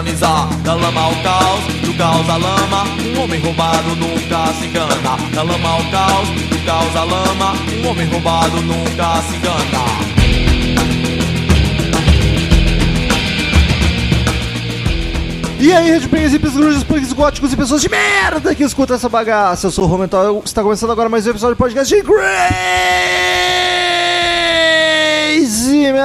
pra desorganizar. Da lama ao caos, do caos à lama. Um homem roubado nunca se engana. Da lama ao caos, do caos à lama. Um homem roubado nunca se engana. E aí, Redbangers, hippies, grunges, punks, góticos e pessoas de merda que escutam essa bagaça. Eu sou o Romental, está começando agora mais um episódio do podcast de Crazy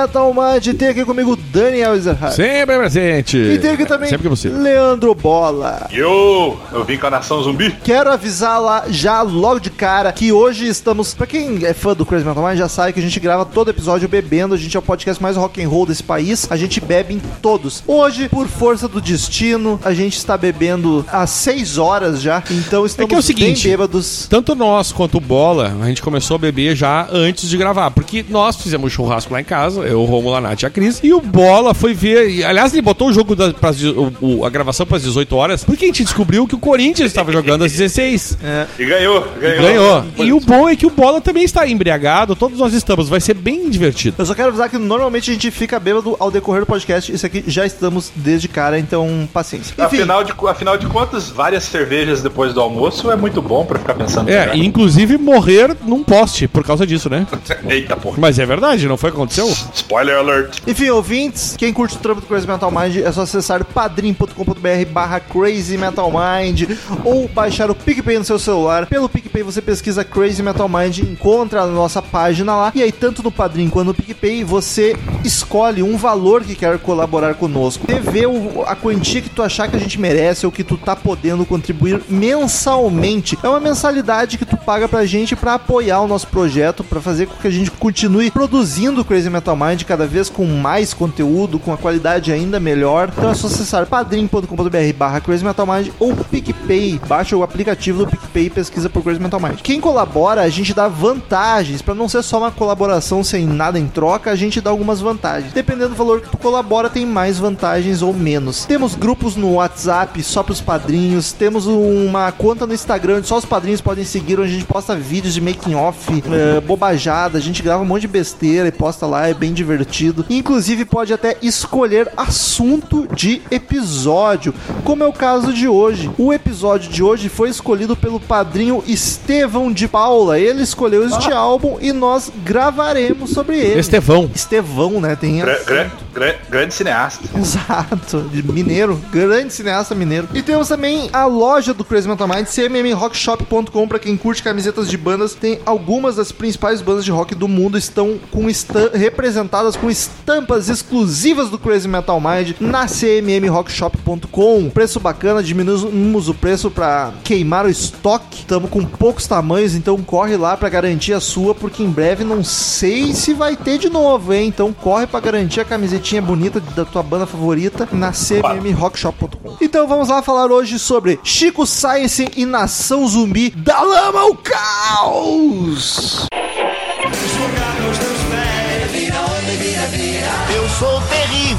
Metal Mind. Tem aqui comigo Daniel Ezerhard. Sempre presente. E tem aqui também Sempre que possível. Leandro Bola. Yo, eu vim com a nação zumbi. Quero avisar lá já logo de cara que hoje estamos. Pra quem é fã do Crazy Metal Mind já sabe que a gente grava todo episódio bebendo. A gente é o podcast mais rock and roll desse país. A gente bebe em todos. Hoje, por força do destino, a gente está bebendo há 6 horas já. Então estamos que é o seguinte, bem bêbados. Tanto nós quanto o Bola, a gente começou a beber já antes de gravar. Porque nós fizemos churrasco lá em casa, eu, o Romulo, a Nath e a Cris. E o Bola foi ver. e, Aliás, ele botou o jogo da, pras, o- o- a gravação para as 18 horas. Porque a gente descobriu que o Corinthians estava jogando às 16. E ganhou, ganhou. Ganhou. E o bom é que o Bola também está embriagado. Todos nós estamos. Vai ser bem divertido. Eu só quero avisar que normalmente a gente fica bêbado ao decorrer do podcast. Isso aqui já estamos desde cara, então paciência. Enfim, Afinal de, afinal de contas, várias cervejas depois do almoço é muito bom pra ficar pensando. É, e inclusive morrer num poste por causa disso, né? Eita porra. Mas é verdade, não foi o que aconteceu? Spoiler alert. Enfim, ouvintes, quem curte o trampo do Crazy Metal Mind é só acessar padrim.com.br barra Crazy Metal Mind ou baixar o PicPay no seu celular. Pelo PicPay você pesquisa Crazy Metal Mind, encontra a nossa página lá e aí tanto no Padrim quanto no PicPay você escolhe um valor que quer colaborar conosco. Você vê a quantia que tu achar que a gente merece ou que tu tá podendo contribuir mensalmente. É uma mensalidade que tu paga pra gente pra apoiar o nosso projeto, pra fazer com que a gente continue produzindo Crazy Metal Mind cada vez com mais conteúdo, com a qualidade ainda melhor. Então é só acessar padrim.com.br barra Crazy Metal Mind ou PicPay. Baixa o aplicativo do PicPay e pesquisa por Crazy Metal Mind. Quem colabora, a gente dá vantagens, pra não ser só uma colaboração sem nada em troca, a gente dá algumas vantagens. Dependendo do valor que tu colabora, tem mais vantagens ou menos. Temos grupos no WhatsApp só pros padrinhos, temos uma conta no Instagram onde só os padrinhos podem seguir, onde a gente posta vídeos de making off, eh, bobajada, a gente grava um monte de besteira e posta lá, é bem divertido. Inclusive pode até escolher assunto de episódio, como é o caso de hoje. O episódio de hoje foi escolhido pelo padrinho Estevão de Paula. Ele escolheu este álbum e nós gravaremos sobre ele. Estevão. Estevão, né? Tem Gra- gra- gra- grande cineasta. Exato, mineiro, grande cineasta mineiro. E temos também a loja do Crazy Metal Mind, cmmrockshop.com, pra quem curte camisetas de bandas. Tem algumas das principais bandas de rock do mundo estão com estam- representadas com estampas exclusivas do Crazy Metal Mind na cmmrockshop.com. Preço bacana, diminuímos o preço pra queimar o estoque. Estamos com poucos tamanhos, então corre lá pra garantir a sua, porque em breve não sei se vai ter de novo, hein? Então corre pra garantir a camisetinha bonita da tua banda favorita na cmmrockshop.com. Então vamos lá falar hoje sobre Chico Science e Nação Zumbi da Lama ao Caos.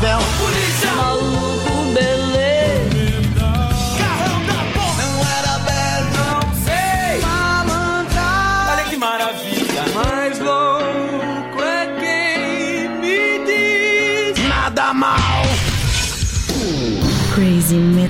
Terrível. Maluco, beleza. Não era belo. Não sei. Malandra. Olha que maravilha. Mais louco é quem me diz. Nada mal. Crazy Metal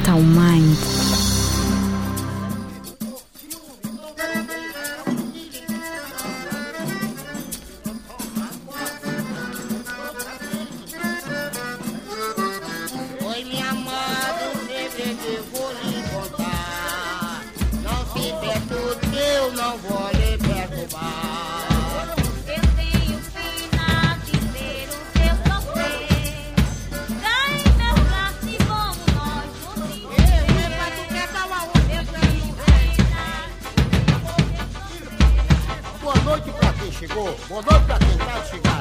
pra quem chegou.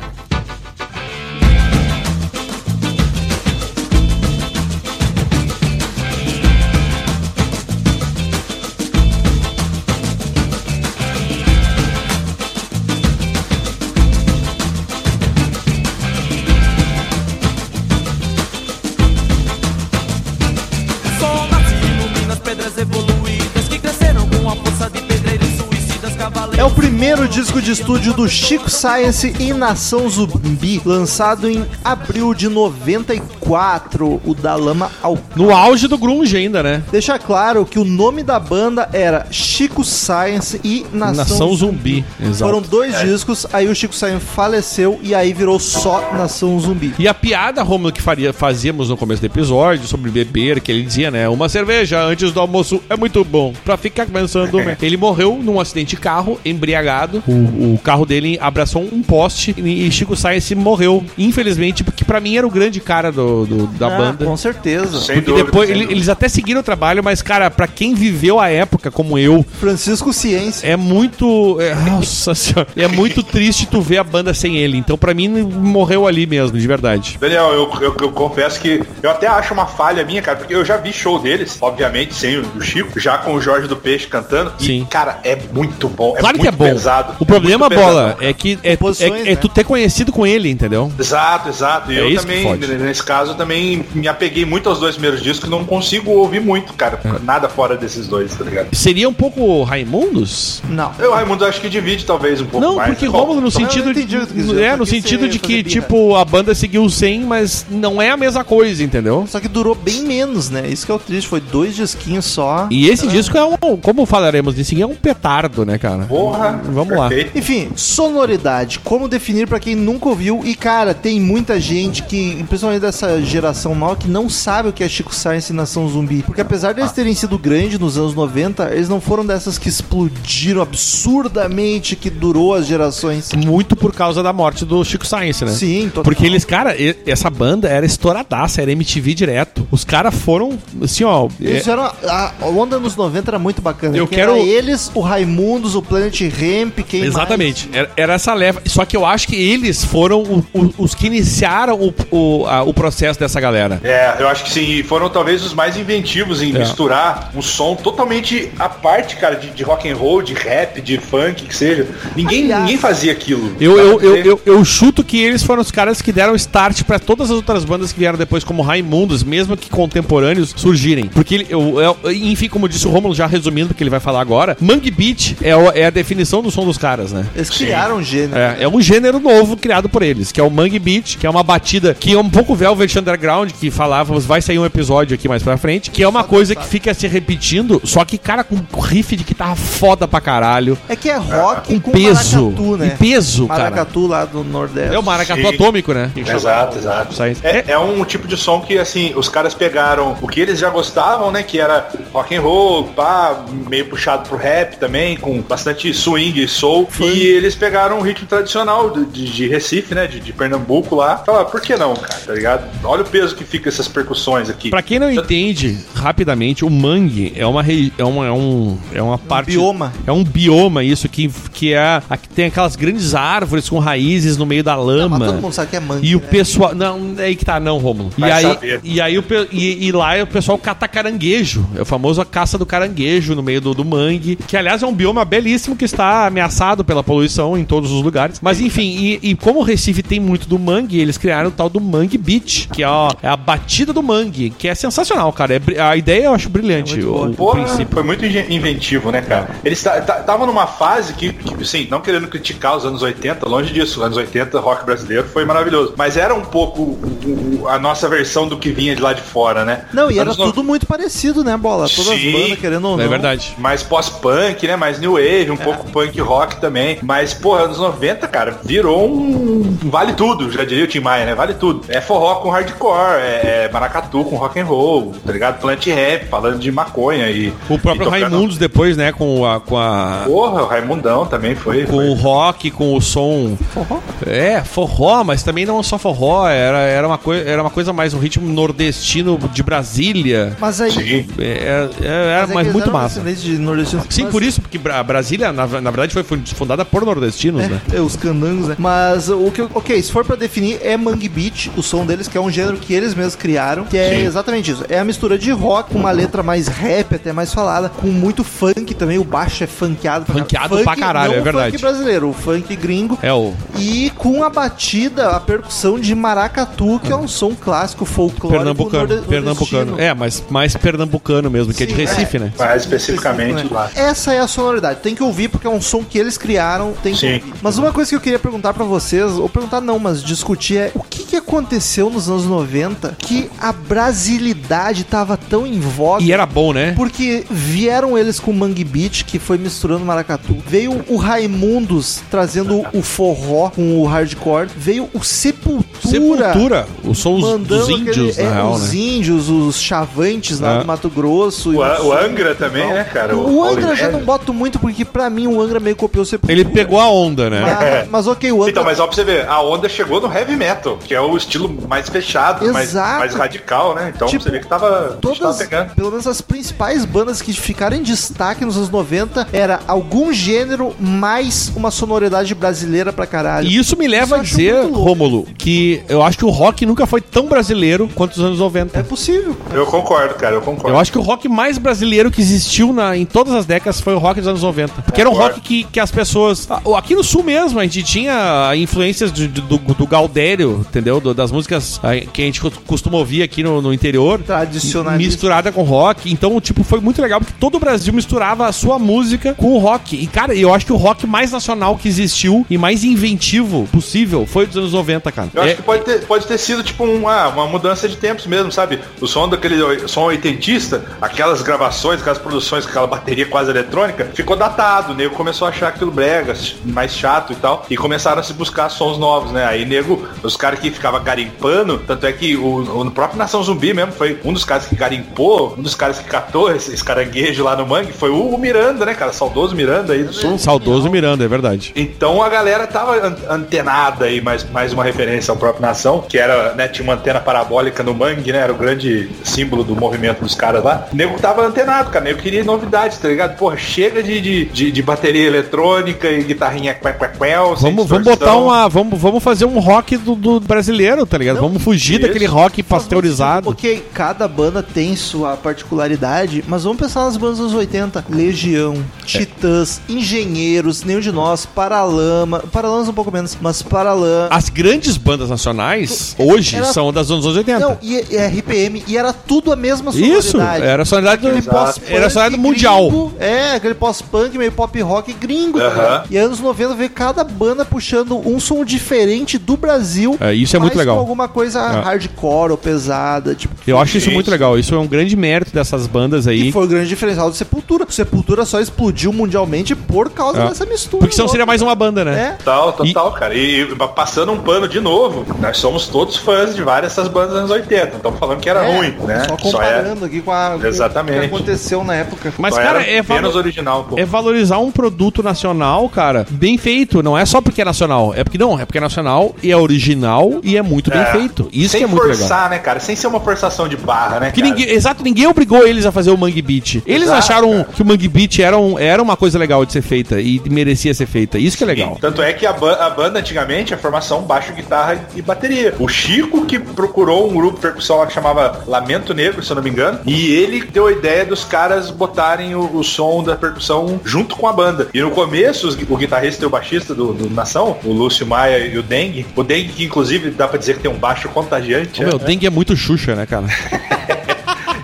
O primeiro disco de estúdio do Chico Science e Nação Zumbi, lançado em abril de 94, o da Lama ao No auge do grunge ainda, né? Deixa claro que o nome da banda era Chico Science e Nação, Nação Zumbi, exato. Foram dois discos, aí o Chico Science faleceu e aí virou só Nação Zumbi. E a piada, Romulo, que faria, fazíamos no começo do episódio sobre beber, que ele dizia, né? Uma cerveja antes do almoço é muito bom. Pra ficar pensando. né? ele morreu num acidente de carro, embriagado. O, o carro dele abraçou um poste e Chico Science morreu. Infelizmente, porque pra mim era o grande cara do, do- da Ah, banda. Com certeza. Sem Porque dúvida. depois sem ele- eles até seguiram o trabalho, mas, cara, pra quem viveu a época como eu, Francisco Ciência. é muito. é- nossa senhora. É muito triste tu ver a banda sem ele. Então, pra mim, morreu ali mesmo, de verdade. Daniel, eu, eu- eu confesso que eu até acho uma falha minha, cara, porque eu já vi show deles, obviamente, sem o, Chico, já com o Jorge do Peixe cantando. Sim. E, cara, é muito bom. É claro que é muito bom. pesado. O problema, É muito bola, pesadão. é que é, é- é né? tu ter conhecido com ele, entendeu? Exato, exato. E É eu também, fode. nesse caso, eu também me apeguei muito aos dois primeiros discos, não consigo ouvir muito, cara. É. Nada fora desses dois, tá ligado? Seria um pouco Raimundos? Não. Eu, Raimundo, acho que divide talvez um pouco Não, mais. porque Bom, Rômulo no então- sentido quis dizer, é no sentido de que tipo a banda seguiu sem, mas não é a mesma coisa, entendeu? Só que durou bem menos, né? Isso que é o triste. Foi dois disquinhos só. E esse disco é um, como falaremos disso, é um petardo, né, cara? Porra, Vamos lá. perfeito. Enfim, sonoridade. Como definir pra quem nunca ouviu? E cara, tem muita gente que, principalmente dessa geração nova, que não sabe o que é Chico Science e Nação Zumbi. Porque apesar deles terem sido grandes nos anos 90, eles não foram dessas que explodiram absurdamente, que durou as gerações. Muito por causa da morte do Chico Science, né? Sim, total. Porque eles, cara, essa banda era estouradaça, era MTV direto. Os caras foram, assim, ó. Eles é- fizeram a, a onda nos 90 era muito bacana. Eu que quero- era eles, o Raimundos, o Planet Ramp, quem Exatamente. Era, era essa leva. Só que eu acho que eles foram o- o- os que iniciaram o, o, a- o processo dessa galera. É, eu acho que sim. E foram talvez os mais inventivos em É. misturar um som totalmente à parte, cara, de, de rock and roll, de rap, de funk, que seja. Ninguém, Aliás, ninguém fazia aquilo. Eu, eu, eu, eu, eu chuto que eles foram os caras que deram start pra todas as outras bandas que vieram depois, como Raimundos, mesmo que contemporâneos, surgirem. Porque, ele, eu, eu- enfim, como disse o Romulo, já resumindo o que ele vai falar agora, Mangue Beat é, o- é a definição do som dos caras, né? Eles criaram um gênero. É, é um gênero novo criado por eles, que é o Mangue Beat, que é uma batida que é um pouco Velvet Underground, que falávamos, vai sair um episódio aqui mais pra frente, que é uma coisa que fica se repetindo, só que, cara, com riff de guitarra foda pra caralho. É que é rock com peso. maracatu, né? E peso, cara. Maracatu lá do Nordeste. É o maracatu Sim. atômico, né? Exato, exato. É, é um tipo de som que, assim, os caras pegaram o que eles já gostavam, né? Que era rock and roll, pá, meio puxado pro rap também, com bastante swing e soul. E eles pegaram um ritmo tradicional de, de- de Recife, né? De, de Pernambuco lá. Falaram, por que não, cara? Tá ligado? Olha o peso que fica essas percussões aqui. Pra quem não entende, rapidamente, o mangue é uma é uma é um é uma parte bioma. é um bioma isso que que é a- que tem aquelas grandes árvores com raízes no meio da lama. todo mundo sabe que é mangue. E o né? pessoal. Não, é aí que tá, não, Romulo. E aí, saber. e aí o pe- e, e lá o pessoal cata caranguejo. É o famoso a caça do caranguejo no meio do, do mangue. Que, aliás, é um bioma belíssimo que está ameaçado pela poluição em todos os lugares. Mas enfim, e, e como o Recife tem muito do mangue, eles criaram o tal do Mangue Beach, que é a, é a batida do mangue, que é sensacional, cara. É a ideia eu acho brilhante. muito o, boa. o Porra, princípio. foi muito inge- inventivo, né, cara? Eles estavam numa fase que, que, assim, não querendo criticar os anos 80, longe disso. Os anos 80, rock brasileiro foi maravilhoso. Mas era um pouco o- o- a nossa versão do que vinha de lá de fora, né? Não, e era Anos no- tudo muito parecido, né, Bola? Todas as Sim. bandas, querendo ou não. É verdade. Mais pós-punk, né? Mais new wave, um pouco punk rock também. Mas, porra, anos 90, cara, virou um vale tudo, já diria o Tim Maia, né? Vale tudo. É forró com hardcore, é, é maracatu com rock and roll, tá ligado? Plant rap, falando de maconha e... O próprio e tocando- Raimundos depois, né, com a, com a Porra, o Raimundão também foi. com foi. o rock, com o som. Forró? É, forró, mas também não só forró, era, era, uma, coi era uma coisa mais um ritmo nordestino de Brasília. Mas aí. Sim. É, é, é, mas é mas que muito massa. De nordestinos. Sim, Mas- por isso, porque Bra- Brasília, na, na verdade, foi fundada por nordestinos, né? É, os candangos, né? Mas o que eu, ok, se for pra definir, é Mangue Beat, o som deles, que é um gênero que eles mesmos criaram, que é Sim. exatamente isso. É a mistura de rock com uma letra mais rap, até mais falada, com muito funk também. O baixo é funkeado pra Funkeado caralho. pra caralho, não é o verdade. funk brasileiro, o funk gringo. É o E com a batida, a percussão de maracatu, que é um som clássico folclórico pernambucano. Pernambucano. É, mas mais pernambucano mesmo, que é de Sim, Recife, é. né? Mais especificamente Específico, lá. Essa é a sonoridade. Tem que ouvir porque é um som que eles criaram tem que Sim. ouvir. Mas uma coisa que eu queria perguntar pra vocês, ou perguntar não, mas discutir é o que, que aconteceu nos anos 90 que a brasilidade tava tão em voga. E era bom, né? Porque vieram eles com o Mangue Beat, que foi misturando maracatu. Veio o Raimundos trazendo o forró com o hardcore. Veio o Sepultura. Sepultura. O som dos índios, aquele- na é, real, os né? índios, os chavantes lá É. do Mato Grosso. e O, o Angra também, né, cara? O Angra Holy já não boto muito, porque pra mim o Angra meio copiou o Sepultura. Ele pegou a onda, né? Mas, mas ok, o Angra... Então, mas ó, pra você ver, a onda chegou no heavy metal, que é o estilo mais fechado, mais, mais radical, né? Então Tipo, você vê que tava, Todas, tava pegando. pelo menos as principais bandas que ficaram em destaque nos anos 90 era algum gênero mais uma sonoridade brasileira pra caralho. E isso me leva Isso a dizer. Rômulo, que eu acho que o rock nunca foi tão brasileiro quanto os anos 90. É possível. Eu concordo, cara, eu concordo. Eu acho que o rock mais brasileiro que existiu na, em todas as décadas foi o rock dos anos 90. Porque era um rock que, que as pessoas. Ah, Aqui no sul mesmo, a gente tinha influências de- de- do, do Galdério, entendeu? Do- das músicas ah, que a gente co- costuma ouvir aqui no, no interior. Tradicionalista. Misturada com rock. Então, tipo, foi muito legal porque todo o Brasil misturava a sua música com o rock. E, cara, eu acho que o rock mais nacional que existiu e mais inventivo possível foi dos anos 90, cara. Eu acho É- que pode ter, pode ter sido tipo uma, uma mudança de tempos mesmo, sabe? O som daquele o som oitentista, aquelas gravações, aquelas produções aquela bateria quase eletrônica, ficou datado. O nego começou a achar aquilo brega, mais chato e tal, e começaram a se buscar sons novos, né? Aí nego, os caras que ficavam garimpando, tanto é que o, o próprio Nação Zumbi mesmo foi um dos caras que garimpou, um dos caras que catou esse, esse caranguejo lá no mangue, foi o, Miranda, né, cara? Saudoso Miranda aí do sul. Saudoso Miranda, é verdade. Então a galera tava an- antenada aí, mais, mais uma referência ao próprio Nação, que era, né, tinha uma antena parabólica no mangue, né? Era o grande símbolo do movimento dos caras lá. O nego tava antenado, cara. Nego queria novidades, tá ligado? Porra, chega de, de, de, de bateria eletrônica e guitarrinha qué, qué, sem Vamos, vamos botar uma. Vamos, vamos fazer um rock do, do brasileiro, tá ligado? vamos fugir isso. daquele rock pasteurizado. Ok, cada banda tem sua particularidade, mas vamos pensar nas bandas dos anos 80. Legião, Titãs, Engenheiros, Nenhum de Nós, Paralama. Paralamas um pouco menos, mas Paralama. As grandes bandas nacionais hoje Era- são das anos 80. Não, e, e RPM, e era tudo a mesma Isso, sonoridade. era a sonoridade do- Era a sonoridade mundial. gringo, é, aquele pós-punk, meio pop rock gringo. tá Aham. ligado? E anos 90 veio cada banda puxando um som diferente do Brasil. É, isso é muito legal. Com alguma coisa É. hardcore ou pesada, tipo. Eu acho isso muito legal. Isso é um grande mérito dessas bandas aí. Que foi o grande diferencial do Sepultura. O Sepultura só explodiu mundialmente por causa É. dessa mistura. Porque senão seria mais uma banda, né? É. Total, total, cara. E, e passando um pano de novo, nós somos todos fãs de várias dessas bandas dos anos 80. Não estamos falando que era É, ruim, né? Só Só é, comparando aqui com, a, com Exatamente. o que aconteceu na época. Mas, só cara, era é, valo- menos original, pô. é valorizar um produto nacional, cara, bem feito. Não é só porque é nacional. É porque não, é porque é nacional e é original e é muito bem É. feito. Isso Sem que é muito legal. forçar, né, cara? Sem ser uma forçação de barra, né, Que cara? ninguém, exato, ninguém obrigou eles a fazer o Mangue Beat. Eles Exato, acharam cara. que o Mangue Beat era, um, era uma coisa legal de ser feita e merecia ser feita. Isso que é legal. Tanto é que a, ba- a banda antigamente, a formação baixo, guitarra e bateria. O Chico que procurou um grupo de percussão lá que chamava Lamento Negro, se eu não me engano, e ele deu a ideia dos caras botarem o, o som da percussão junto com a banda. E no começo, os- o guitarrista e o baixista do, do Nação, o Lúcio Maia e o Dengue, o Dengue que inclusive dá pra dizer que tem um baixo contagiante, Ô, né? meu, dengue é muito Xuxa, né, cara?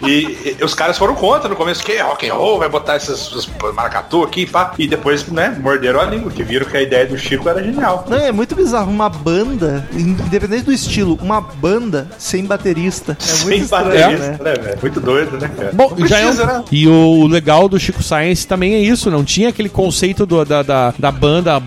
E, e os caras foram contra no começo, que rock and roll, vai botar esses, esses maracatu aqui, pá. E depois, né, morderam a língua, que viram que a ideia do Chico era genial. Não, é muito bizarro. Uma banda, independente do estilo, uma banda sem baterista. É muito Sem estranho, baterista, né? né, velho? Muito doido, né, cara? Bom, Não já é um- precisa, né? E o legal do Chico Science também é isso, não tinha aquele conceito do- da, da, da banda, ah,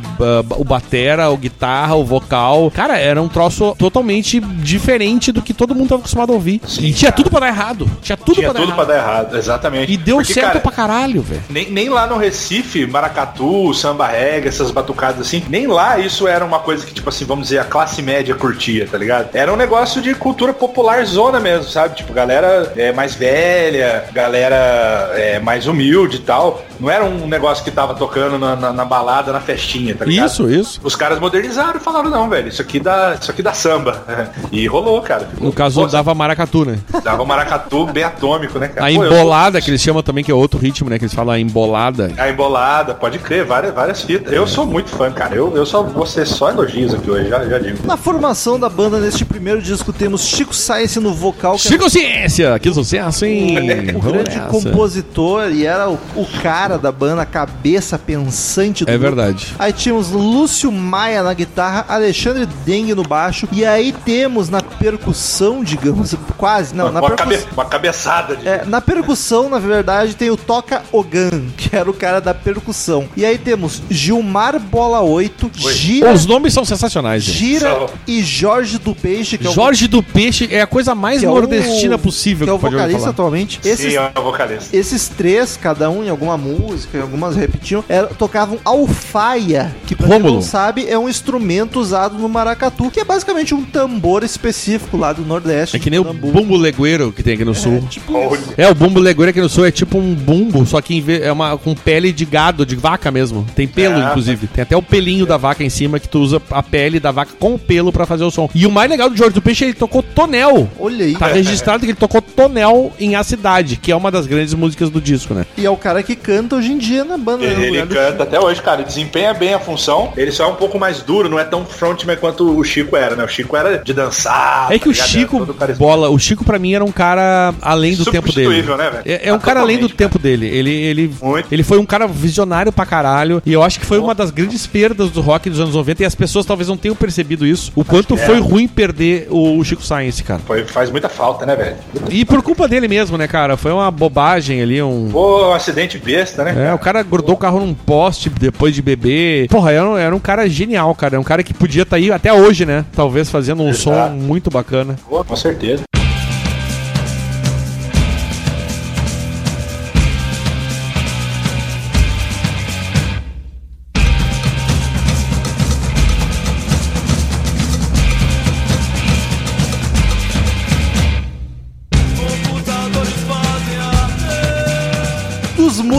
o batera, o guitarra, o vocal. Cara, era um troço totalmente diferente do que todo mundo tava acostumado a ouvir. Sim, e tinha cara. tudo pra dar errado. Tinha tudo Tinha pra dar tudo errado. pra dar errado, exatamente. E deu Porque, certo cara, pra caralho, velho. Nem, nem lá no Recife, maracatu, samba reggae, essas batucadas assim, nem lá isso era uma coisa que, tipo assim, vamos dizer, a classe média curtia, tá ligado? Era um negócio de cultura popular zona mesmo, sabe? Tipo, galera é, mais velha, galera é, mais humilde e tal. Não era um negócio que tava tocando na, na- na balada, na festinha, tá ligado? Isso, isso. Os caras modernizaram e falaram, não, velho, isso aqui dá, isso aqui dá samba. E rolou, cara. No caso, Pô, dava maracatu, né? dava maracatu bem atômico, né, cara? A Pô, eu- embolada, que eles chamam também, que é outro ritmo, né? Que eles falam a embolada. A embolada, pode crer, várias, várias fitas. Eu sou muito fã, cara. Eu, eu só vou ser só elogios aqui hoje, já, já digo. Na formação da banda, neste primeiro disco, temos Chico Science no vocal, que Chico Ciência! Que sucesso, hein? é o grande compositor e era o, o cara cara da banda, a cabeça pensante do É grupo. verdade. Aí tínhamos Lúcio Maia na guitarra, Alexandre Dengue no baixo, e aí temos na percussão, digamos, quase, não, na uma, percussão. cabe- uma cabeçada de. É, na percussão, na verdade, tem o Toca Ogan, que era o cara da percussão. E aí temos Gilmar Bola 8, Gira, Os nomes são sensacionais, gente. Gira São. e Jorge do Peixe, que é o Jorge do Peixe é a coisa mais que é o- nordestina possível que é o vocalista atualmente. Esses Sim, é o vocalista. esses três, cada um em alguma música, em algumas repetiam, era- tocavam alfaia, que pra quem Rômulo. não sabe é um instrumento usado no maracatu, que é basicamente um tambor específico lá do Nordeste. É que nem o bumbo legueiro que tem aqui no sul. Tipo Olha. É, o bumbo legueiro aqui no sul é tipo um bumbo, só que é uma com pele de gado, de vaca mesmo. Tem pelo, É. inclusive. Tem até o pelinho da vaca em cima que tu usa a pele da vaca com o pelo pra fazer o som. E o mais legal do Jorge do Peixe, ele tocou tonel. Olha aí. Tá registrado que ele tocou tonel em A Cidade, que é uma das grandes músicas do disco, né? E é o cara que canta hoje em dia na banda. né, Ele do canta até hoje, cara. Ele desempenha bem a função. Ele só é um pouco mais duro, não é tão frontman quanto o Chico era, né? O Chico era de dançar. É que tá o? Chico, Era carismático. bola, o Chico pra mim era um cara além do tempo dele. Né, velho? É, é um cara além do Totalmente, tempo dele. Ele, ele, Muito. ele foi um cara visionário pra caralho. E eu acho que foi uma das grandes perdas do rock dos anos 90. E as pessoas talvez não tenham percebido isso. O quanto é. foi ruim perder o Chico Science, cara. Foi- faz muita falta, né, velho? E por culpa dele mesmo, né, cara? Foi uma bobagem ali, um. Pô, um acidente besta, né? É, o cara grudou o carro num poste depois de beber. Porra, era um, era um cara genial, cara. É um cara que podia estar aí até hoje, né? Talvez fazendo um som Exato. muito bacana. Pô, com certeza.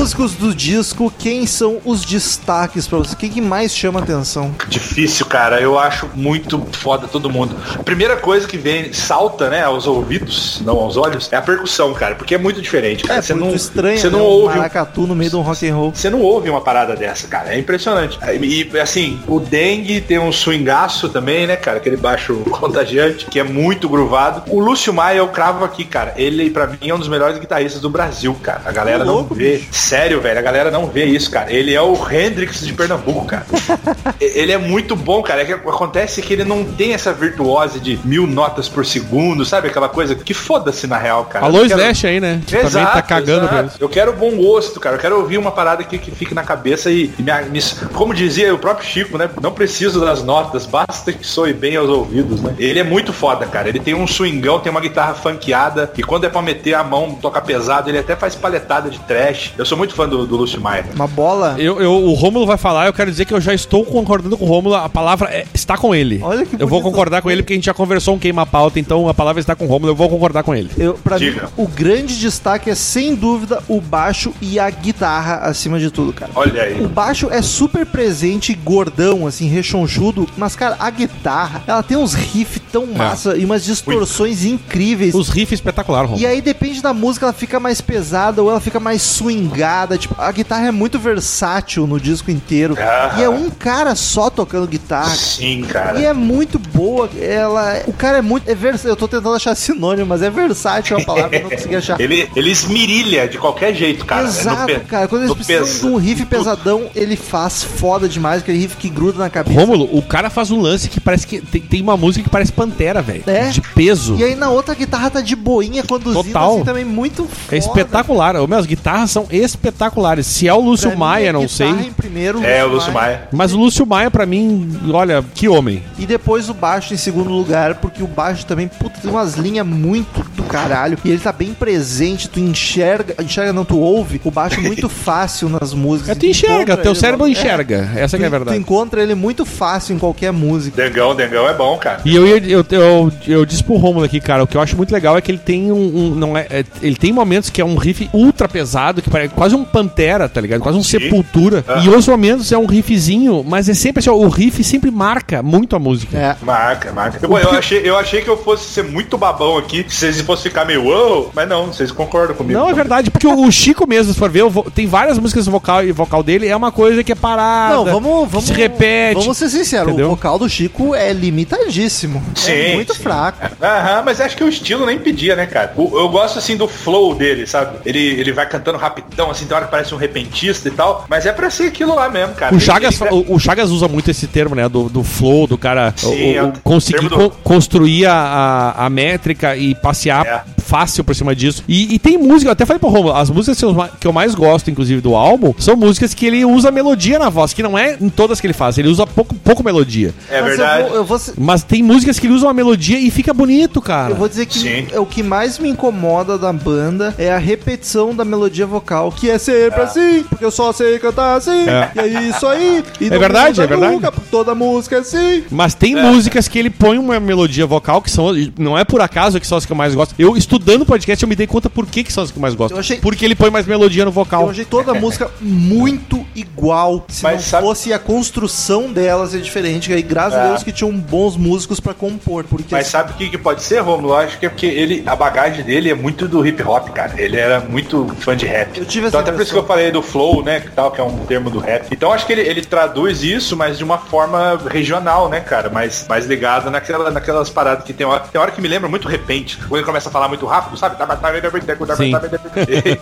Músicos do disco, quem são os destaques pra você? Quem que mais chama atenção? Difícil, cara. Eu acho muito foda todo mundo. A primeira coisa que vem, salta, né, aos ouvidos, não aos olhos, é a percussão, cara. Porque é muito diferente, cara. É, muito estranho, Você né? não um ouve um maracatu no meio de um rock and roll. Você não ouve uma parada dessa, cara. É impressionante. E, assim, o Dengue tem um swingaço também, né, cara? Aquele baixo contagiante, que é muito groovado. O Lúcio Maia, eu cravo aqui, cara. Ele, pra mim, é um dos melhores guitarristas do Brasil, cara. A galera Ô, não louco, vê. Sério, velho. A galera não vê isso, cara. Ele é o Hendrix de Pernambuco, cara. Ele é muito bom, cara. É que acontece que ele não tem essa virtuose de mil notas por segundo, sabe? Aquela coisa que foda-se na real, cara. Alô, quero- Slash aí, né? Que também tá cagando exato. isso. Eu quero bom gosto, cara. Eu quero ouvir uma parada que, que fique na cabeça e, e me, me- como dizia o próprio Chico, né? Não preciso das notas, basta que soe bem aos ouvidos, né? Ele é muito foda, cara. Ele tem um swingão, tem uma guitarra funkeada e quando é pra meter a mão, tocar pesado, ele até faz paletada de trash. Eu sou muito fã do, do Lúcio Maia. Uma bola. Eu, eu- o Rômulo vai falar, eu quero dizer que eu já estou concordando com o Rômulo, a palavra é, está com ele. Olha que Eu vou concordar com ele porque a gente já conversou um queima-pauta, então a palavra está com o Rômulo, eu vou concordar com ele. Eu, pra mim, Diga. o grande destaque é sem dúvida o baixo e a guitarra acima de tudo, cara. Olha O aí. baixo é super presente, gordão, assim, rechonchudo, mas, cara, a guitarra, ela tem uns riffs tão massa e umas distorções incríveis. Os riffs espetacular, Rômulo. E aí depende da música, ela fica mais pesada ou ela fica mais swingada. Tipo, a guitarra é muito versátil no disco inteiro. Ah. E é um cara só tocando guitarra. Sim, cara. E é muito boa, ela. O cara é muito. É vers... Eu tô tentando achar sinônimo, mas é versátil a palavra, eu não consegui achar. Ele, ele esmirilha de qualquer jeito, cara. Exato, É pe- cara. Quando eles precisam pes- de um riff pesadão, ele faz foda demais, aquele riff que gruda na cabeça. Rômulo, o cara faz um lance que parece que tem, tem uma música que parece Pantera, velho. É. De peso. E aí na outra a guitarra tá de boinha conduzindo Total. assim também muito foda. É espetacular. Meu, as guitarras são espetaculares. Se é o Lúcio Pra Maia, a não sei. Em primeiro, É, o Lúcio Maia. Mas o Lúcio Maia, pra mim, olha, que homem. E depois o baixo em segundo lugar, porque o baixo também, puta, tem umas linhas muito do caralho. E ele tá bem presente, tu enxerga, enxerga não, tu ouve o baixo muito fácil nas músicas. É, tu enxerga, teu ele- cérebro é, enxerga. Essa que é a tu, tu verdade. encontra ele muito fácil em qualquer música. Dengão, Dengão é bom, cara. E eu, ia- eu, eu, eu disse pro Romulo aqui, cara, o que eu acho muito legal é que ele tem um. um- não é, é- ele tem momentos que é um riff ultra pesado, que parece quase um pantera, tá ligado? Quase um Sim. sepultura. Ah. E outros momentos é um riffzinho, mas é sempre assim, ó, o riff sempre marca muito a música. É. Marca, marca. Eu, eu achei, eu achei que eu fosse ser muito babão aqui se vocês fossem ficar meio uou, mas não, vocês concordam comigo. Não, é verdade, porque o Chico mesmo, se for ver, tem várias músicas vocal e vocal dele, é uma coisa que é parada. Não, vamos, vamos. se repete. Vamos ser sinceros, Entendeu? o vocal do Chico é limitadíssimo. é Sim, muito sim. fraco. Aham, mas acho que o estilo nem pedia, né, cara? O- eu gosto, assim, do flow dele, sabe? Ele, ele vai cantando rapidão, assim, tem hora que parece um repentista e tal, mas é pra ser aquilo lá mesmo, cara. O Chagas, o, o Chagas usa muito esse termo, né? Do, do flow, do cara Sim, o- é o- o conseguir do- co- construir a, a, a métrica e passear É. fácil por cima disso. E, e tem música, eu até falei pro Romulo, as músicas que eu, mais gosto, inclusive, do álbum, são músicas que ele usa melodia na voz, que não é em todas que ele faz, ele usa pouco, pouco melodia. É Mas verdade. Eu vou, eu vou Mas tem músicas que ele usa uma melodia e fica bonito, cara. Eu vou dizer que Sim. é o que mais me incomoda da banda é a repetição da melodia vocal, que é sempre assim, porque eu só sei cantar assim, É. e é isso aí. E não verdade, é verdade. nunca, toda música é assim. Mas tem músicas que ele põe uma melodia vocal que são. Não é por acaso que são as que eu mais gosto. Eu, estudando podcast, eu me dei conta por que, que são as que eu mais gosto. Eu achei- Porque ele põe mais melodia no vocal. Eu achei toda a música muito igual. Se Mas não sabe- fosse a construção delas é diferente. E aí, graças a É. Deus que tinham bons músicos pra compor. Porque Mas sabe o que, que pode ser, Romulo? Eu acho que é porque ele, a bagagem dele é muito do hip hop, cara. Ele era muito fã de rap. Eu tive então até por isso que eu falei do flow, né, que tal, que é um termo do rap. Então acho que ele, ele traduz isso, mas de uma forma regional, né, cara? Mais, mais ligado naquela, naquelas paradas que tem hora, tem hora que me lembra muito repente. Quando ele começa a falar muito rápido, sabe? Sim.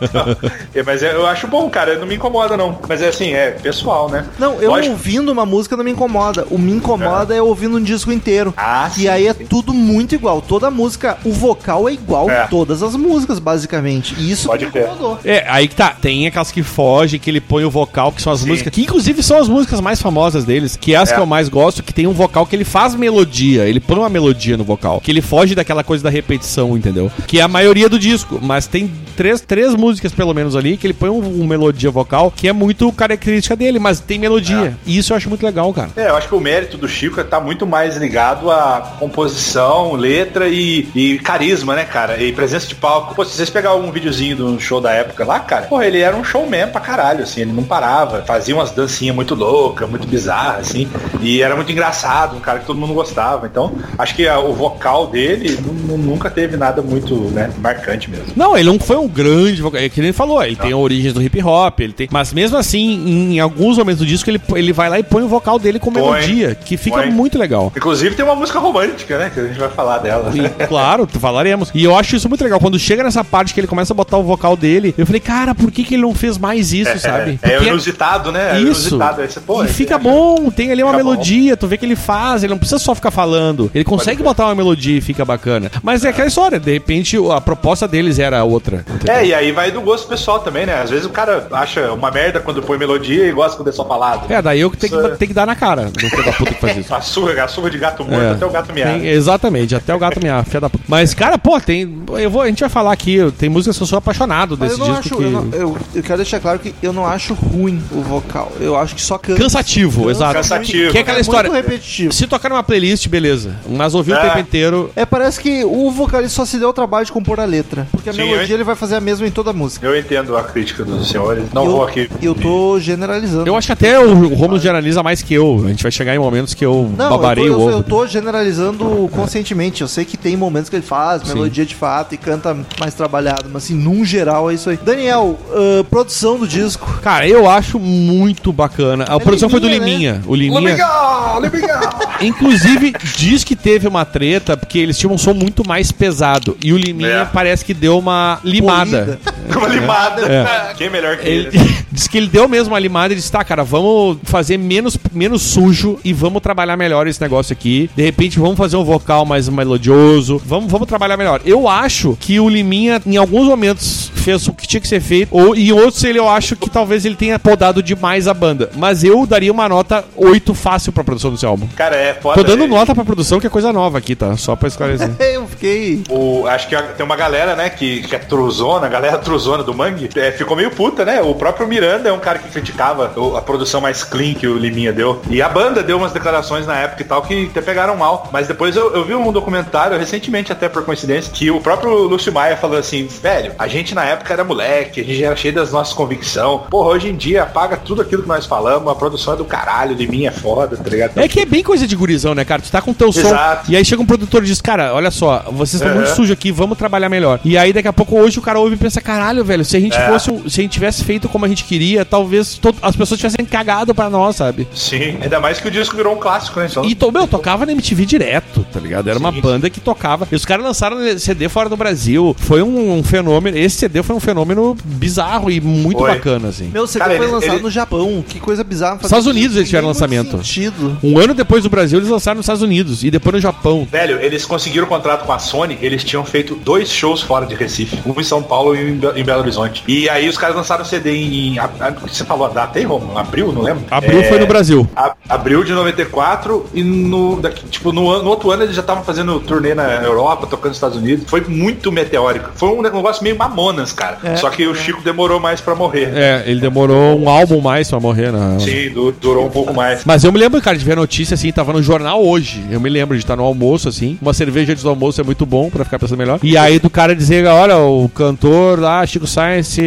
Então, é, mas é, eu acho bom, cara. Não me incomoda, não. Mas é assim, é pessoal, né? Não, eu Lógico. ouvindo uma música não me incomoda. O me incomoda é, ouvindo um disco inteiro. Ah, e sim, aí é sim. tudo muito igual. Toda música, o vocal é igual É. todas as músicas, basicamente. E isso Pode me incomodou. É, aí que tá. Tem aquelas que fogem, que ele põe o vocal, que são as Sim. músicas. Que inclusive são as músicas mais famosas deles, que é as É. que eu mais gosto, que tem um vocal que ele faz melodia. Ele põe uma melodia no vocal. Que ele foge daquela coisa da repetição, entendeu? Que é a maioria do disco. Mas tem três, três músicas, pelo menos, ali, que ele põe um, um melodia vocal, que é muito característica dele, mas tem melodia. E isso eu acho muito legal, cara. É, eu acho que o mérito do Chico tá muito mais ligado à composição, letra e, e carisma, né, cara? E presença de palco. Pô, se vocês pegarem algum videozinho do show da época lá, cara, pô, ele era um showman pra caralho, assim, ele não parava, fazia umas dancinhas muito loucas, muito bizarras, assim, e era muito engraçado, um cara que todo mundo gostava. Então, acho que a- o vocal dele nu- nu- nunca teve nada muito, né, marcante mesmo. Não, ele não foi um grande vocal. É que ele falou, ele tem origens do hip hop, ele tem. Mas mesmo assim, em, alguns momentos do disco, ele, ele vai lá e põe o vocal dele com Põe. melodia, que fica Põe. muito legal. Inclusive tem uma música romântica, né, que a gente vai falar dela. E, claro, falaremos. E eu acho isso muito legal. Quando chega nessa parte que ele começa a botar o vocal dele, eu falei, cara, por que, que ele não fez mais isso, sabe? É, é Porque inusitado, né? É Isso. inusitado. Você, pô, e esse- fica bom, tem ali uma Fica bom. melodia, tu vê que ele faz, ele não precisa só ficar falando. Ele consegue botar uma melodia e fica bacana. Mas é aquela história, de repente a proposta deles era outra. entendeu? É, e aí vai do gosto pessoal também, né? Às vezes o cara acha uma merda quando põe melodia e gosta quando é só falado. É, daí eu que tenho que, Isso é- dar- tenho que dar na cara do filho da puta que faz isso. A surra, a surra de gato morto É. até o gato miar. Tem- exatamente, até o gato miar, filha da puta. Mas, cara, pô, tem. Eu vou, a gente vai falar aqui, tem músicas que eu sou apaixonado desse eu não disco acho. que. Eu, não- eu- eu quero deixar claro que eu não acho ruim o vocal. Eu acho que só cansa. Cansativo, exato. Cansativo. Que é aquela É história. repetitivo. Se tocar numa playlist, beleza. Mas ouvir o É. tempo inteiro. É, parece que o vocalista só se deu o trabalho de compor a letra. Porque a Sim, melodia eu- ele vai fazer a mesma em toda a música. Eu entendo a crítica dos senhores. Não eu, vou aqui. Eu tô generalizando. Eu acho que até o Romulo generaliza mais que eu. A gente vai chegar em momentos que eu Não, babarei eu tô, o ovo. eu tô generalizando conscientemente. Eu sei que tem momentos que ele faz Sim. melodia de fato e canta mais trabalhado, mas assim, num geral é isso aí. Daniel, ah, produção do disco. Cara, eu acho muito bacana. A É produção foi do Liminha, né? Liminha. O Liminha. Legal, legal. Inclusive, diz que teve uma treta porque eles tinham um som muito mais pesado. E o Liminha É. parece que deu uma limada. Uma limada. É. Quem é melhor que Ele ele? Disse que ele deu mesmo uma limada e disse: tá, cara, vamos fazer menos, menos sujo e vamos trabalhar melhor esse negócio aqui. De repente, vamos fazer um vocal mais melodioso. Vamos, vamos trabalhar melhor. Eu acho que o Liminha, em alguns momentos, fez o que tinha que ser feito. Ou em outros, ele, eu acho que talvez ele tenha podado demais a banda. Mas eu daria uma nota 8 fácil pra produção desse álbum. Cara, é foda. Tô dando é- nota pra produção, que é coisa nova aqui, tá? Só pra esclarecer. Eu fiquei. O, acho que tem uma galera, né, que, que é truzona, a galera truzona do Mangue, é, ficou meio puta, né? O próprio Miranda é um cara que criticava a produção mais clean que o Liminha deu. E a banda deu umas declarações na época e tal que até pegaram mal. Mas depois eu, eu vi um documentário, recentemente até por coincidência, que o próprio Lúcio Maia falou assim, velho, a gente na época era moleque, a gente era cheio das nossas convicções. Porra, hoje em dia apaga tudo aquilo que nós falamos, a produção é do caralho, mim é foda, tá ligado? É que é bem coisa de gurizão, né, cara? Tu tá com teu som. Exato. E aí chega um produtor e diz, cara, olha só, vocês estão Uhum. muito sujos aqui, vamos trabalhar melhor. E aí daqui a pouco hoje o cara ouve e pensa, caralho, velho, se a gente É. fosse. Se a gente tivesse feito como a gente queria, talvez to- as pessoas tivessem cagado pra nós, sabe? Sim, ainda mais que o disco virou um clássico, né? Então, E, to, meu, tocava na MTV direto, tá ligado? Era uma banda que tocava. E os caras lançaram CD fora do Brasil. Foi um, um fenômeno. Esse CD foi um fenômeno bizarro e muito Foi. bacana, assim. Meu, CD Cara, foi ele- lançado ele- no Japão. Que coisa bizarra. Estados Unidos eles tiveram lançamento. sentido. Um ano depois do Brasil, eles lançaram nos Estados Unidos. E depois no Japão. Velho, eles conseguiram o contrato com a Sony, eles tinham feito dois shows fora de Recife, um em São Paulo e um em Be- em Belo Horizonte. E aí os caras lançaram o CD em. A- a- você falou a data aí, Romulo? Abril, não lembro? Abril É, foi no Brasil. a- abril de 94 e no, daqui, tipo, no, ano- no outro ano eles já estavam fazendo turnê na Europa, tocando nos Estados Unidos. Foi muito meteórico. Foi um negócio meio mamonas, cara. Só que o Chico demorou mais pra morrer. É, ele demorou um álbum mais pra morrer, né? Sim, du- durou um pouco mais. Mas eu me lembro, cara, de ver a notícia assim, tava no jornal hoje. Eu me lembro de estar no almoço, assim. Uma cerveja antes do almoço é muito bom pra ficar pensando melhor. E aí do cara dizer, olha, o cantor lá, Chico Science,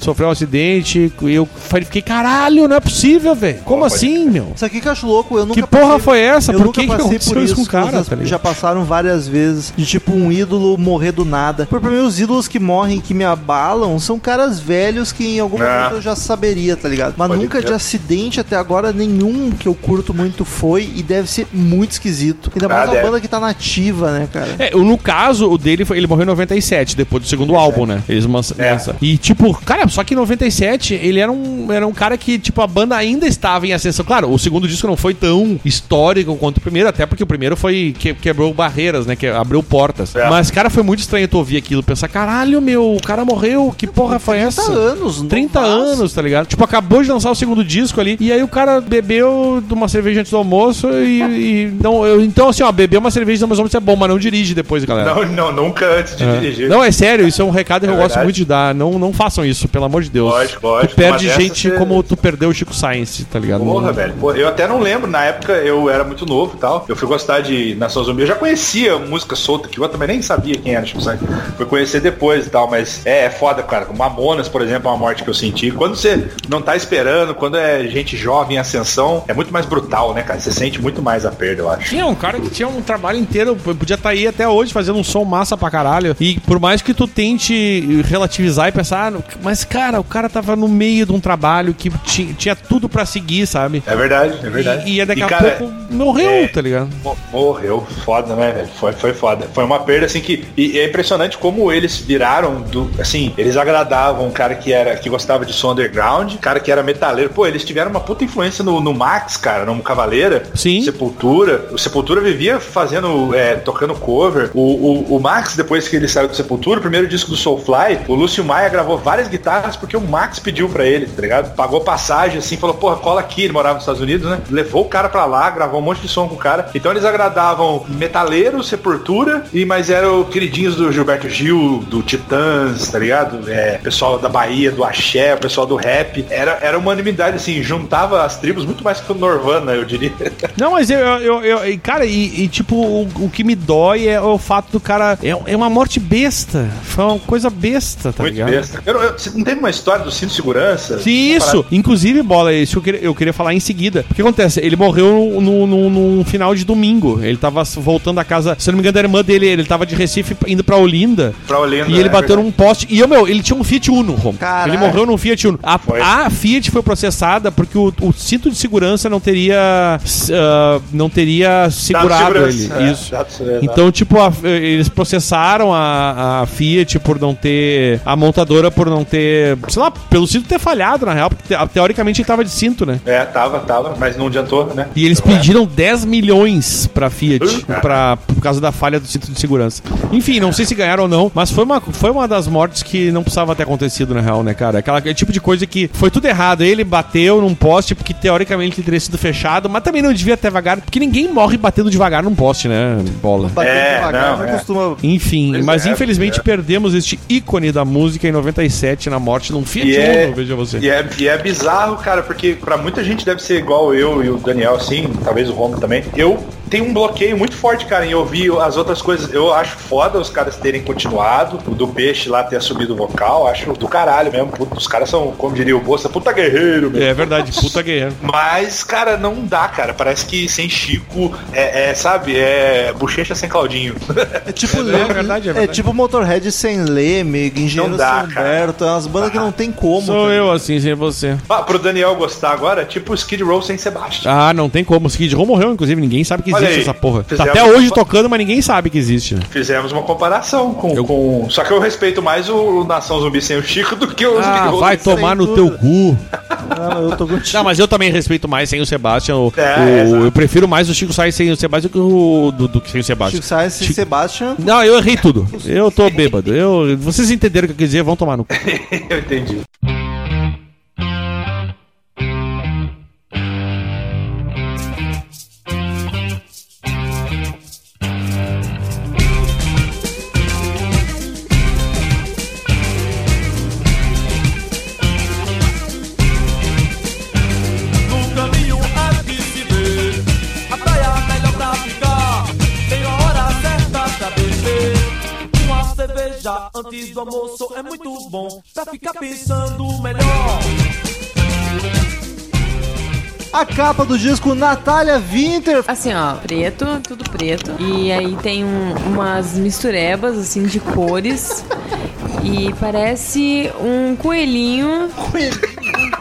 sofreu um acidente. E eu fiquei, caralho, não é possível, velho. Como pode assim, meu? Isso aqui que eu acho louco, eu nunca Que porra foi essa? Por que que passei aconteceu por isso com o cara, tá já passaram várias vezes de tipo um ídolo morrer do nada. Por pra mim, os ídolos que morrem, que me abalam, são caras velhos que em algum Ah. momento eu já saberia, tá ligado? Mas Pode nunca de acidente até agora nenhum que eu curto muito foi e deve ser muito esquisito. Ainda mais Ah, uma deve. banda que tá nativa, né, cara? É, no caso, o dele foi. Ele morreu em 97, depois do segundo álbum, né? Eles lançam. É. E, tipo, cara, só que em 97 ele era um, era um cara que, tipo, a banda ainda estava em ascensão. Claro, o segundo disco não foi tão histórico quanto o primeiro, até porque o primeiro foi. Que, quebrou barreiras, né? Que abriu portas. É. Mas, cara, foi muito estranho tu ouvir aquilo. Pensar, caralho, meu, o cara morreu. Que porra foi essa? 30 anos, 30 novaço. anos, tá ligado? Tipo, acabou de lançar o segundo disco ali. E aí o cara bebeu de uma cerveja antes do almoço e. e não, eu- então, assim, ó, beber uma cerveja antes do almoço é bom, mas não dirige depois, galera. Não, não, nunca antes de É. dirigir. Não, é sério, isso é um recado que É eu gosto verdade. muito de dar. Não, não façam isso, pelo amor de Deus. Lógico, lógico. Tu perde gente você- como tu perdeu o Chico Science, tá ligado? Porra, Não- velho. Pô, eu até não lembro, na época eu era muito novo e tal. Eu fui gostar de Nação Zumbi. Eu já conhecia música solta, que eu também nem sabia quem era, tipo, sabe? Fui conhecer depois e tal, mas é, é foda, cara. Mamonas, por exemplo, é uma morte que eu senti. Quando você não tá esperando, quando é gente jovem em ascensão, é muito mais brutal, né, cara? Você sente muito mais a perda, eu acho. Tinha um cara que tinha um trabalho inteiro, podia estar aí até hoje fazendo um som massa pra caralho. E por mais que tu tente relativizar e pensar, ah, mas cara, o cara tava no meio de um trabalho que ti- tinha tudo pra seguir, sabe? É verdade, é verdade. E, e daqui a cara, pouco morreu, é- tá ligado? Mo- Morreu, foda, né, velho? Foi, foi foda. Foi uma perda, assim, que. E é impressionante como eles viraram do. Assim, eles agradavam um cara que era. que gostava de som underground, cara que era metaleiro. Pô, eles tiveram uma puta influência no, no Max, cara, no Cavaleira. Sim. Sepultura. O Sepultura vivia fazendo. é, tocando cover. O, o, o Max, depois que ele saiu do Sepultura, o primeiro disco do Soulfly, o Lúcio Maia gravou várias guitarras porque o Max pediu pra ele, tá ligado? Pagou passagem, assim, falou, porra, cola aqui. Ele morava nos Estados Unidos, né? Levou o cara pra lá, gravou um monte de som com o cara. Então eles agradavam metaleiro, Sepultura, e mas eram queridinhos do Gilberto Gil, do Titãs, tá ligado? É, pessoal da Bahia, do Axé, o pessoal do rap. Era, era uma unanimidade, assim, juntava as tribos muito mais que o Norvana, eu diria. Não, mas eu, eu, eu- cara, e, e, tipo, o, o que me dói é o fato do cara. É, é uma morte besta. Foi uma coisa besta, tá muito ligado? besta. Eu eu- você não teve uma história do cinto segurança? Sim, isso. parada- Inclusive, bola, isso eu queria, eu queria falar em seguida. O que acontece? Ele morreu no, no, num final de domingo. Ele tava voltando a casa, se eu não me engano, da irmã dele. Ele tava de Recife indo pra Olinda. Pra Olinda, E ele é bateu verdade. num poste. E eu, meu, ele tinha um Fiat Uno, Rom. Ele morreu num Fiat Uno. A, a Fiat foi processada porque o, o cinto de segurança não teria. ah, não teria segurado ele. é, Isso. Então, tipo, a- eles processaram a, a Fiat por não ter. A montadora por não ter. Sei lá, pelo cinto ter falhado, na real, porque te- teoricamente ele tava de cinto, né? É, tava, tava, mas não adiantou, né? E eles é. pediram 10 milhões pra Fiat pra, por causa da falha do cinto de segurança. Enfim, não sei se ganharam ou não, mas foi uma, foi uma das mortes que não precisava ter acontecido, na real, né, cara? Aquela, aquele tipo de coisa que foi tudo errado. Ele bateu num poste porque teoricamente ele teria sido fechado, mas também não devia ter devagar, porque ninguém morre batendo devagar num poste, né? Bola. Bater É, devagar não, não é. costuma. Enfim, Pois mas é, infelizmente é. perdemos este ícone da música em 97 na morte de um Fiat E é, Uno, veja você. e, é, e é bizarro, cara, porque pra muita gente deve ser igual eu e o Daniel, assim, talvez o Romo também. Eu tem um bloqueio muito forte, cara, em ouvir as outras coisas. Eu acho foda os caras terem continuado, o do peixe lá ter assumido o vocal, acho do caralho mesmo. Puta, os caras são, como diria o Bolsa, puta guerreiro, meu. É verdade, puta guerreiro. Mas, cara, não dá, cara. Parece que sem Chico é, é, sabe, é bochecha sem Claudinho. É tipo, É Leme- verdade, é é verdade. tipo Motorhead sem Leme, Engenheiro Não dá, sem Humberto, é umas bandas que não tem como. Sou cara. eu assim, sem você. ah, pro Daniel gostar agora, tipo Skid Row sem Sebastian. Ah, não tem como. O Skid Row morreu, inclusive, ninguém sabe que Olha existe aí, essa porra. Tá fizemos até hoje uma- tocando, mas ninguém sabe que existe. né? Fizemos uma comparação com, Eu- com- Só que eu respeito mais o Nação Zumbi sem o Chico do que o Ah, Row vai tomar no dúvida. teu cu. Ah, eu tô contigo. Não, mas eu também respeito mais sem o Sebastian. O, É, o- eu prefiro mais o Chico Sainz sem o Sebastian do que o do, do que sem o Sebastian. Chico Sainz sem Chico- Sebastian. Não, eu errei tudo. Eu tô bêbado. Eu, vocês entenderam o que eu quis dizer, vão tomar no cu. eu entendi. Antes do almoço é muito bom Pra ficar pensando melhor A capa do disco Natália Winter. Assim, ó, preto, tudo preto. E aí tem um- umas misturebas, assim, de cores. E parece um coelhinho.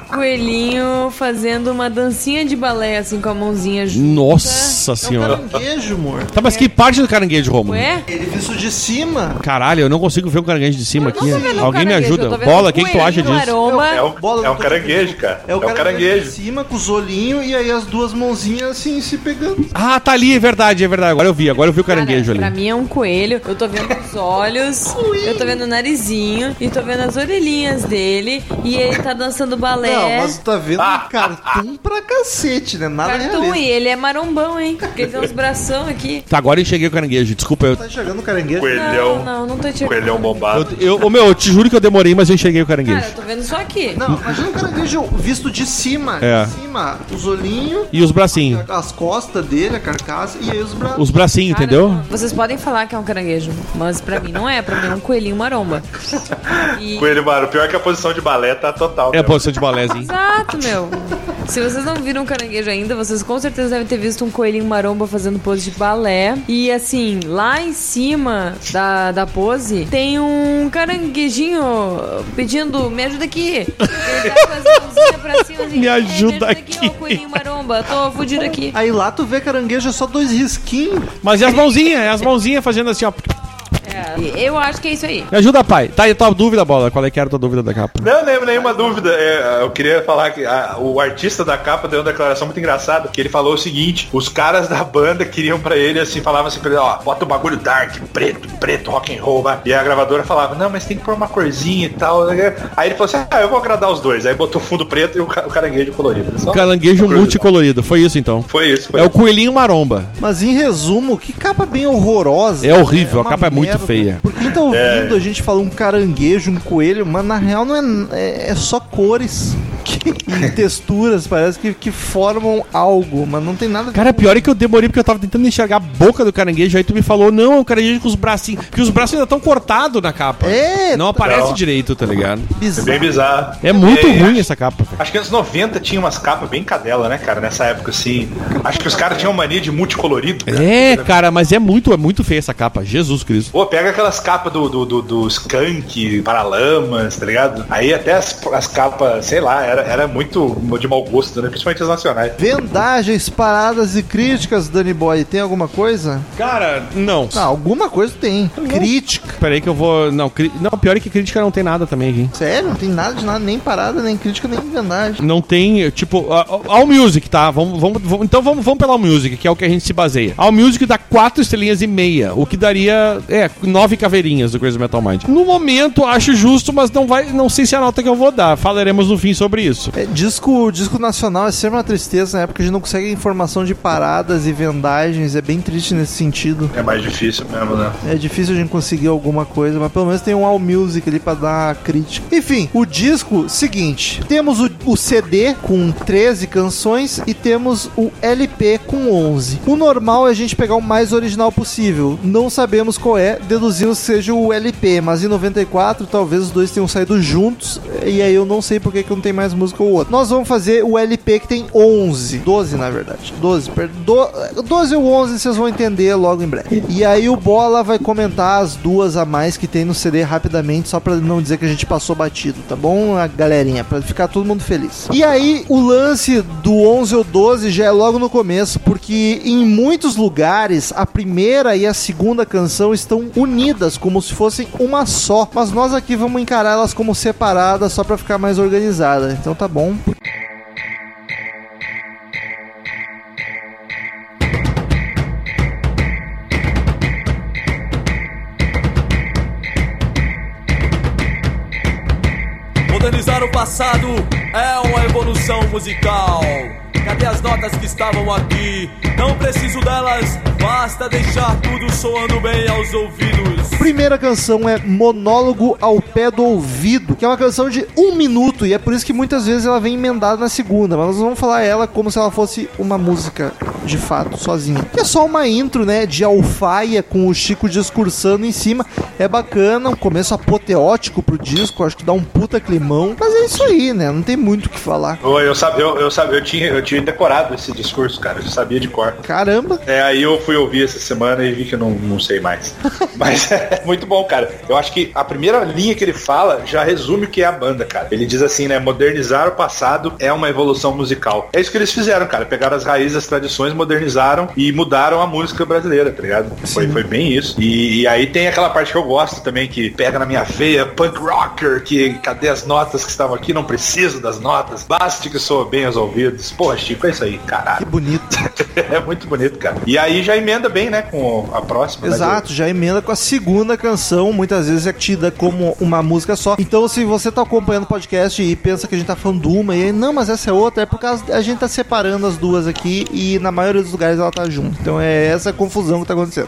Coelhinho fazendo uma dancinha de balé, assim, com a mãozinha junta. Nossa É um senhora. caranguejo, amor. Tá, mas que parte do caranguejo, Romulo? Ué? Ele visto de cima. Caralho, eu não consigo ver um caranguejo de cima aqui. Um Alguém me ajuda. Bola, um o que, que tu acha disso? Aroma. É o, Bola é um caranguejo, cara. É o, caranguejo, caranguejo. de cima com os olhinhos e aí as duas mãozinhas assim se pegando. Ah, tá ali, é verdade, é verdade. Agora eu vi, agora eu vi o caranguejo Cara, Pra ali. mim é um coelho. Eu tô vendo os olhos, eu tô vendo o narizinho e tô vendo as orelhinhas dele. E ele tá dançando balé. Não, mas tu tá vendo um cartoon pra cacete, né? Nada Cartoon, e ele é marombão, hein? Porque ele tem uns bração aqui. Tá, agora eu enxerguei o caranguejo. Desculpa, eu. Tá enxergando o caranguejo? Coelhão. Não, não, não tô te Coelhão bombado. Eu, eu, ô, meu, eu te juro que eu demorei, mas eu enxerguei o caranguejo. Cara, eu tô vendo só aqui. Não, imagina o caranguejo visto de cima. É. De cima, os olhinhos, E os bracinhos. as costas dele, a carcaça e aí os braços. Os bracinhos, Cara, entendeu? Vocês podem falar que é um caranguejo, mas pra mim não é. Pra mim é um coelhinho maromba. E... Coelho, mano, pior que a posição de balé tá total. É a meu. posição de balézinho. Exato, meu. Se vocês não viram um caranguejo ainda, vocês com certeza devem ter visto um coelhinho maromba fazendo pose de balé. E assim, lá em cima da, da pose, tem um caranguejinho pedindo, me ajuda aqui. Ele tá com as mãozinhas pra cima assim. Me "É, ajuda ó, aqui." coelhinho maromba, tô fudido aqui. Aí lá tu vê caranguejo é só dois risquinhos. Mas e as mãozinhas? É as mãozinhas fazendo assim, ó. É, eu acho que é isso aí. Me ajuda, pai. Tá aí a tua dúvida, bola. Qual é que era a tua dúvida da capa? Não, nem, nenhuma dúvida. É, eu queria falar que a- o artista da capa deu uma declaração muito engraçada, que ele falou o seguinte, os caras da banda queriam pra ele, assim, falavam assim pra ele, ó, bota o bagulho dark, preto, preto, rock and roll, vai. E a gravadora falava, não, mas tem que pôr uma corzinha e tal. Aí ele falou assim, ah, eu vou agradar os dois. Aí botou o fundo preto e o, ca- o caranguejo colorido. Só- Caranguejo multicolorido. Foi isso então. Foi isso, foi É o isso. coelhinho maromba. Mas em resumo, que capa bem horrorosa. É horrível, a uma capa é muito. Feia. Por quem tá ouvindo a gente falar um caranguejo, um coelho, mas na real não é, é, é só cores que- e texturas, parece que, que formam algo, mas não tem nada Cara, pior é que eu demorei porque eu tava tentando enxergar a boca do caranguejo. Aí tu me falou, não, é um caranguejo com os bracinhos. Porque os braços ainda estão cortados na capa. É, Não aparece Não. direito, tá ligado? É bizarro. bem bizarro. É muito É, ruim essa capa. Acho que anos 90 tinha umas capas bem cadela, né, cara? Nessa época, assim. Acho que os caras tinham mania de multicolorido. cara. É, cara, mas é muito, é muito feia essa capa. Jesus Cristo. Pô, pega aquelas capas do, do, do, do Skunk, Paralamas, tá ligado? Aí até as, as capas, sei lá, era, era muito de mau gosto, né? Principalmente as nacionais. Vendagens, paradas e críticas, Danny Boy, tem alguma coisa? Cara, não. Ah, alguma coisa tem. Crítica. Peraí que eu vou. Não, cri... não, pior é que crítica não tem nada também aqui. Sério, não tem nada de nada, nem parada, nem crítica, nem vendagem. Não tem, tipo, a- a- All Music, tá? Vamos, vamos, vamos- então vamos, vamos pela All Music, que é o que a gente se baseia. All Music dá quatro estrelinhas e meia, o que daria, é, nove caveirinhas do Crazy Metal Mind. No momento, acho justo, mas não vai, não sei se é a nota que eu vou dar. Falaremos no fim sobre isso. Isso. É, disco, disco nacional é sempre uma tristeza na época a gente não consegue informação de paradas e vendagens, é bem triste nesse sentido. É mais difícil mesmo, né? É difícil a gente conseguir alguma coisa, mas pelo menos tem um All Music ali pra dar crítica. Enfim, o disco, seguinte: temos o, o CD com 13 canções e temos o LP com 11. O normal é a gente pegar o mais original possível. Não sabemos qual é, deduzimos que seja o LP, mas em 94 talvez os dois tenham saído juntos e aí eu não sei porque que não tem mais música ou outra. Nós vamos fazer o LP que tem 11, 12 na verdade. 12, per- do, 12 ou 11 vocês vão entender logo em breve. E aí o Bola vai comentar as duas a mais que tem no CD rapidamente, só pra não dizer que a gente passou batido, tá bom, a galerinha? Pra ficar todo mundo feliz. E aí o lance do 11 ou 12 já é logo no começo, porque em muitos lugares a primeira e a segunda canção estão unidas como se fossem uma só, mas nós aqui vamos encarar elas como separadas só pra ficar mais organizada. Então tá bom. Modernizar o passado é uma evolução musical. Cadê as notas que estavam aqui? Não preciso delas, basta deixar tudo soando bem aos ouvidos. Primeira canção é Monólogo ao Pé do Ouvido, que é uma canção de um minuto e é por isso que muitas vezes ela vem emendada na segunda, mas nós vamos falar ela como se ela fosse uma música de fato, sozinha. Que é só uma intro, né, de alfaia com o Chico discursando em cima. É bacana, um começo apoteótico pro disco, acho que dá um puta climão, mas é isso aí, né, não tem muito o que falar. Eu, eu, sabia, eu, eu, sabia, eu, tinha, eu tinha decorado esse discurso, cara. Eu já sabia de cor. Caramba! É, aí eu fui ouvir essa semana e vi que eu não, não sei mais. Mas é muito bom, cara. Eu acho que a primeira linha que ele fala já resume o que é a banda, cara. Ele diz assim, né? Modernizar o passado é uma evolução musical. É isso que eles fizeram, cara. Pegaram as raízes, as tradições, modernizaram e mudaram a música brasileira, tá ligado? Foi, foi bem isso. E, e aí tem aquela parte que eu gosto também, que pega na minha veia, punk rocker, que cadê as notas que estavam aqui? Não preciso das notas. Baste que soa bem aos ouvidos. Porra, Chico, é isso aí, Que caralho. bonito. é muito bonito, cara. E aí já emenda bem, né, com a próxima. né, Exato, já emenda com a segunda canção, muitas vezes é tida como uma música só. Então, se você tá acompanhando o podcast e pensa que a gente tá falando de uma, e aí, não, mas essa é outra, é por causa a gente tá separando as duas aqui e na maioria dos lugares ela tá junto. Então é essa confusão que tá acontecendo.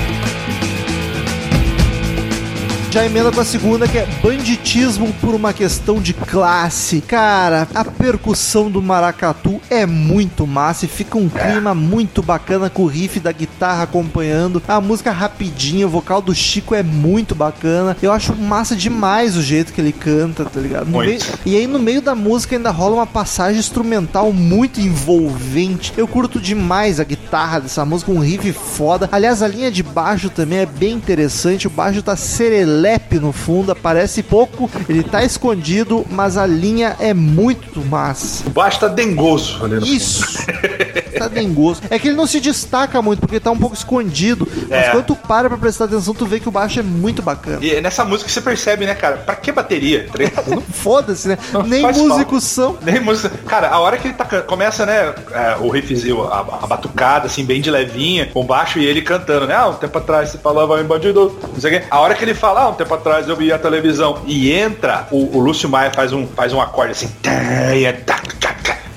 Já emenda com a segunda, que é banditismo por uma questão de classe. Cara, a percussão do maracatu é muito massa e fica um clima muito bacana com o riff da guitarra acompanhando. A música rapidinha, o vocal do Chico é muito bacana. Eu acho massa demais o jeito que ele canta, tá ligado? Meio- e aí no meio da música ainda rola uma passagem instrumental muito envolvente. Eu curto demais a guitarra dessa música, um riff foda. Aliás, a linha de baixo também é bem interessante. O baixo tá serelepe no fundo, aparece pouco, ele tá escondido, mas a linha é muito massa. Tá dengoso ali no. Isso. Tá dengoso. É que ele não se destaca muito, porque tá um pouco escondido. Mas É. quando tu para pra prestar atenção, tu vê que o baixo é muito bacana. E nessa música você percebe, né, cara? Pra que bateria? Tá? Foda-se, né? Não Nem músicos são. Nem música. Cara, a hora que ele tá começa, né, é, o riffzinho, a, a batucada, assim, bem de levinha, com baixo e ele cantando, né? Ah, um tempo atrás você falava em bandido, não sei o quê. A hora que ele fala, ah, um tempo atrás eu vi a televisão e entra, o, o Lúcio Maia faz um, faz um acorde assim, e é.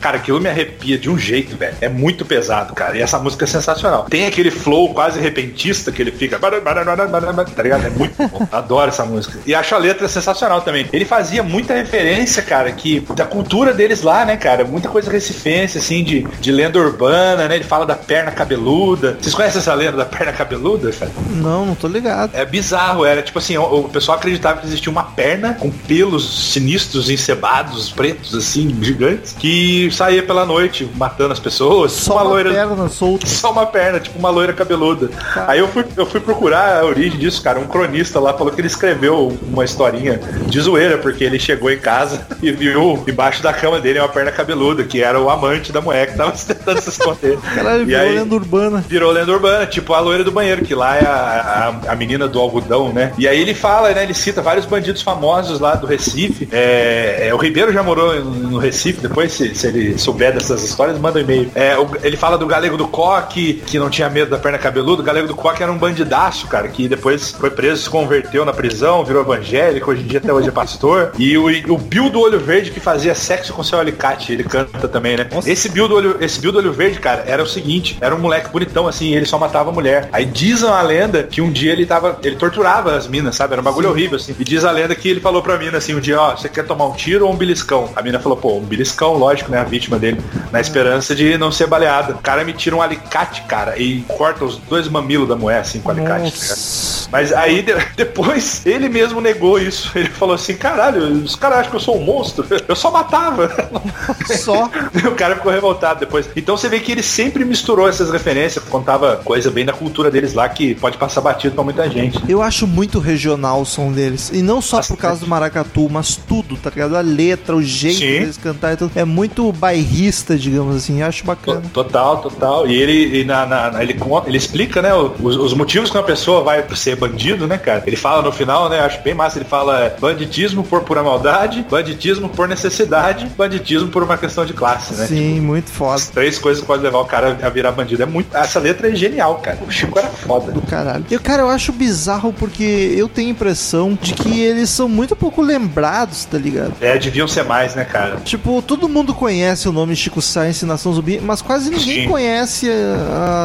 Cara, aquilo me arrepia de um jeito, velho. É muito pesado, cara. E essa música é sensacional. Tem aquele flow quase repentista que ele fica. Tá ligado? É muito bom. Adoro essa música. E acho a letra sensacional também. Ele fazia muita referência, cara, que da cultura deles lá, né, cara? Muita coisa recifense, assim, de, de lenda urbana, né? Ele fala da perna cabeluda. Vocês conhecem essa lenda da perna cabeluda, cara? Não, não tô ligado. É bizarro, era tipo assim, o, o pessoal acreditava que existia uma perna com pelos sinistros, encebados, pretos, assim, gigantes, que saía pela noite matando as pessoas. Só uma uma loira. perna solta. Só uma perna, tipo uma loira cabeluda. Aí eu fui, eu fui procurar a origem disso, cara. Um cronista lá falou que ele escreveu uma historinha de zoeira, porque ele chegou em casa e viu embaixo da cama dele uma perna cabeluda, que era o amante da mulher que tava tentando se esconder. Caralho, E virou aí- lenda urbana. Virou lenda urbana, tipo a loira do banheiro, que lá é a, a, a menina do algodão, né? E aí ele fala, né? Ele cita vários bandidos famosos lá do Recife. É, é, o Ribeiro já morou no Recife, depois, se, se ele souber dessas histórias, manda um e-mail. É, ele fala do galego do coque, que não tinha medo da perna cabeluda. O galego do coque era um bandidaço, cara, que depois foi preso, se converteu na prisão, virou evangélico, hoje em dia até hoje é pastor. E o, o Bill do Olho Verde que fazia sexo com seu alicate, ele canta também, né? Esse Bill do Olho, esse Bill do Olho Verde, cara, era o seguinte, era um moleque bonitão assim, ele só matava mulher. Aí diz a lenda que um dia ele tava, ele torturava as minas, sabe? Era um bagulho horrível assim. E diz a lenda que ele falou pra mina assim, um dia, ó, você quer tomar um tiro ou um beliscão? A mina falou, pô, um beliscão, lógico, né? A vítima dele, na esperança de não ser baleada. O cara me tira um alicate, cara, e corta os dois mamilos da mulher assim com alicate. tá ligado? Mas aí de- depois ele mesmo negou isso. Ele falou assim, caralho, os caras acham que eu sou um monstro. Eu só matava. Só. o cara ficou revoltado depois. Então você vê que ele sempre misturou essas referências, contava coisa bem da cultura deles lá que pode passar batido pra muita gente. Eu acho muito regional o som deles. E não só por causa do maracatu, mas tudo, tá ligado? A letra, o jeito Sim. deles cantar e tudo. É muito bairrista, digamos assim. Eu acho bacana. Total, total. E ele, e na, na- ele, conta- ele explica, né, os, os motivos que uma pessoa vai ser bandido, né, cara? Ele fala no final, né, acho bem massa, ele fala é, banditismo por pura maldade, banditismo por necessidade, banditismo por uma questão de classe, né? Sim, muito foda. Três coisas que podem levar o cara a virar bandido. É muito. Essa letra é genial, cara. O Chico era foda. Do caralho. E, cara, eu acho bizarro porque eu tenho a impressão de que eles são muito pouco lembrados, tá ligado? É, deviam ser mais, né, cara? Tipo, todo mundo conhece o nome Chico Sainz e Nação Zumbi, mas quase ninguém Sim. conhece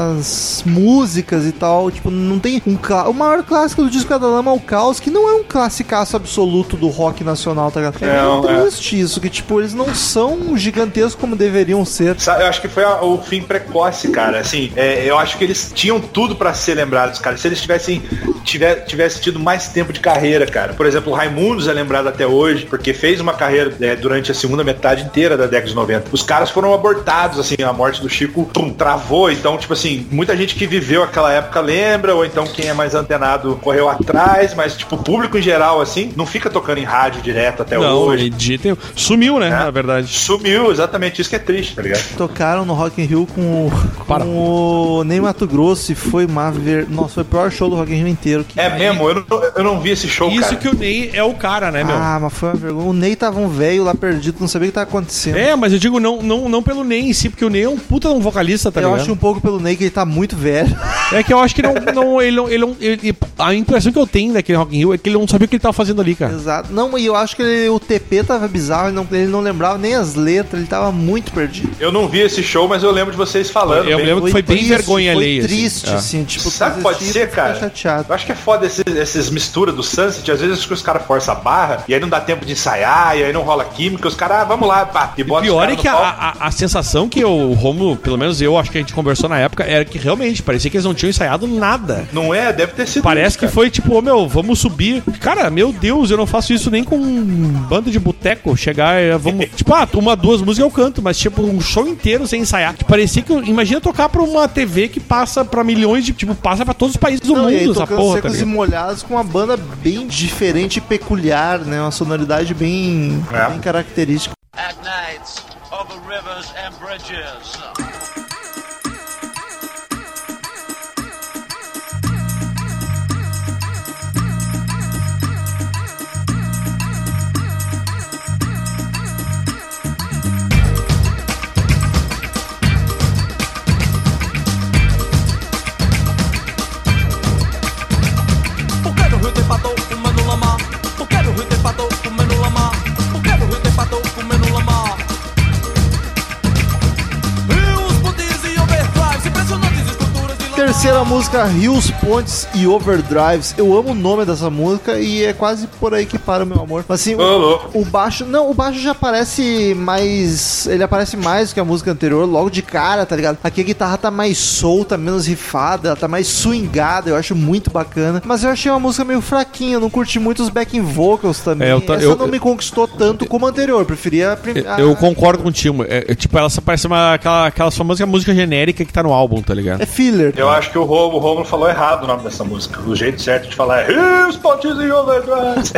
as músicas e tal. Tipo, não tem um O maior clássico do disco da Lama é o Caos, que não é um classicaço absoluto do rock nacional, tá ligado? É Não, é. triste isso, que tipo, eles não são gigantescos como deveriam ser. Eu acho que foi a- o fim precoce, cara. Assim, é, eu acho que eles tinham tudo pra ser lembrados, cara. Se eles tivessem tiver, tivesse tido mais tempo de carreira, cara. Por exemplo, o Raimundos é lembrado até hoje, porque fez uma carreira é, durante a segunda metade inteira da década de 90. Os caras foram abortados, assim, a morte do Chico pum, travou. Então, tipo assim, muita gente que viveu aquela época lembra, ou então quem é mais antenado correu atrás, mas, tipo, o público em geral, assim, não fica tocando em rádio direto até Não, hoje. nenhum. Sumiu, né, É. na verdade. Sumiu, exatamente isso que é triste, tá ligado? Tocaram no Rock in Rio com, o- com o Ney Mato Grosso e foi uma ver... Nossa, foi o pior show do Rock in Rio inteiro. Que- É mesmo, eu não, eu não vi esse show, Isso cara. que o Ney é o cara, né, meu? Ah, mas foi uma vergonha. O Ney tava um velho lá perdido, não sabia o que tava acontecendo. É, mas eu digo não, não, não pelo Ney em si, porque o Ney é um puta um vocalista, tá eu ligado? acho um pouco pelo Ney que ele tá muito velho. É que eu acho que não, não, ele, não, ele, não- ele- A impressão que eu tenho daquele Rock in Rio é que ele não sabia o que ele tava fazendo ali, cara. Exato. Não, e eu acho que ele- o TP tava bizarro, ele não, ele não lembrava nem as letras, ele tava muito perdido. Eu não vi esse show, mas eu lembro de vocês falando. Eu bem. lembro que foi bem vergonha foi alheia, assim. triste, É. assim, tipo, Sabe o que pode assistir ser, cara? chateado. Eu acho que é foda esses, esses misturas do Sunset. Às vezes que os caras forçam a barra e aí não dá tempo de ensaiar, e aí não rola química. Os caras, ah, vamos lá, pá, e O bota os pior é que a, a, a sensação que o Romulo, pelo menos eu acho que a gente conversou na época, era que realmente parecia que eles não tinham ensaiado nada. Não é? Deve ter sido. Parece que cara. foi tipo, ô meu, vamos subir. Cara, meu Deus, eu não faço isso nem com um banda de boteco. Chegar, e vamos. tipo, ah, uma, duas músicas eu canto, mas tipo, um show inteiro sem ensaiar. Tipo, parecia que. Imagina tocar pra uma TV que passa pra milhões de. Tipo, passa pra todos os países do Não, e aí mundo essa porra, tá secos e ligado? molhados com uma banda bem diferente e peculiar, né? Uma sonoridade bem, É. bem característica. at night over rivers and bridges. Terceira música, Rios, Pontes e Overdrives. Eu amo o nome dessa música e é quase por aí que para o meu amor. Mas assim, louco. o, o baixo. Não, o baixo já aparece mais. Ele aparece mais que a música anterior, logo de cara, tá ligado? Aqui a guitarra tá mais solta, menos rifada, ela tá mais swingada, eu acho muito bacana. Mas eu achei uma música meio fraquinha, eu não curti muito os backing vocals também. É, eu ta- Essa eu- não me conquistou tanto como a anterior, preferia a primeira. Eu concordo contigo. É, é, tipo, ela só parece uma, aquela, aquela famosa música genérica que tá no álbum, tá ligado? É filler. Eu acho que o Romulo, o Romulo falou errado o nome dessa música. O jeito certo de falar é Hills, Pontes e Overdrive.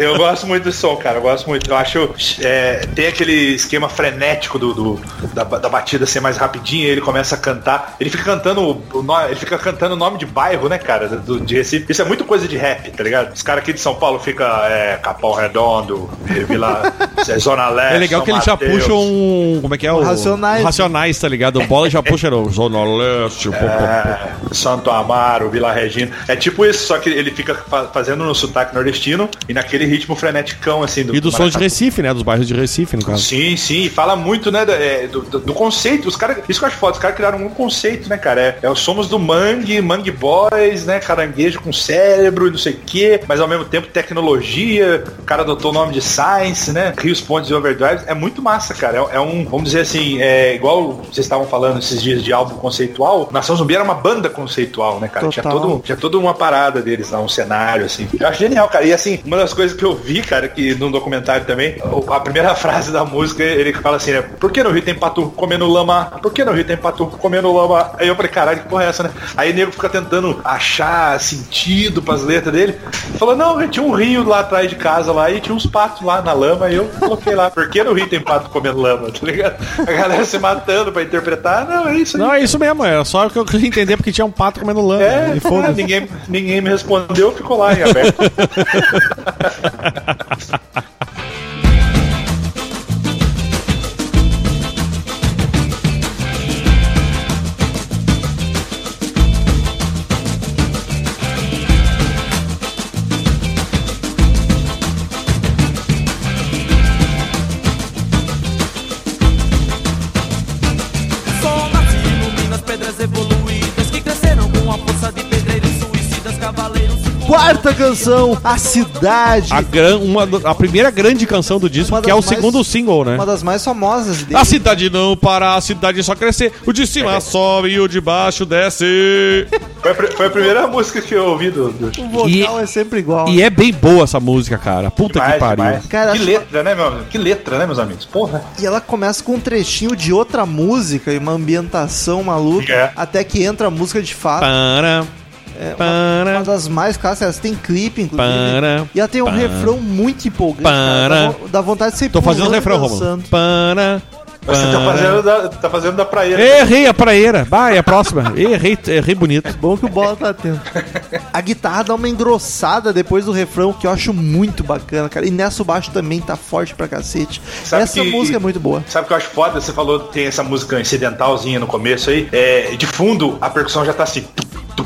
É, eu gosto muito desse som, cara. Eu gosto muito. Eu acho. é, tem aquele esquema frenético do, do- da, da batida ser mais rapidinha. Ele começa a cantar. Ele fica cantando ele fica cantando o nome de bairro, né, cara? Do, de Recife. Isso é muito coisa de rap, tá ligado? Os caras aqui de São Paulo ficam é, Capão Redondo, Vila é, Zona Leste. É legal São que eles já puxam. um- Como é que é? O, Racionais. Racionais, tá ligado? O bola já puxa o Zona Leste. É, Santo Amaro, Vila Regina. É tipo isso, só que ele fica fa- fazendo no sotaque nordestino e naquele ritmo freneticão, assim. E do som de. Recife, né? Dos bairros de Recife, no caso. Sim, sim, e fala muito, né, é, do, do- do conceito. Os caras, isso que eu acho foda, os caras criaram um conceito, né, cara? É, é os somos do Mangue, Mangue Boys, né, caranguejo com cérebro e não sei o quê, mas ao mesmo tempo tecnologia, o cara adotou o nome de Science, né, Rios, Pontes e Overdrives. É muito massa, cara. É, é um, vamos dizer assim, é igual vocês estavam falando esses dias de álbum conceitual, Nação Zumbi era uma banda conceitual, né, cara? Tinha, Total. todo, tinha toda uma parada deles lá, um cenário, assim. Eu acho genial, cara. E assim, uma das coisas que eu vi, cara, que num documentário também, a primeira frase da música, ele fala assim, né? Por que no Rio tem pato comendo lama? Por que no Rio tem pato comendo lama? Aí eu falei, caralho, que porra é essa, né? Aí o nego fica tentando achar sentido pras letras dele. Falou, não, tinha um rio lá atrás de casa lá e tinha uns patos lá na lama e eu coloquei lá. Por que no Rio tem pato comendo lama? Tá ligado? A galera se matando pra interpretar. Não, é isso aí. Não, é isso mesmo. É só que eu queria entender porque tinha um pato comendo lama. É, e foda-se. ninguém, ninguém me respondeu, ficou lá em aberto. canção, A Cidade. A, gran, uma, a primeira grande canção do disco, que é o mais- segundo single, né? Uma das mais famosas dele. A cidade não para, a cidade só crescer. O de cima sobe e o de baixo desce. Foi foi a primeira música que eu ouvi do. do... O vocal é sempre igual. E é bem boa essa música, cara. Puta que Demais, pariu. demais. Cara, que acho- letra, né, meu amigo? Que letra, né, meus amigos? Porra. E ela começa com um trechinho de outra música e uma ambientação maluca, É. até que entra a música de fato. Para, É uma, uma das mais clássicas, tem clipe, inclusive. para. E ela tem um para. refrão muito empolgante. Para. Cara, dá, vo- dá vontade de ser Tô fazendo o refrão, Romulo. Para. Você tá fazendo da, tá fazendo da praia. Errei a praeira. Vai, é a próxima. Errei, errei bonito. Bom que o bola tá atento. A guitarra dá uma engrossada depois do refrão, que eu acho muito bacana, cara. E nessa o baixo também tá forte pra cacete. Sabe Essa que- música é muito boa. Sabe o que eu acho foda? Você falou que tem essa música incidentalzinha no começo aí. É, de fundo, a percussão já tá assim. tum, tum.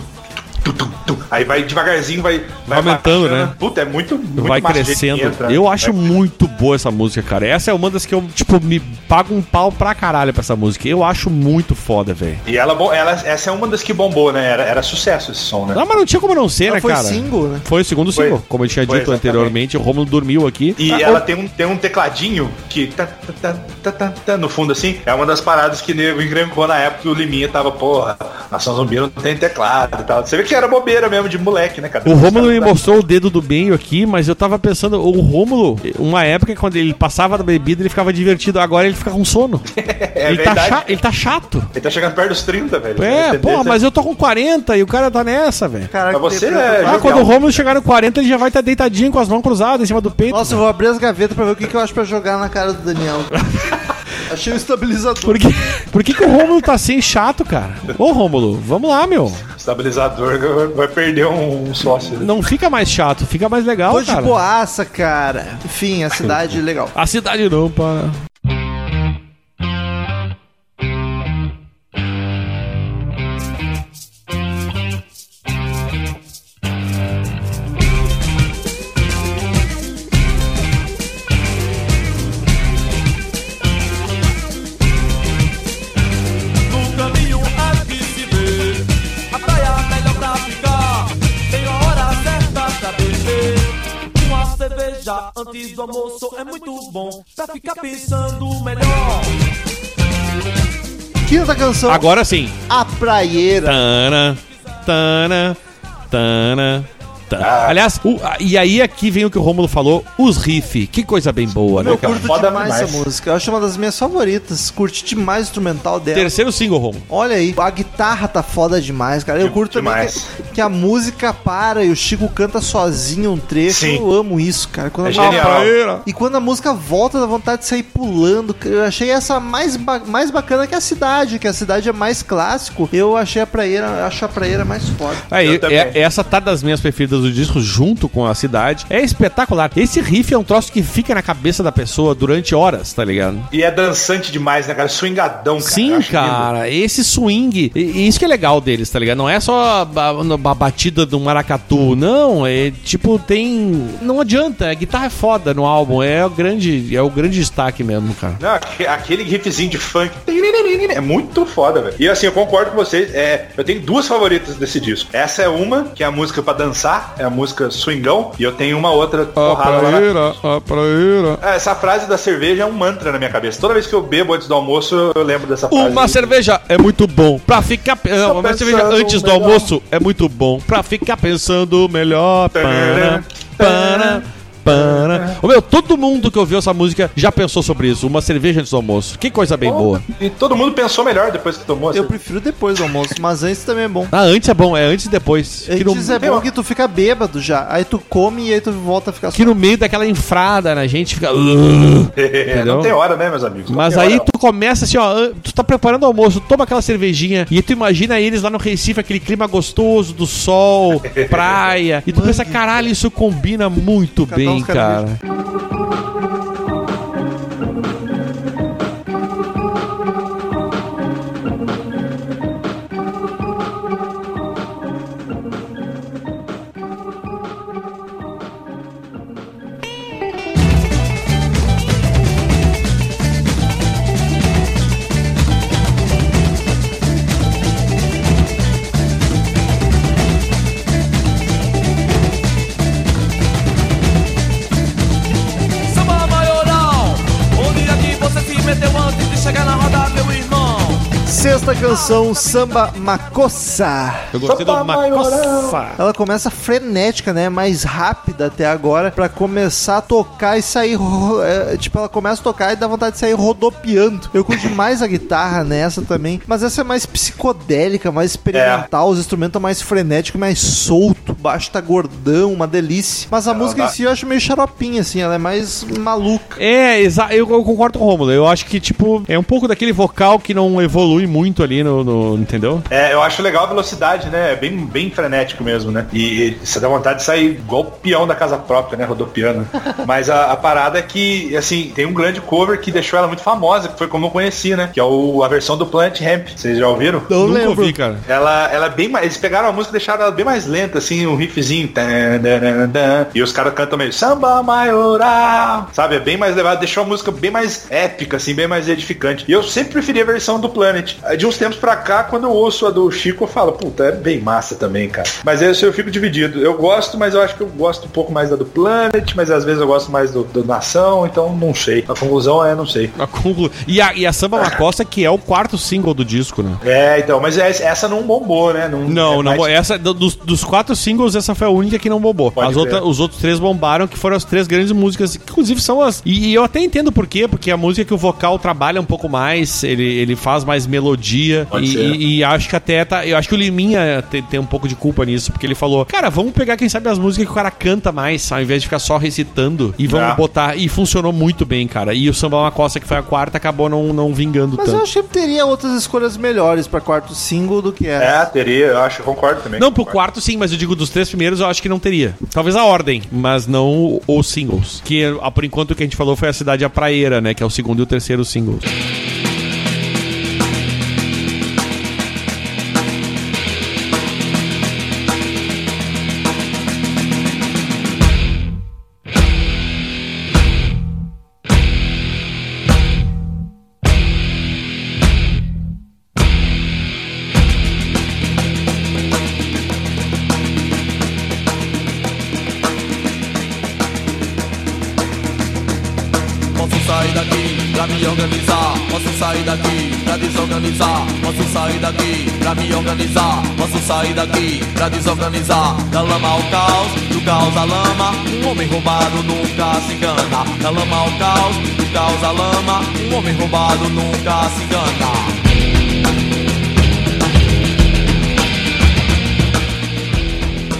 Aí vai devagarzinho, vai, vai aumentando, baixando. né? Puta, é muito, muito Vai crescendo. entra. Eu acho Vai- muito boa essa música, cara. Essa é uma das que eu, tipo, me pago um pau pra caralho pra essa música. Eu acho muito foda, velho. E ela, ela, essa é uma das que bombou, né? Era, era sucesso esse som, né? Não, mas não tinha como não ser, Ela né, foi cara? single, né? Foi o segundo Foi. single, como eu tinha Foi, dito exatamente. anteriormente. O Romulo dormiu aqui. E Ah, ela o- tem um, tem um tecladinho que tá, tá, tá, tá, tá, tá, no fundo assim. É uma das paradas que nego engrencou na época que o Liminha tava, porra, Nação Zumbi não tem teclado e tal. Você vê que era bobeira mesmo de moleque, né, cara? O Rômulo me mostrou o dedo do meio aqui, mas eu tava pensando, o Rômulo, uma época quando ele passava da bebida, ele ficava divertido, agora ele fica com sono. É ele, tá verdade. ele tá chato. Ele tá chegando perto dos 30, velho. É, porra, mas eu tô com 40 e o cara tá nessa, velho. Caraca, Mas você é- Ah, quando o Rômulo chegar no 40, ele já vai estar deitadinho com as mãos cruzadas em cima do peito. Nossa, eu vou abrir as gavetas pra ver o que, que eu acho pra jogar na cara do Daniel. Achei o estabilizador. Por que, por que, que o Rômulo tá assim chato, cara? Ô, Rômulo, vamos lá, meu. Estabilizador vai- perder um, sócio. Não fica mais chato, fica mais legal, Tô de cara. boaça, cara. Enfim, a cidade legal. A cidade não para. Almoço é muito bom pra ficar pensando melhor. Quinta canção, Agora sim. A Praieira. Tana, tana, tana. Tana. Aliás, o- a- e aí aqui vem o que o Rômulo falou, os riff. Que coisa bem boa, né, Eu cara? curto Foda demais, demais. essa música. Eu acho uma das minhas favoritas. Curti demais o instrumental dela. Terceiro single, Rômulo. Olha aí, a guitarra tá foda demais, cara. Eu curto também demais. que, que a música para e o Chico canta sozinho um trecho. Sim. Eu amo isso, cara. Quando É a- genial. E quando a música volta, dá vontade de sair pulando. Eu achei essa mais, ba- mais bacana que a cidade, que a cidade é mais clássico. Eu achei a praieira, acho a praieira mais foda. Aí, Eu também. é- essa tá das minhas preferidas do disco, junto com a cidade. É espetacular. Esse riff é um troço que fica na cabeça da pessoa durante horas, tá ligado? E é dançante demais, né, cara? Swingadão, cara. Sim, acho lindo. cara, esse swing, e- isso que é legal deles, tá ligado? Não é só a, a batida do maracatu, não, é tipo, tem... Não adianta, a guitarra é foda no álbum, é o grande, é o grande destaque mesmo, cara. Não, aque- aquele riffzinho de funk é muito foda, velho. E assim, eu concordo com vocês. É, eu tenho duas favoritas desse disco. Essa é uma, que é a música pra dançar, é a música swingão. E eu tenho uma outra porrada lá. na- a praeira. É, essa frase da cerveja é um mantra na minha cabeça. Toda vez que eu bebo antes do almoço, eu lembro dessa frase. Uma cerveja é muito bom pra ficar. Não, uma cerveja antes do melhor. almoço é muito bom pra ficar pensando melhor. Para, para, para. Ô meu, todo mundo que ouviu essa música já pensou sobre isso. Uma cerveja antes do almoço. Que coisa bem boa. E todo mundo pensou melhor depois que tomou. Eu prefiro depois do almoço, mas antes também é bom. Ah, antes é bom, é antes e depois. Que no, Antes é bom que tu fica bêbado já. Aí tu come e aí tu volta a ficar que no meio daquela enfrada na gente fica. Não tem hora, né, meus amigos? Não Mas aí hora, tu começa assim, ó, tu tá preparando o almoço, toma aquela cervejinha, e tu imagina eles lá no Recife, aquele clima gostoso do sol, praia, e tu pensa, caralho, isso combina muito bem, uns cara. Sexta canção, Samba Macossa. Eu gostei do Macossa. Ela começa frenética, né? Mais rápida até agora, pra começar a tocar e sair. é, tipo, ela começa a tocar e dá vontade de sair rodopiando. Eu curto demais a guitarra nessa também, mas essa é mais psicodélica, mais experimental. Os instrumentos mais frenéticos, mais solto. O baixo tá gordão, uma delícia. Mas a música em dá- si eu acho meio xaropinha, assim, ela é mais maluca. É, exa eu, eu concordo com o Romulo. Eu acho que, tipo, é um pouco daquele vocal que não evolui muito ali no. no- entendeu? É, eu acho legal a velocidade, né? É bem, bem frenético mesmo, né? E você dá vontade de sair igual o peão da casa própria, né? Rodopiando. Mas a, a parada é que, assim, tem um grande cover que deixou ela muito famosa, que foi como eu conheci, né? Que é o, a versão do Planet Hemp. Vocês já ouviram? Eu Nunca lembro. ouvi, cara. Ela, ela é bem mais. Eles pegaram a música e deixaram ela bem mais lenta, assim, um riffzinho. E os caras cantam meio samba maioral. Sabe? É bem mais levado, deixou a música bem mais épica, assim, bem mais edificante. E eu sempre preferi a versão do Planet. De uns tempos pra cá, quando eu ouço a do Chico, eu falo, puta, é bem massa também, cara. Mas esse eu fico dividido. Eu gosto, mas eu acho que eu gosto um pouco mais da do Planet, mas às vezes eu gosto mais do, do Nação, então não sei. A conclusão é, não sei. A conclu- E a, e a Samba Macossa, que é o quarto single do disco, né? É, então, mas é- essa não bombou, né? Não, é não, mais- essa do- dos, dos quatro singles, essa foi a única que não bombou. Pode As crer. outras, os outros três bombaram, que foram as três grandes músicas, que inclusive são as. E, e eu até entendo por quê, porque a música que o vocal trabalha um pouco mais, ele, ele faz mais melodia. Pode E, ser. e- e acho que até tá. Eu acho que o Liminha tem, tem um pouco de culpa nisso, porque ele falou, cara, vamos pegar, quem sabe, as músicas que o cara canta mais, ao invés de ficar só recitando, e vamos Ah. botar. E funcionou muito bem, cara. E o Samba Macossa, que foi a quarta, acabou não, não vingando Mas eu tanto. achei que teria outras escolhas melhores pra quarto single do que essa. É, teria, eu acho, concordo também. Não, pro Concordo. quarto sim, mas eu digo dos três primeiros eu acho que não teria. Talvez a ordem, mas não os singles. Que por enquanto o que a gente falou foi a cidade a praieira, né? Que é o segundo e o terceiro singles. Ao caos, do caos à lama. Um homem roubado nunca se engana. Da lama ao caos, do caos à lama. Um homem roubado nunca se engana.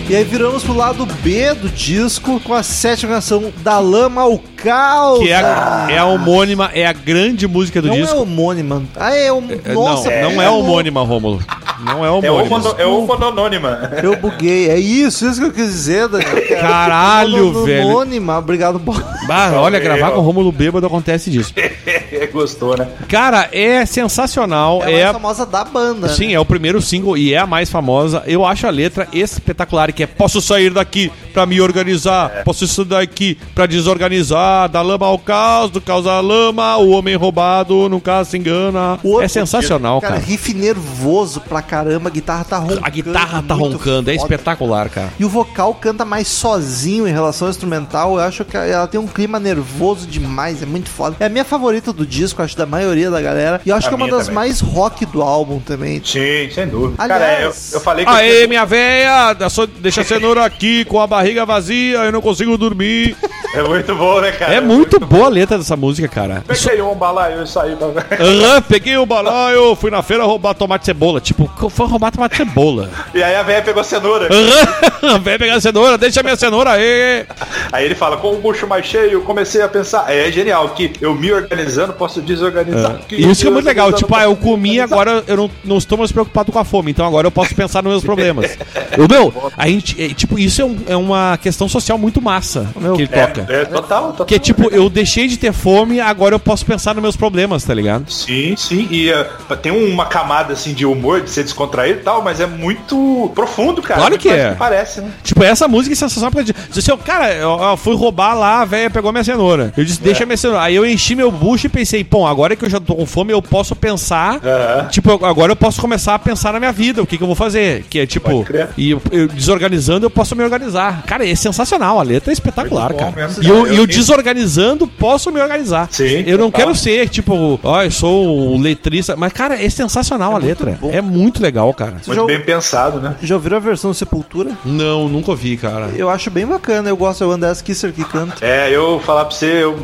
E aí viramos pro lado B do disco com a sétima canção Da Lama ao Caos. Que é a, é a homônima, é a grande música do não disco. é homônima. Ah, é um. É, Nossa, não, não é homônima, Rômulo. Não é É homônima. uma, é uma anônima. Eu buguei. É isso, isso que eu quis dizer, Daniel. Caralho, Homo- velho. Homônima, obrigado. Bah, olha, gravar com o Rômulo bêbado acontece disso. Gostou, né? Cara, é sensacional. É a É, mais famosa da banda. Sim, né? é o primeiro single e é a mais famosa. Eu acho a letra espetacular, que é Posso sair daqui pra me organizar, posso sair daqui pra desorganizar, da lama ao caos, do caos à lama, o homem roubado nunca se engana. O- é sensacional, Cara, cara. riff nervoso pra caramba, a guitarra tá roncando. A guitarra tá roncando, é foda. espetacular, cara. E o vocal canta mais sozinho em relação ao instrumental. Eu acho que ela tem um clima nervoso demais, é muito foda. É a minha favorita do disco, acho da maioria da galera. E eu acho A que é uma das também. mais rock do álbum também. Sim, sem dúvida. Aliás- Cara, eu, eu falei que. Aê, minha véia, deixa a cenoura aqui com a barriga vazia, eu não consigo dormir. É muito bom, né, cara? É muito boa a letra dessa música, cara. Peguei um balaio e saí pra. Aham, peguei o balaio, fui na feira roubar tomate e cebola. Tipo, foi roubar tomate e cebola. E aí a velha pegou a cenoura. Aham, vem pegar a cenoura, deixa a minha cenoura aí. Aí ele fala, com o bucho mais cheio, comecei a pensar. É, genial, que eu me organizando, posso desorganizar. E isso que é muito legal. Tipo, ah, eu comi, agora eu não, não estou mais preocupado com a fome. Então agora eu posso pensar nos meus problemas. O meu, a gente, é, tipo, isso é, um- é uma questão social muito massa que ele toca. É, é, total, total. Que é tipo, eu deixei de ter fome, agora eu posso pensar nos meus problemas, tá ligado? Sim, sim. E eh, tem uma camada assim de humor, de ser descontraído e tal, mas é muito profundo, cara. Claro que é. do Parece, né? Tipo, essa música é sensacional porque diz assim, ó, cara, eu, eu fui roubar lá, a velha pegou minha cenoura. Eu disse, deixa minha cenoura. Aí eu enchi meu bucho e pensei, pô, agora que eu já tô com fome, eu posso pensar. Aham. Tipo, agora eu posso começar a pensar na minha vida, o que, que eu vou fazer. Que é tipo, e eu, eu desorganizando, eu posso me organizar. Cara, é sensacional, a letra é espetacular, cara. mesmo, E eu, e eu Eu- desorganizando, posso me organizar. Sim, Eu não total. quero ser, tipo, ó, eu sou o letrista. Mas, cara, é sensacional a letra. bom. É muito legal, cara. Muito já- bem pensado, né? Já ouviram a versão Sepultura? Não, nunca ouvi, cara. Eu acho bem bacana, eu gosto, é o Andrés Kisser que canta. É, eu falar pra você, eu,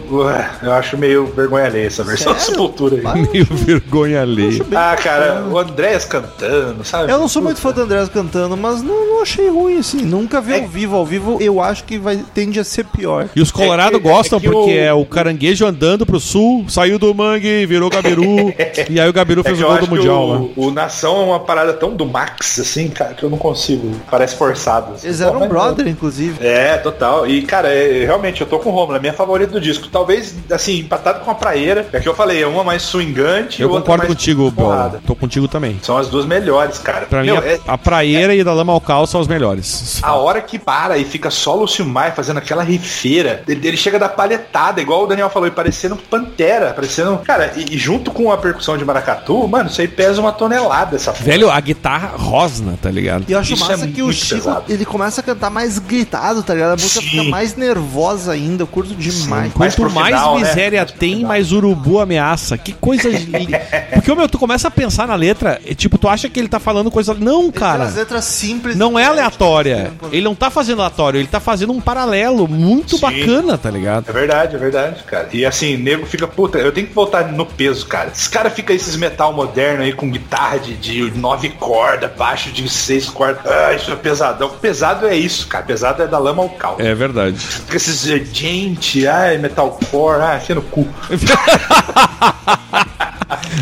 eu acho meio vergonha alheia essa versão Sério? Sepultura aí. Meio vergonha alheia. Ah, cara, o Andrés cantando, sabe? Eu não sou muito fã do Andrés cantando, mas não, não achei ruim assim. Nunca vi É- ao vivo. Ao vivo eu acho que vai, tende a ser pior. E os Colorado É gostam é que porque o- é o caranguejo andando pro sul, saiu do mangue, virou Gabiru, e aí o Gabiru É fez o gol do Mundial o, o Nação é uma parada tão do Max, assim, cara, que eu não consigo. Parece forçado. assim. Eles eram Mas- brother, inclusive. É, total. E, cara, é, realmente, eu tô com o Romulo, é minha favorita do disco. Talvez, assim, empatado com a praieira. É que eu falei, é uma mais swingante e Eu outra concordo mais contigo, Bola. Tô contigo também. São as duas melhores, cara. Pra Meu, mim, a, é- a praieira e a da lama ao cal são as melhores. A hora que para e fica só o Lúcio Maia fazendo aquela rifeira, ele, ele chega da palhetada, igual o Daniel falou, e parecendo pantera, parecendo. Cara, e, e junto com a percussão de maracatu, mano, isso aí pesa uma tonelada essa porra. Velho, a guitarra rosna, tá ligado? E eu acho Isso massa é que o Chico, pesado. ele começa a cantar mais gritado, tá ligado? A música Sim. fica mais nervosa ainda, eu curto demais. Mais Quanto mais final, né? miséria pro tem, mais urubu ameaça. Que coisa linda. Porque, meu, tu começa a pensar na letra, e, tipo, tu acha que ele tá falando coisa. Não, cara. As letras simples. Não é aleatória. né? Ele não tá fazendo aleatório, ele tá fazendo um paralelo muito Sim. bacana, tá ligado? É verdade, é verdade, cara. E assim, nego fica, puta, eu tenho que voltar no peso, cara. Esse cara fica esses metal moderno aí com guitarra de, de nove cordas, baixo de seis cordas. Ah, isso é pesadão. Pesado é isso, cara. Pesado é da lama ao cal. É verdade. Fica esses gente, ai, metalcore, ah, enfia no cu.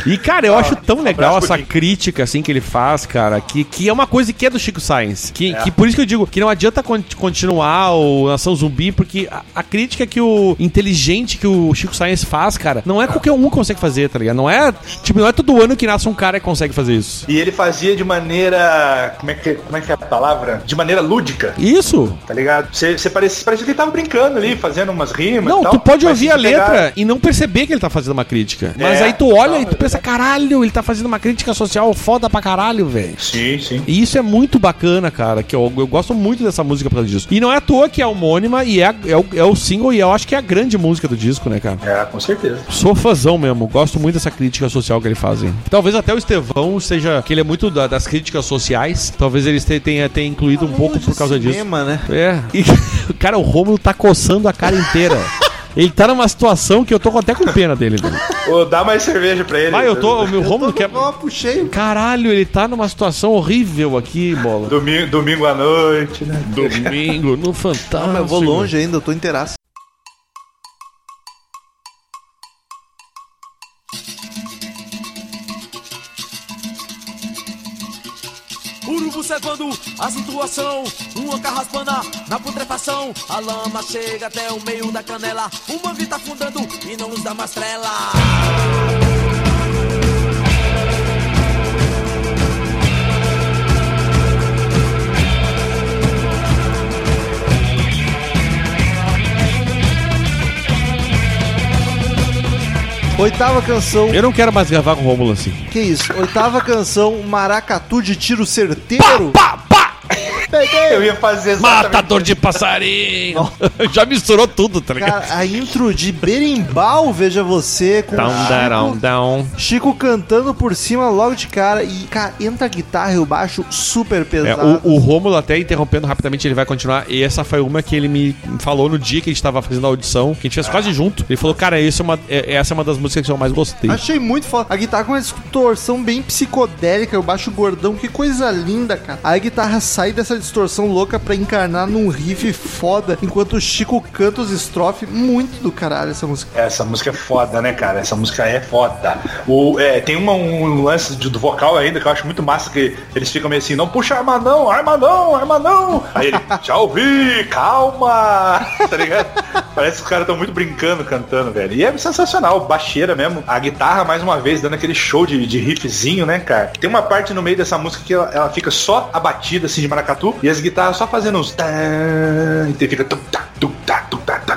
E, cara, eu acho tão legal essa Nick. crítica, assim, que ele faz, cara, que, que é uma coisa que é do Chico Sainz. Que, É. que por isso que eu digo que não adianta con- continuar o Nação Zumbi, porque a, a crítica que o inteligente que o Chico Sainz faz, cara, não é qualquer um que consegue fazer, tá ligado? Não é, tipo, não é todo ano que nasce um cara que consegue fazer isso. E ele fazia de maneira. Como é que, como é, que é a palavra? De maneira lúdica. Isso. Tá ligado? Você, você parecia, parecia que ele tava brincando ali, fazendo umas rimas. Não, tu pode ouvir a tu pegar- letra e não perceber que ele tá fazendo uma crítica. Mas É, aí tu olha e tu pensa caralho, ele tá fazendo uma crítica social foda pra caralho, velho. Sim, sim. E isso é muito bacana, cara, que eu, eu gosto muito dessa música por causa disso. E não é à toa que é homônima e é, é, o, é o single e eu acho que é a grande música do disco, né, cara? É, com certeza. Sou fãzão mesmo, gosto muito dessa crítica social que ele faz. hein? Talvez até o Estevão seja, que ele é muito da- das críticas sociais, talvez ele te- tenha, tenha incluído um pouco por causa disso. Cinema, né? É. E, cara, o Rômulo tá coçando a cara inteira. Ele tá numa situação que eu tô até com pena dele, velho. Ô, dá mais cerveja pra ele. Vai, eu tô. O meu Rômulo quer. Ó, puxei. Caralho, ele tá numa situação horrível aqui, bola. Domingo, domingo à noite, né? Domingo, no Fantástico. Mas eu vou longe ainda, eu tô inteiraço. A situação, uma carraspana na putrefação. A lama chega até o meio da canela, o mangue tá afundando e não nos dá mais trela. Oitava canção. Eu não quero mais gravar com o Rômulo assim. Que isso? Oitava canção, Maracatu de tiro certeiro. Peguei! Eu ia fazer exatamente Matador de passarinho! Já misturou tudo, tá ligado? Cara, a intro de berimbau, veja você, com Down, down, Chico, down. Chico cantando por cima logo de cara. E, cara, entra a guitarra e o baixo super É, pesado. o, o Rômulo, até interrompendo rapidamente, ele vai continuar. E essa foi uma que ele me falou no dia que a gente tava fazendo a audição, que a gente fez quase junto. Ele falou, cara, essa é uma, é- essa é uma das músicas que eu mais gostei. Achei muito foda. A guitarra com uma distorção bem psicodélica, o baixo gordão, que coisa linda, cara. Aí a guitarra sai dessa distorção louca pra encarnar num riff foda, enquanto o Chico canta os estrofes. Muito do caralho essa música. Essa música é foda, né, cara? Essa música é foda. O, é, tem uma- um lance de- do vocal ainda que eu acho muito massa, que eles ficam meio assim, não puxa arma não, arma não, arma não. Aí ele, já ouvi, calma, tá ligado? Parece que os caras estão muito brincando, cantando, velho. E é sensacional, baixeira mesmo. A guitarra, mais uma vez, dando aquele show de, de riffzinho, né, cara? Tem uma parte no meio dessa música que ela, ela fica só a batida, assim, de maracatu, e as guitarras só fazendo uns... E fica...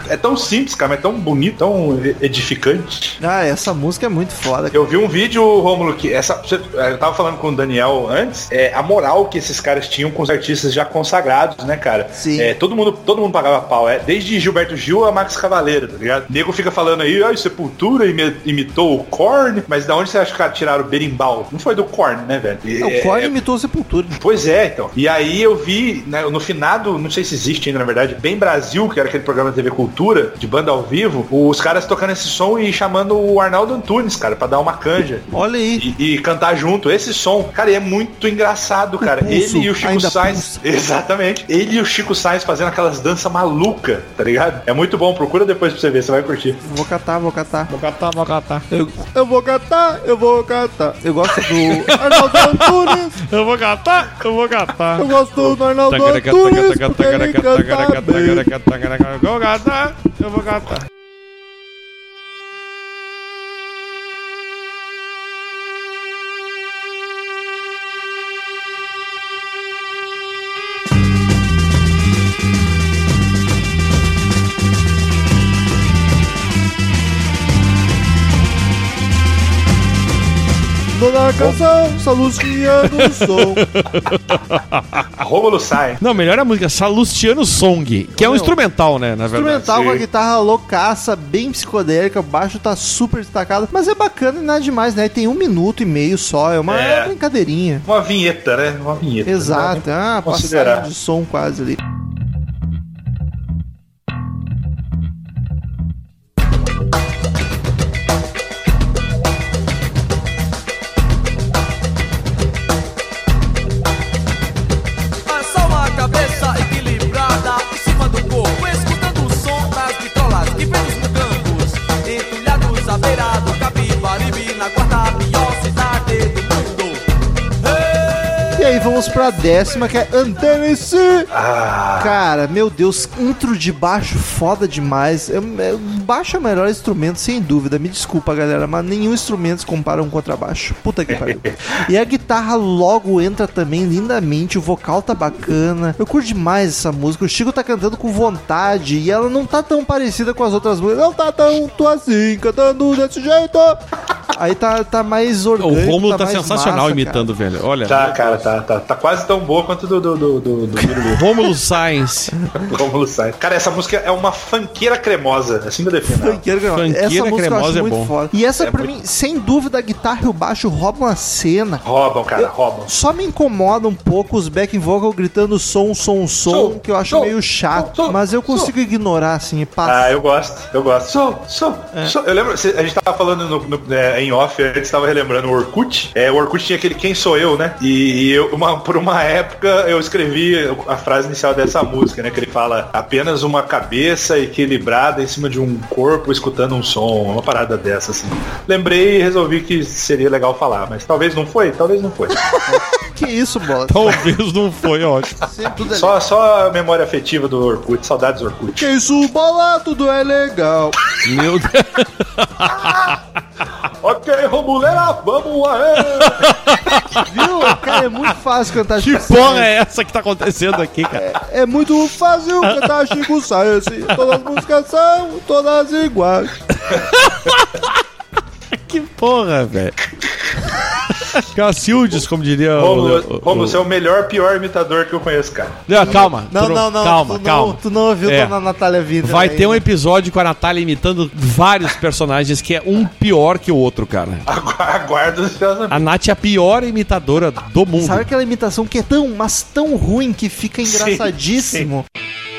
É tão simples, cara, mas é tão bonito, tão edificante. Ah, essa música é muito foda. Eu vi um vídeo, Rômulo, que essa. Eu tava falando com o Daniel antes, é, a moral que esses caras tinham com os artistas já consagrados, né, cara? Sim. É, todo, mundo, todo mundo pagava pau, é. Desde Gilberto Gil a Max Cavaleiro, tá ligado? O nego fica falando aí, ai, Sepultura imi- imitou o Korn, mas da onde você acha que tiraram o berimbau? Não foi do Korn, né, velho? É, o Korn imitou a Sepultura. Pois é, então. E aí eu vi, né, no finado, não sei se existe ainda, na verdade, Bem Brasil, que era aquele programa da TV Cultura, de banda ao vivo, os caras tocando esse som e chamando o Arnaldo Antunes, cara, pra dar uma canja. Olha aí. E, e cantar junto esse som. Cara, e é muito engraçado, cara. pulso Ele e o Chico Sainz. Exatamente. Ele e o Chico Sainz fazendo aquelas danças malucas, tá ligado? É muito bom. Procura depois pra você ver, você vai curtir. Vou catar, vou catar. Vou catar, vou catar. Eu, eu vou catar, eu vou catar. Eu gosto do Arnaldo Antunes. Eu vou catar, eu vou catar. Eu gosto do Arnaldo Antunes porque ele Eu vou catar, catar. Toda canção, salustiando o som. Rômulo sai. Não, melhor é a música Salustiano Song, que é um instrumental, né, na verdade. Instrumental com a guitarra loucaça, bem psicodélica, o baixo tá super destacado, mas é bacana e nada demais, né? Tem um minuto e meio só, é uma É. brincadeirinha. Uma vinheta, né? Uma vinheta. Exato, é uma Considerar. passagem de som quase ali. Pra décima, que é Antenne-se! Ah, Cara, meu Deus, intro de baixo foda demais. É, é, baixo é o melhor instrumento, sem dúvida. Me desculpa, galera, mas nenhum instrumento se compara a um contrabaixo. Puta que pariu. e a guitarra logo entra também lindamente, o vocal tá bacana. Eu curto demais essa música. O Chico tá cantando com vontade e ela não tá tão parecida com as outras músicas. Não tá tanto assim, cantando desse jeito. Aí tá, tá mais O orgânico. Rômulo tá mais sensacional massa, imitando, velho. Olha. Tá, cara, tá, tá, tá quase tão boa quanto do, do, do, do, do. Rômulo Sainz. Rômulo sai. Cara, essa música é uma fanqueira cremosa, assim que eu defino. cremoso. Funkeira Essa música eu cremosa acho é muito bom. foda. E essa, É pra muito- mim, sem dúvida, a guitarra e o baixo roubam a cena. Roubam, cara, roubam. Só me incomoda um pouco os back vocal gritando som, som, som, Som, que eu acho som, meio chato. som, som, mas eu consigo ignorar, assim, e Ah, passar. eu gosto, eu gosto. Sou, sou, sou. Eu lembro, a gente tava falando no, no- é, em off, antes tava relembrando o Orkut. É, o Orkut tinha aquele Quem Sou Eu, né? E, e eu, uma- por uma época, eu escrevi a frase inicial dessa música, né? Que ele fala apenas uma cabeça equilibrada em cima de um corpo escutando um som, uma parada dessa, assim. Lembrei e resolvi que seria legal falar, mas talvez não foi, talvez não foi. Que isso, bola? Talvez não foi, ótimo. Sempre tudo é Só, só a memória afetiva do Orkut, saudades do Orkut. Que isso, bola, tudo é legal. Meu Deus. ok, Romulera, vamos aí! Viu? Cara, é muito fácil cantar Que Chico porra Science. é essa que tá acontecendo aqui, cara? É muito fácil cantar Chico Science. Todas as músicas são todas iguais. Que porra, velho. Cacildes, como diria o- Romulo, o- Romulo, você é o melhor, pior imitador que eu conheço, cara. Não, calma. Não, não, não. Calma, tu calma. Não, tu não ouviu É. Dona Natália Vida. Vai ter um ainda. episódio com a Natália imitando vários personagens que é um pior que o outro, cara. Agu- Aguardo ansiosamente. A Nath é a pior imitadora do mundo. Sabe aquela imitação que é tão, mas tão ruim que fica engraçadíssimo? Eu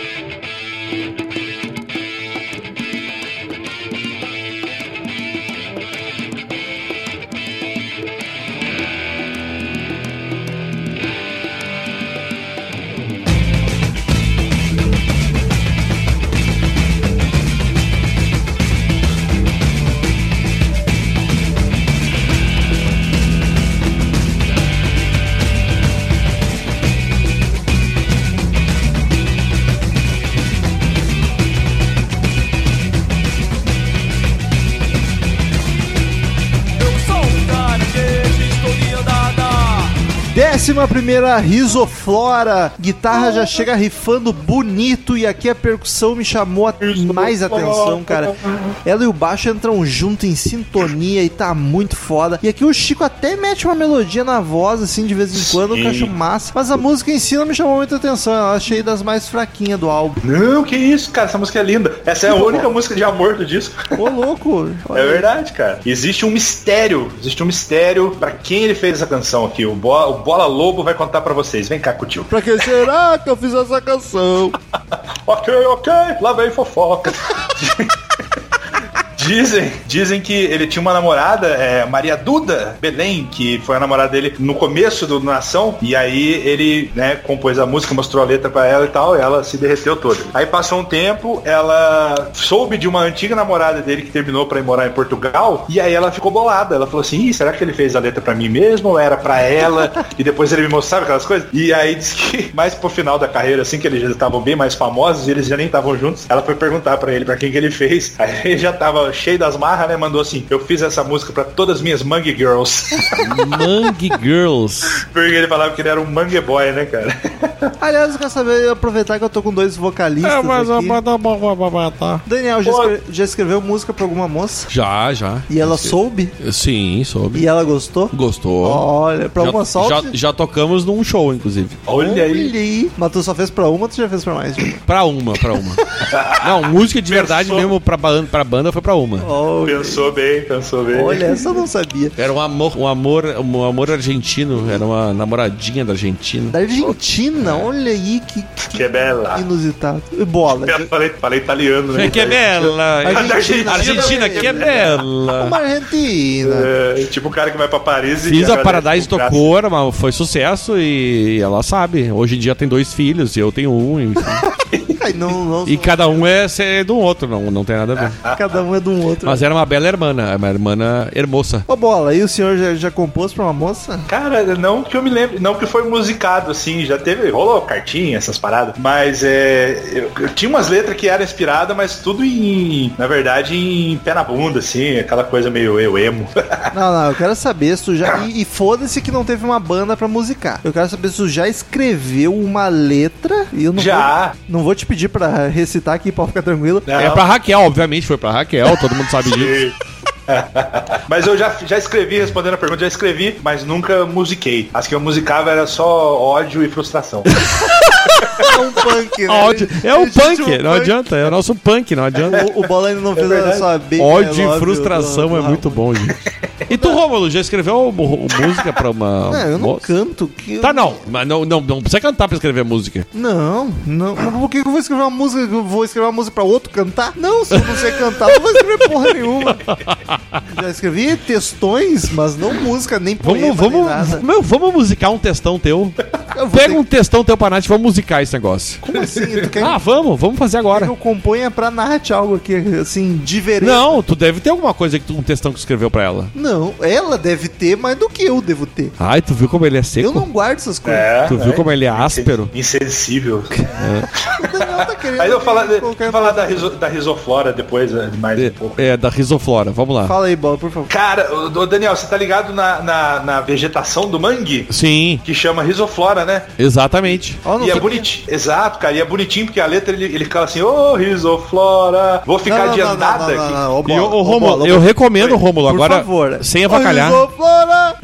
Décima primeira risoflora. Guitarra já chega rifando bonito e aqui a percussão me chamou a mais atenção, cara. Ela e o baixo entram junto em sintonia e tá muito foda. E aqui o Chico até mete uma melodia na voz, assim, de vez em quando, que eu acho massa. Mas a música em si não me chamou muita atenção. Eu achei das mais fraquinhas do álbum. Não, que isso, cara, essa música é linda. Essa é a única música de amor do disco. Ô, louco. olha É verdade, cara. Existe um mistério, existe um mistério pra quem ele fez essa canção aqui. O, Bo- o Bola Lobo vai contar pra vocês. Vem cá, Cutil. Pra que será que eu fiz essa canção? Ok, ok, lá vem fofoca. Dizem, dizem que ele tinha uma namorada, é, Maria Duda Belém, que foi a namorada dele no começo do Nação, e aí ele, né, compôs a música, mostrou a letra pra ela e tal, e ela se derreteu toda. Aí passou um tempo, ela soube de uma antiga namorada dele que terminou pra ir morar em Portugal, e aí ela ficou bolada. Ela falou assim, será que ele fez a letra pra mim mesmo, ou era pra ela? e depois ele me mostrava aquelas coisas. E aí disse que mais pro final da carreira, assim, que eles já estavam bem mais famosos, e eles já nem estavam juntos, ela foi perguntar pra ele pra quem que ele fez. Aí ele já tava cheio das marras, né? Mandou assim, eu fiz essa música pra todas as minhas Mangue Girls. Mangue Girls. Porque ele falava que ele era um Mangue Boy, né, cara? Aliás, eu quero saber, aproveitar que eu tô com dois vocalistas É, mas aqui. tá. Daniel, já, Pô. escre- já escreveu música pra alguma moça? Já, já. E ela soube? Sim, soube. E ela gostou? Gostou. Olha, pra uma só. já, já tocamos num show, inclusive. Olha aí. aí. Mas tu só fez pra uma ou tu já fez pra mais? Pra uma, pra uma. Não, música de verdade Pensou. mesmo pra, ba- pra banda foi pra uma. Olha, Pensou bem, pensou bem. olha, essa eu não sabia. Era um amor, um amor, um amor argentino. Era uma namoradinha da Argentina. Da Argentina, olha aí que, que Que bela. inusitado. E bola. Eu falei, falei italiano, né? Que bela! Argentina. Argentina, que bela! Uma Argentina. É, tipo o cara que vai pra Paris e Fiz a Paradise tocou, uma- foi sucesso e ela sabe. Hoje em dia tem dois filhos e eu tenho um. enfim. Não, não, E cada um é ser do outro, não, não tem nada a ver. cada um é de um outro. Mas era uma bela irmã, uma irmã hermosa. Ô, bola, e o senhor já, já compôs pra uma moça? Cara, não que eu me lembre, não que foi musicado, assim, já teve, rolou cartinha, essas paradas, mas é, eu, eu tinha umas letras que eram inspiradas, mas tudo em, na verdade, em pé na bunda, assim, aquela coisa meio eu emo. Não, não, eu quero saber se tu já. E, e foda-se que não teve uma banda pra musicar. Eu quero saber se tu já escreveu uma letra. E eu não Já. Vou, não vou te pedir pra recitar aqui, pode ficar tranquilo. É pra Raquel, obviamente foi pra Raquel, todo mundo sabe disso. Mas eu já, já escrevi, respondendo a pergunta, já escrevi, mas nunca musiquei. As que eu musicava era só ódio e frustração. É um punk, né? Ódio. É Existe punk, um não adianta. É o nosso punk, não adianta. O, o Bola ainda não fez a verdade. sua Ódio e frustração do- do é muito bom, gente. E tu, Rômulo, já escreveu música pra uma. Não, eu não moça? canto. Que Tá, não. Mas não, não, não precisa cantar pra escrever música. Não, não. Mas Por que eu vou escrever uma música? Eu vou escrever uma música pra outro cantar? Não, se eu não sei cantar, eu não vou escrever porra nenhuma. Já escrevi textões, mas não música, nem poema, Vamos, nem nada. vamos, meu, vamos musicar um textão teu. Eu vou Pega ter um textão teu pra Nath e vamos musicar esse negócio. Como assim? Quer Ah, vamos, vamos fazer que agora. eu componha pra Nath algo aqui, assim, diferente? Não, tu deve ter alguma coisa que tu, um textão que tu escreveu pra ela. Não, ela deve ter mais do que eu devo ter. Ai, tu viu como ele é seco? Eu não guardo essas coisas. É, Tu viu como ele é áspero? Insensível. O Daniel tá querendo Mas eu vou falar, em falar da, riso, da risoflora depois, né, mais um pouco. É, é, da risoflora. Vamos lá. Fala aí, Bola, por favor. Cara, ô, ô, Daniel, você tá ligado na, na, na vegetação do mangue? Sim, Que chama risoflora, né? exatamente. E é sei- bonitinho. Exato, cara. E é bonitinho porque a letra ele, ele fala assim, ô risoflora, vou ficar Não, não, de não, não, não, aqui. não, não, ô, E Bola, o, ô, Rômulo, Bola, eu recomendo. Rômulo, Por agora favor. sem avacalhar. Risoflora!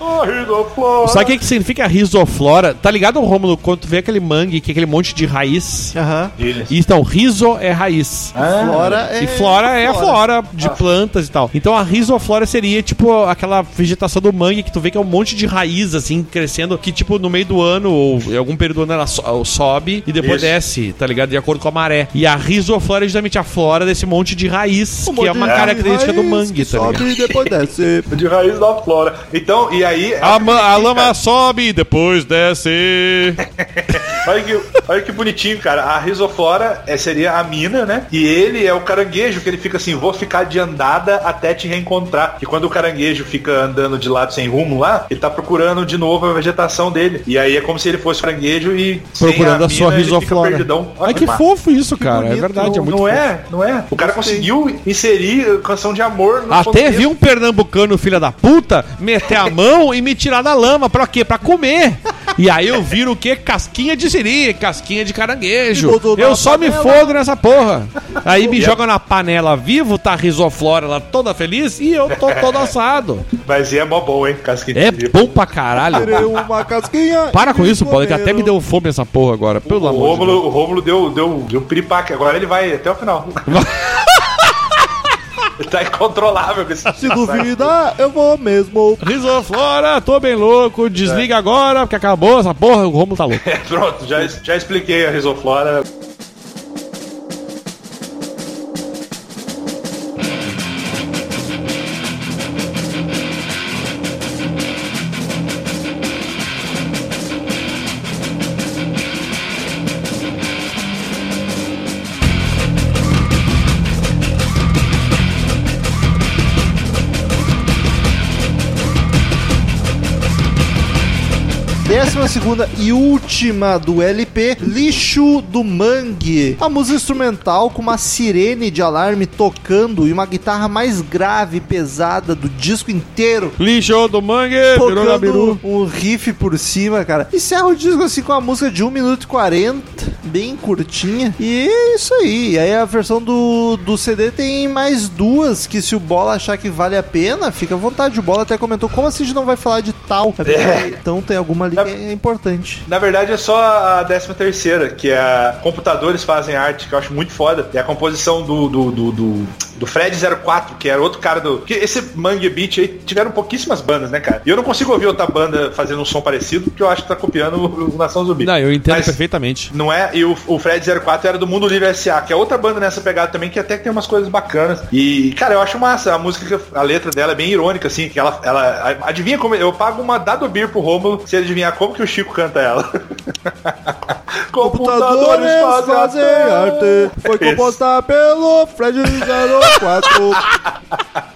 Ô risoflora. Sabe o que, que significa risoflora? Tá ligado, Rômulo, quando tu vê aquele mangue, que é aquele monte de raiz? Aham. E, Então, riso é raiz. Flora é. E flora é a flora de plantas e tal. Então a risoflora seria tipo aquela vegetação do mangue que tu vê que é um monte de raiz assim crescendo que tipo no meio do ano ou em algum período do ano ela so- sobe e depois Isso. desce, tá ligado? De acordo com a maré. E a risoflora é justamente a flora desse monte de raiz, que é uma característica do mangue, tá ligado? Sobe e depois desce. De raiz da flora. Então, e aí. A, ma- a lama sobe e depois desce. Olha que, olha que bonitinho, cara. A risoflora é, seria a mina, né? E ele é o caranguejo, que ele fica assim, vou ficar de andada até te reencontrar. E quando o caranguejo fica andando de lado sem rumo lá, ele tá procurando de novo a vegetação dele. E aí é como se ele fosse caranguejo e sem Procurando a, sua mina, ele fica risoflora. perdidão. Olha Ai, que fofo isso, cara. É verdade, é muito Não fofo. é? Não é? O cara conseguiu inserir canção de amor no Até contexto. vi um pernambucano, filha da puta, meter a mão e me tirar da lama. Pra quê? Pra comer. E aí eu viro o quê? Casquinha de siri, casquinha de caranguejo. Eu só me panela. fodo nessa porra. Aí me joga na panela vivo, tá a risoflora lá toda feliz e eu tô todo assado. Mas é mó bom, hein? Casquinha É de siri. bom pra caralho. Uma casquinha. Para com isso, Paulo, que até me deu fome essa porra agora. Pelo O amor de Deus. Rômulo, o Rômulo deu, deu, deu um piripaque. Agora ele vai até o final. tá incontrolável com esse Se duvidar, eu vou mesmo. Risoflora, tô bem louco. Desliga agora, porque acabou essa porra. O Romulo tá louco. É, pronto, já, já expliquei a risoflora. Segunda e última do LP, Lixo do Mangue. A música instrumental com uma sirene de alarme tocando e uma guitarra mais grave e pesada do disco inteiro. Lixo do mangue, Tocando um riff por cima, cara. Encerra o disco assim com a música de 1 minuto e 40, bem curtinha. E é isso aí. E aí a versão do, do CD tem mais duas que se o Bola achar que vale a pena, fica à vontade. O Bola até comentou, como assim a gente não vai falar de tal? É. Então tem alguma ali que é importante. Na verdade é só a décima terceira, que é a Computadores Fazem Arte, que eu acho muito foda. É a composição do, do, do, do, do Fred 04, que era outro cara do. Que esse Mangue Beat aí tiveram pouquíssimas bandas, né, cara? E eu não consigo ouvir outra banda fazendo um som parecido, porque eu acho que tá copiando o o Nação Zumbi. Não, eu entendo Mas- perfeitamente. Não é? E o, o Fred 04 era do Mundo Livre SA, que é outra banda nessa pegada também, que até tem umas coisas bacanas. E, cara, eu acho massa. A música, a letra dela é bem irônica, assim, que ela. ela adivinha como. Eu pago uma Dado Beer pro Rômulo se ele adivinhar como que o Chico canta ela. Computadores fazem arte. Foi composta pelo Fred 04.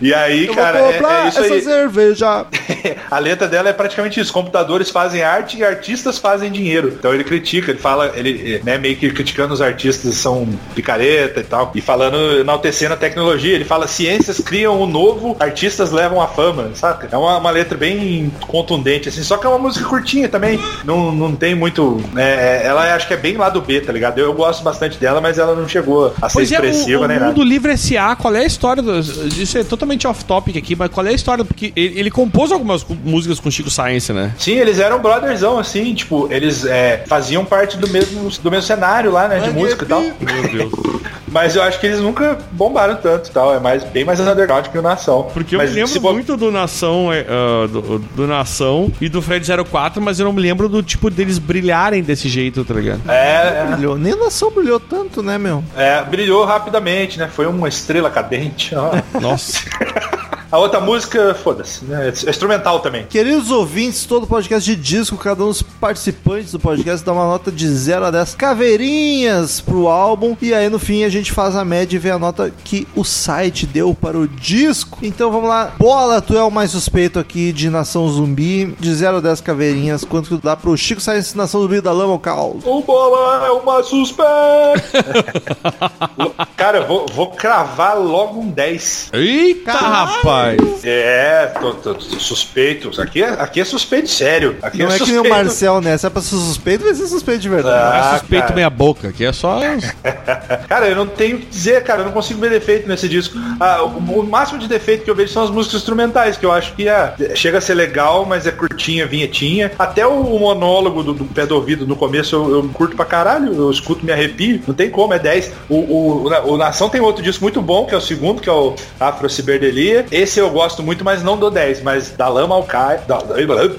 E aí, Eu cara, vou é, comprar é isso essa aí. cerveja. a letra dela é praticamente isso. Computadores fazem arte e artistas fazem dinheiro. Então ele critica, ele fala, ele né, meio que criticando os artistas são picareta e tal. E falando, enaltecendo a tecnologia. Ele fala, ciências criam o novo, artistas levam a fama, saca? É uma, uma letra bem contundente, assim. Só que é uma música curtinha também. Não, não tem muito. né, ela acho que é bem lá do B, tá ligado? Eu, gosto bastante dela, mas ela não chegou a ser Pois é, expressiva o, o nem nada. Mundo Livre S.A., qual é a história? Do, isso é totalmente off-topic aqui, mas qual é a história? Porque ele, ele compôs algumas músicas com Chico Science, né? Sim, eles eram brotherzão, assim, tipo, eles é, faziam parte do mesmo, do mesmo cenário lá, né, de música e tal. Meu Deus. Mas eu acho que eles nunca bombaram tanto e tal. É mais, bem mais underground que o Nação. Porque eu Mas me lembro muito do Nação, é, ah, do, do Nação e do Fred 04, mas eu não me lembro do tipo deles brilharem desse jeito, tá ligado? É, Brilhou. Nem a nação brilhou tanto, né, meu? é, é, brilhou rapidamente, né? Foi uma estrela cadente. ó. Nossa. A outra música, foda-se, né? É instrumental também. Queridos ouvintes, todo podcast de disco, cada um dos participantes do podcast dá uma nota de 0 a 10 caveirinhas pro álbum. E aí no fim a gente faz a média e vê a nota que o site deu para o disco. Então vamos lá. Bola, tu é o mais suspeito aqui de Nação Zumbi. De 0 a 10 caveirinhas, quanto que dá pro Chico Science Nação Zumbi da Lama ao Caos? O Bola é uma suspeita. Cara, eu vou, vou cravar logo um 10. Eita, rapaz! É, tô, tô- tô suspeito. Aqui é, aqui é suspeito sério. Aqui Não é é que nem o Marcel, né? Se é pra ser suspeito, vai ser suspeito de verdade. Não Ah, é suspeito cara. meia boca, que é só. Cara, eu não tenho o que dizer, cara. Eu não consigo ver defeito nesse disco. Ah, o, o máximo de defeito que eu vejo são as músicas instrumentais, que eu acho que é, chega a ser legal, mas é curtinha, vinhetinha. Até o monólogo do, do pé do ouvido no começo eu, eu curto pra caralho. Eu escuto, me arrepio. Não tem como, é 10. O, o, o, o Nação tem outro disco muito bom, que é o segundo, que é o Afro Ciberdelia. Esse eu gosto muito, mas não dou 10. Mas da lama ao caos. Da,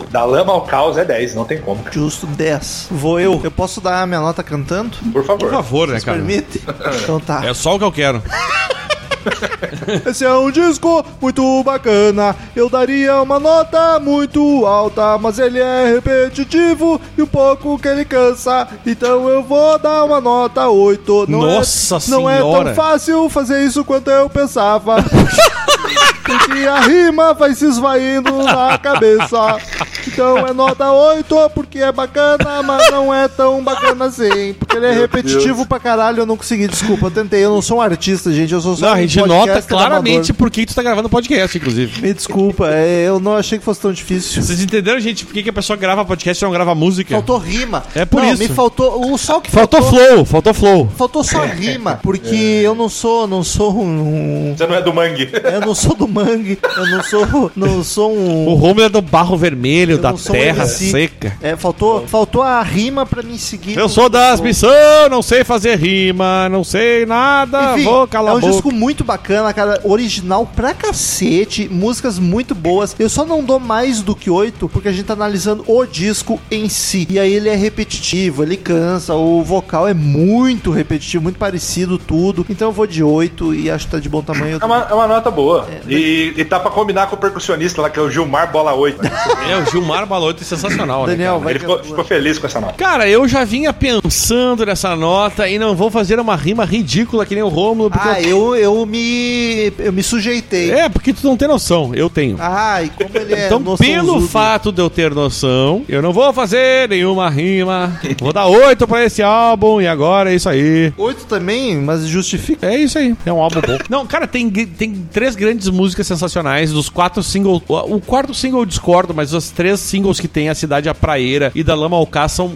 da lama ao caos é 10, não tem como, cara. Justo 10. Vou eu. Eu posso dar a minha nota cantando? Por favor. Por favor, né, cara? permitem? Então tá. É só o que eu quero. Esse é um disco muito bacana. Eu daria uma nota muito alta, mas ele é repetitivo e um pouco que ele cansa. Então eu vou dar uma nota 8. Não Nossa é, Não é Senhora. tão fácil fazer isso quanto eu pensava. Porque a rima vai se esvaindo na cabeça. Então é nota 8, porque é bacana, mas não é tão bacana assim. Porque ele é repetitivo pra caralho, eu não consegui, desculpa, eu tentei. Eu não sou um artista, gente, eu sou só Não, um a gente nota claramente por que tu tá gravando podcast, inclusive. Me desculpa, é, eu não achei que fosse tão difícil. Vocês entenderam, gente, por que, que a pessoa grava podcast e não grava música? Faltou rima. É por não, isso. me faltou. O só o que Faltou flow, faltou flow. Faltou só rima, porque eu não sou, não sou um. Você não é do mangue. Eu não sou do mangue, eu não sou, não sou um. O Romulo é do barro vermelho, da não sou terra MC. seca. É, faltou, faltou a rima pra me seguir. Eu no- sou das no- missões, não sei fazer rima, não sei nada, Enfim, vou calar é a um boca. disco muito bacana, cara. Original pra cacete. Músicas muito boas. Eu só não dou mais do que oito, porque a gente tá analisando o disco em si. E aí ele é repetitivo, ele cansa. O vocal é muito repetitivo, muito parecido, tudo. Então eu vou de oito e acho que tá de bom tamanho. É uma, é uma nota boa. É, e, e tá pra combinar com o percussionista lá, que é o Gilmar Bola 8. É, o Gilmar Baloto é sensacional, né, Daniel, cara? vai Ele ficou, é ficou feliz com essa nota. Cara, eu já vinha pensando nessa nota e não vou fazer uma rima ridícula que nem o Rômulo, porque Ah, eu... eu, eu me. Eu me sujeitei. É, porque tu não tem noção, eu tenho. Ah, e como ele é. então, pelo fato de eu ter noção, eu não vou fazer nenhuma rima. Vou dar oito pra esse álbum e agora é isso aí. Oito também, mas justifica. É isso aí, é um álbum bom. Não, cara, tem, tem três grandes músicas sensacionais dos quatro singles. O quarto single eu discordo, mas os três singles que tem A Cidade a Praeira e Da Lama ao Cá são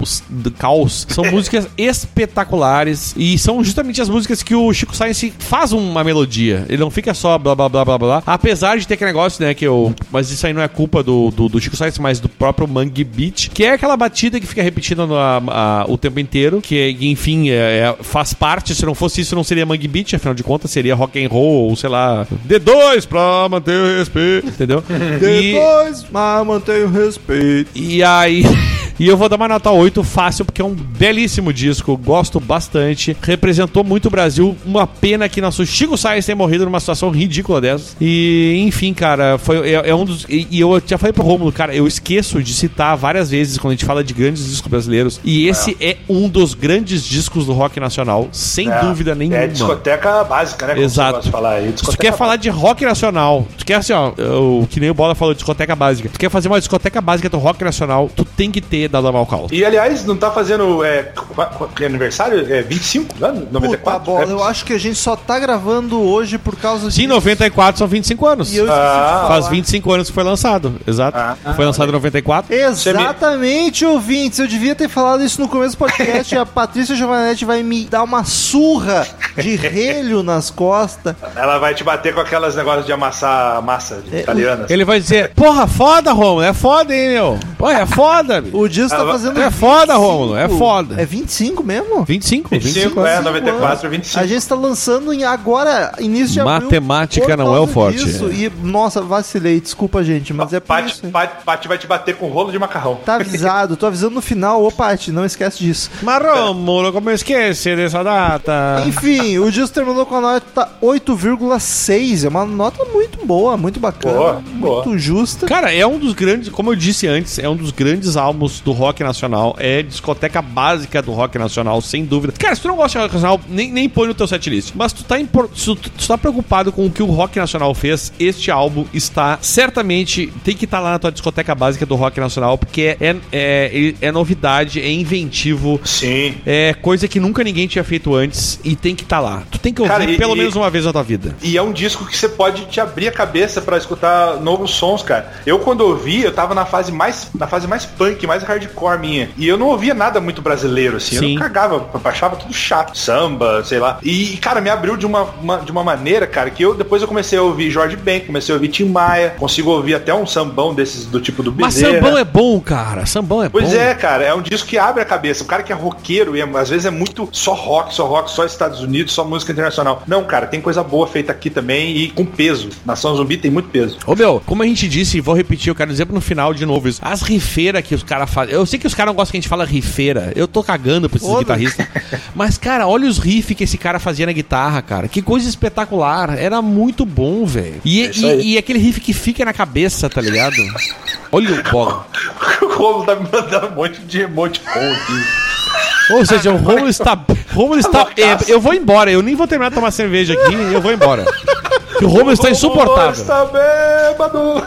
caos. São músicas espetaculares e são justamente as músicas que o Chico Science faz uma melodia. Ele não fica só blá blá blá blá blá. Apesar de ter aquele negócio, né, que eu. Mas isso aí não é culpa do, do, do Chico Science, mas do próprio Mangue Beat, que é aquela batida que fica repetindo no- a- a- o tempo inteiro, que enfim, é- é- faz parte. Se não fosse isso, não seria Mangue Beat, afinal de contas, seria rock and roll, ou sei lá, D2 pra manter o respeito, entendeu? E, Depois, mas mantenho respeito. E aí. E eu vou dar uma nota 8 fácil, porque é um belíssimo disco, gosto bastante. Representou muito o Brasil. Uma pena que nosso Chico Sainz tenha morrido numa situação ridícula dessa. E, enfim, cara, foi, é, é um dos. E, e eu já falei pro Romulo, cara, eu esqueço de citar várias vezes quando a gente fala de grandes discos brasileiros. E esse é, um dos grandes discos do rock nacional, sem É, dúvida nenhuma. É discoteca básica, né? Exato. você falar aí. Se tu Discoteca quer falar de rock nacional, tu quer assim, ó, o que nem o Bola falou, discoteca básica. Tu quer fazer uma discoteca básica do rock nacional, tu tem que ter da Lama Cal. E aliás, não tá fazendo é, que aniversário? É 25 anos? Puta 94? bola, É. eu acho que a gente só tá gravando hoje por causa Sim, 94 são 25 anos. E eu esqueci de Ah, Faz falar. 25 anos que foi lançado, exato. Ah. foi lançado em 94. Exatamente, ouvintes. Eu devia ter falado isso no começo do podcast. e a Patrícia Giovanetti vai me dar uma surra de relho nas costas. Ela vai te bater com aquelas negócios de amassar massa de É, italianas. Ele vai dizer, porra, foda, Romulo, é foda, hein, meu? Pô, é foda, O Dias tá Ela- fazendo. É foda, Rômulo, é foda. É 25 mesmo? 25, 25. 25, é, anos. 94, 25. A gente está lançando em agora, início de abril. Matemática não é o forte. disso. E, nossa, vacilei, desculpa, gente, mas é por Pati, isso. Pati, Pati vai te bater com rolo de macarrão. Tá avisado, tô avisando no final. Ô, Paty, não esquece disso. Mas, Rômulo, como eu esqueci dessa data? Enfim, o Dias terminou com a nota 8,6. É uma nota muito boa, muito bacana. Boa, muito boa. justa. Cara, é um dos grandes, como eu disse antes, é um dos grandes álbuns do rock nacional. É discoteca básica do rock nacional, sem dúvida. Cara, se tu não gosta de rock nacional, nem, nem põe no teu setlist. Mas tu tá, impor- tu, tu tá preocupado com o que o rock nacional fez, este álbum está certamente. Tem que estar lá na tua discoteca básica do rock nacional, porque é, é, é, é novidade, é inventivo. Sim. É coisa que nunca ninguém tinha feito antes e tem que estar lá. Tu tem que ouvir Cara, pelo e- menos uma vez na tua vida. E é um disco que você pode te abrir a cabeça pra escutar novos sons, cara. Eu quando ouvi, eu tava na fase mais na fase mais punk, mais hardcore minha. E eu não ouvia nada muito brasileiro assim. Eu Sim. não cagava, eu achava tudo chato, samba, sei lá. E cara, me abriu de uma, uma- de uma maneira, cara, que eu depois eu comecei a ouvir Jorge Ben, comecei a ouvir Tim Maia, consigo ouvir até um sambão desses do tipo do Mas Bezerra. sambão é bom, cara. Sambão é Pois bom. é, cara, é um disco que abre a cabeça. O cara que é roqueiro e é- às vezes é muito só rock, só rock, só Estados Unidos, só música internacional. Não, cara, tem coisa boa feita aqui também e com peso. Nação Zumbi tem muito peso. Ô meu, como a gente disse, e vou repetir, eu quero dizer no final de novo isso. As rifeiras que os caras fazem. Eu sei que os caras não gostam que a gente fala rifeira. Eu tô cagando pra esses Ô, guitarristas. Mas, cara, olha os riffs que esse cara fazia na guitarra, cara. Que coisa espetacular. Era muito bom, velho. E, É e, e aquele riff que fica na cabeça, tá ligado? Olha o bola. o Romulo tá me mandando um monte de emote bom aqui. Ou seja, o Romulo está. Romulo está. é, eu vou embora. Eu nem vou terminar de tomar cerveja aqui. Eu vou embora. O Romulo está insuportável. Está bêbado.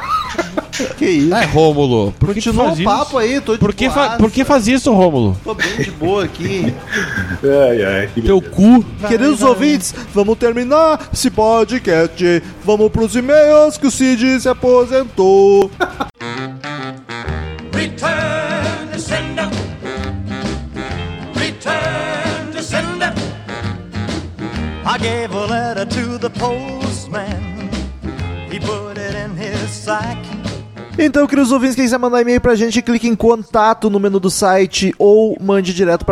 Que isso? É, Rômulo. Por que Continua faz o isso? papo aí, tô de Por que, fa boaça. por que faz isso, Rômulo? Tô bem de boa aqui. Ai, ai, que Teu cu. Queridos ouvintes, vamos terminar esse podcast. Vamos pros e-mails que o Cid se aposentou. Return to sender. Return to sender. I gave a letter to the postman. He put it in his sack. Então, queridos ouvintes, quem quiser mandar e-mail pra gente, clique em contato no menu do site ou mande direto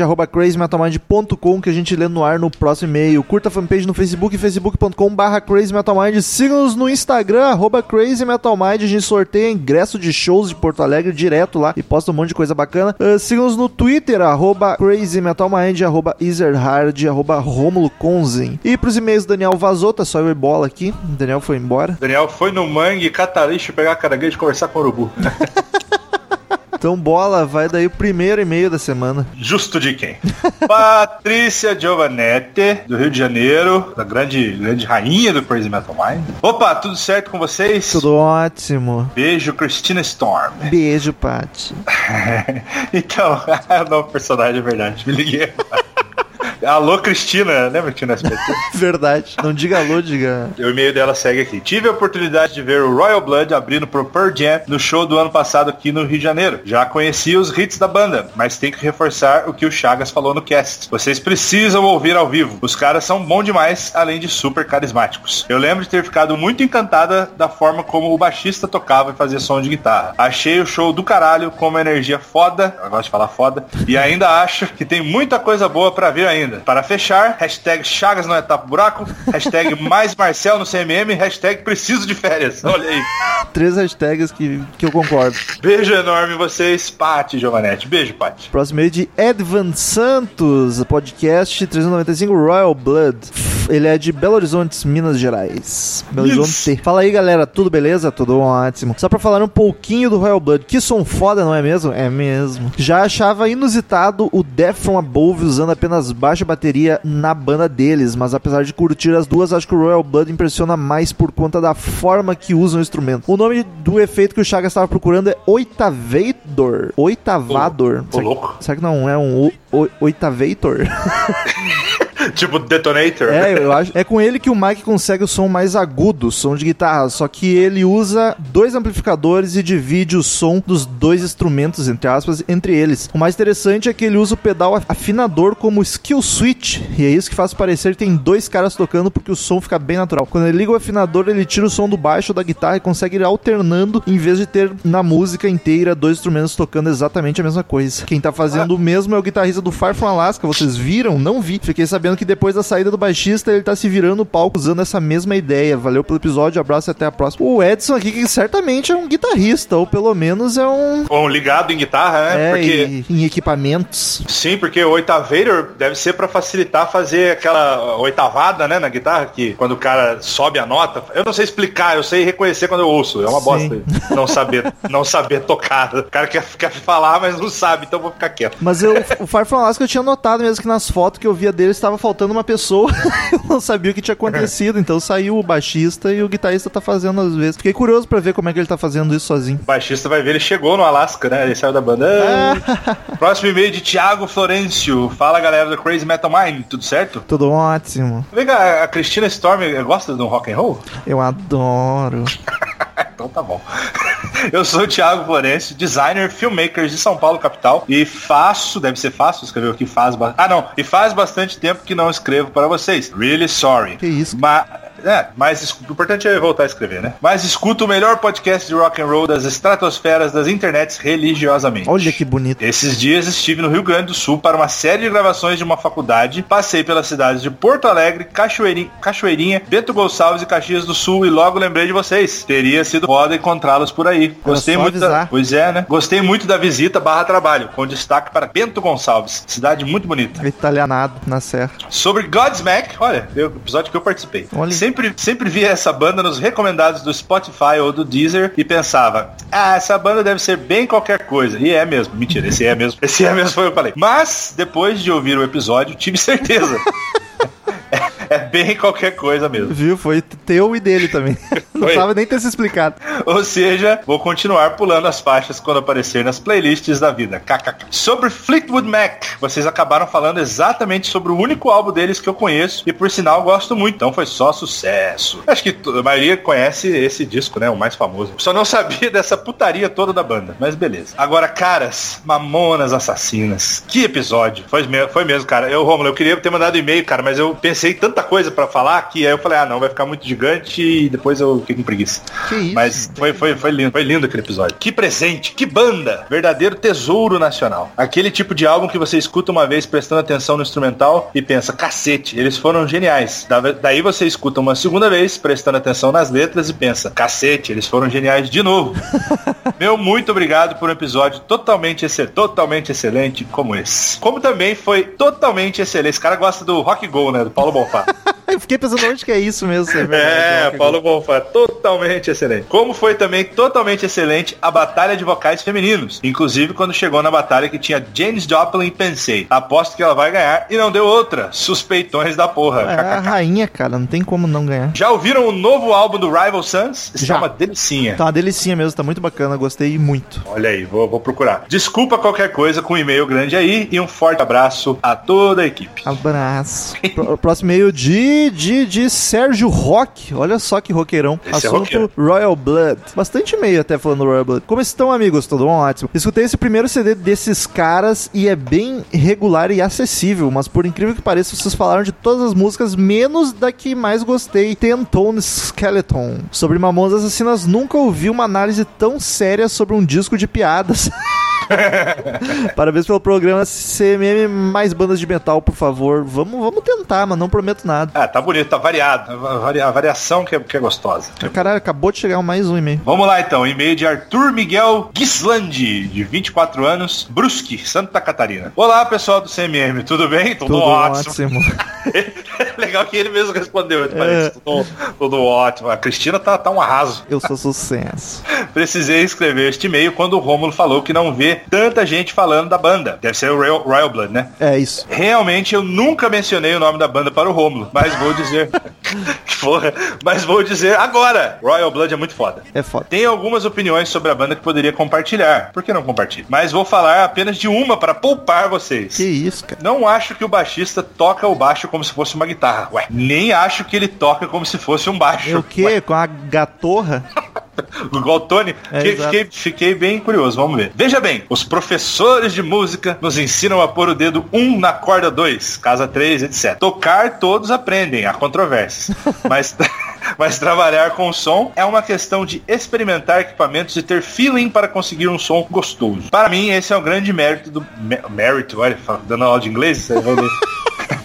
arroba crazymetalmind.com que a gente lê no ar no próximo e-mail. Curta a fanpage no Facebook, facebook.com barra crazymetalmind. Siga-nos no Instagram, arroba crazymetalmind. A gente sorteia ingresso de shows de Porto Alegre direto lá e posta um monte de coisa bacana. Uh, Siga-nos no Twitter, arroba crazymetalmind, arroba ezerhard, arroba romulo conzen. E pros e-mails, Daniel vazou, tá só eu e bola aqui. O Daniel foi embora. Daniel foi no mangue, catar lixo, pegar caranguejo conversar com o urubu. Então, bola, vai daí o primeiro e-mail da semana. Justo de quem? Patrícia Giovanetti, do Rio de Janeiro, da grande, grande rainha do Crazy Metal Mind. Opa, tudo certo com vocês? Tudo ótimo. Beijo, Christina Storm. Beijo, Paty. então, é o novo personagem, é verdade. Me liguei. Alô, Cristina, lembra que tinha no SBT? Verdade. Não diga alô, diga. O e-mail dela segue aqui. Tive a oportunidade de ver o Royal Blood abrindo pro Pearl Jam no show do ano passado aqui no Rio de Janeiro. Já conheci os hits da banda, mas tem que reforçar o que o Chagas falou no cast. Vocês precisam ouvir ao vivo. Os caras são bons demais, além de super carismáticos. Eu lembro de ter ficado muito encantada da forma como o baixista tocava e fazia som de guitarra. Achei o show do caralho com uma energia foda, eu gosto de falar foda, e ainda acho que tem muita coisa boa pra vir ainda. Ainda. Para fechar, hashtag Chagas não é tapa buraco, hashtag mais Marcel no CMM, hashtag preciso de férias. Olha aí. Três hashtags que, que eu concordo. Beijo enorme vocês, Pati Giovanetti. Beijo, Pati. Próximo aí de Edvan Santos, podcast 395 Royal Blood. Ele é de Belo Horizonte, Minas Gerais. Belo Horizonte. Fala aí, galera, tudo beleza? Tudo ótimo. Só pra falar um pouquinho do Royal Blood. Que som foda, não é mesmo? É mesmo. Já achava inusitado o Death From Above usando apenas baixa bateria na banda deles, mas apesar de curtir as duas, acho que o Royal Blood impressiona mais por conta da forma que usam o instrumento. O nome do efeito que o Chagas estava procurando é Oitavador. Oitavador. Ô, louco. Será que não é um o- o- Oitavator? tipo Detonator. É, eu acho. É com ele que o Mike consegue o som mais agudo, o som de guitarra. Só que ele usa dois amplificadores e divide o som dos dois instrumentos, entre aspas, entre eles. O mais interessante é que ele usa o pedal afinador como skill switch. E é isso que faz parecer que tem dois caras tocando porque o som fica bem natural. Quando ele liga o afinador, ele tira o som do baixo da guitarra e consegue ir alternando em vez de ter na música inteira dois instrumentos tocando exatamente a mesma coisa. Quem tá fazendo o mesmo é o guitarrista do Far From Alaska. Vocês viram? Não vi. Fiquei sabendo que depois da saída do baixista, ele tá se virando no palco usando essa mesma ideia. Valeu pelo episódio, abraço e até a próxima. O Edson aqui, que certamente é um guitarrista, ou pelo menos é um. Bom, ligado em guitarra, né? É, porque... em equipamentos. Sim, porque o oitavator deve ser pra facilitar fazer aquela oitavada, né, na guitarra, que quando o cara sobe a nota, eu não sei explicar, eu sei reconhecer quando eu ouço, é uma Sim. bosta não saber, não saber tocar. O cara quer, quer falar, mas não sabe, então vou ficar quieto. Mas eu, o Far From Alaska eu tinha notado mesmo que nas fotos que eu via dele estava faltando uma pessoa. eu não sabia o que tinha acontecido. Então saiu o baixista e o guitarrista tá fazendo às vezes. Fiquei curioso pra ver como é que ele tá fazendo isso sozinho. O baixista vai ver, ele chegou no Alasca, né? Ele saiu da banda. Ah. Próximo e-mail de Thiago Florencio. Fala galera do Crazy Metal Mind, tudo certo? Tudo ótimo. Vem cá, a Cristina Storm gosta do rock and roll? Eu adoro. então tá bom. Eu sou o Thiago Florencio, designer, filmmaker de São Paulo, capital, e faço, deve ser fácil, escreveu aqui, faz ba- Ah, não, e faz bastante tempo que não escrevo para vocês. Really sorry. Que isso? Mas, é, mas o importante é voltar a escrever, né? Mas escuto o melhor podcast de rock and roll das estratosferas das internets religiosamente. Olha que bonito. Esses dias estive no Rio Grande do Sul para uma série de gravações de uma faculdade. Passei pelas cidades de Porto Alegre, Cachoeirinha, Cachoeirinha Bento Gonçalves e Caxias do Sul e logo lembrei de vocês. Teria sido foda encontrá-los por aí. Gostei muito da... Pois é, né? Gostei muito da visita barra trabalho, com destaque para Bento Gonçalves. Cidade muito bonita. Italianado na serra. Sobre Godsmack, olha, o episódio que eu participei. Olha. Sempre, sempre via essa banda nos recomendados do Spotify ou do Deezer e pensava, ah, essa banda deve ser bem qualquer coisa. E é mesmo. Mentira, esse é mesmo. Esse é mesmo foi o que eu falei. Mas, depois de ouvir o episódio, tive certeza. bem qualquer coisa mesmo. Viu? Foi teu e dele também. não precisava nem ter se explicado. Ou seja, vou continuar pulando as faixas quando aparecer nas playlists da vida. KKK. Sobre Fleetwood Mac, vocês acabaram falando exatamente sobre o único álbum deles que eu conheço e por sinal gosto muito. Então foi só sucesso. Acho que a maioria conhece esse disco, né? O mais famoso. Só não sabia dessa putaria toda da banda, mas beleza. Agora, caras, Mamonas Assassinas. Que episódio. Foi, foi mesmo, cara. Eu, Romulo, eu queria ter mandado e-mail, cara, mas eu pensei tanta coisa pra falar que aí eu falei, ah, não, vai ficar muito gigante e depois eu fiquei com preguiça. Que isso? Mas foi, foi, foi lindo, foi lindo aquele episódio. Que presente, que banda! Verdadeiro tesouro nacional. Aquele tipo de álbum que você escuta uma vez prestando atenção no instrumental e pensa, cacete, eles foram geniais. Da- Daí você escuta uma segunda vez prestando atenção nas letras e pensa, cacete, eles foram geniais de novo. Meu muito obrigado por um episódio totalmente, excel- totalmente excelente como esse. Como também foi totalmente excelente. Esse cara gosta do Rock Go, né? Do Paulo Bonfá. Eu fiquei pensando onde que é isso mesmo. se É, verdade, É, Paulo Bonfá, totalmente excelente. Como foi também totalmente excelente a batalha de vocais femininos. Inclusive quando chegou na batalha que tinha James Joplin, pensei, aposto que ela vai ganhar e não deu outra. Suspeitões da porra. É a rainha, cara. Não tem como não ganhar. Já ouviram o novo álbum do Rival Sons? Está Já. uma delicinha. Tá uma delicinha mesmo, tá muito bacana. Gostei muito. Olha aí, vou, vou procurar. Desculpa qualquer coisa com um e-mail grande aí e um forte abraço a toda a equipe. Abraço. Pró- Próximo e-mail de, de, de Sérgio Rock. Olha só que roqueirão. Esse é Assunto roqueiro. Royal Blood. Bastante e-mail até falando Royal Blood. Como estão, amigos? Tudo ótimo. Escutei esse primeiro CD desses caras e é bem regular e acessível, mas por incrível que pareça, vocês falaram de todas as músicas, menos da que mais gostei, Ten Tone Skeleton. Sobre Mamonas Assassinas, nunca ouvi uma análise tão séria sobre um disco de piadas. Parabéns pelo programa CMM mais bandas de metal, por favor. Vamos, vamos tentar, mas não prometo nada. Ah, tá bonito, tá variado. A varia- a variação que é, que é gostosa. Caralho, acabou de chegar mais um e-mail. Vamos lá então, e-mail de Arthur Miguel Gislandi, de 24 anos, Brusque, Santa Catarina. Olá, pessoal do CMM, tudo bem? Tudo, Tudo ótimo. ótimo. Legal que ele mesmo respondeu, ele É. tudo, tudo ótimo. A Cristina tá, tá um arraso. Eu sou sucesso. Precisei escrever este e-mail quando o Rômulo falou que não vê tanta gente falando da banda. Deve ser o Royal, Royal Blood, né? É isso. Realmente eu nunca mencionei o nome da banda para o Rômulo, mas vou dizer. Que Porra, mas vou dizer agora. Royal Blood é muito foda. É foda. Tenho algumas opiniões sobre a banda que poderia compartilhar. Por que não compartilho? Mas vou falar apenas de uma para poupar vocês. Que isso, cara. Não acho que o baixista toca o baixo como se fosse uma guitarra. Ué, nem acho que ele toca como se fosse um baixo. É o quê? Com a gatorra? Igual o Tony. É, fiquei, fiquei- bem curioso, vamos ver. Veja bem, os professores de música nos ensinam a pôr o dedo 1 na corda 2, casa 3, etc. Tocar todos aprendem, há controvérsias. mas, mas trabalhar com som é uma questão de experimentar equipamentos e ter feeling para conseguir um som gostoso. Para mim, esse é o grande mérito do... mé- Mérito, olha, dando aula de inglês, você vai ver.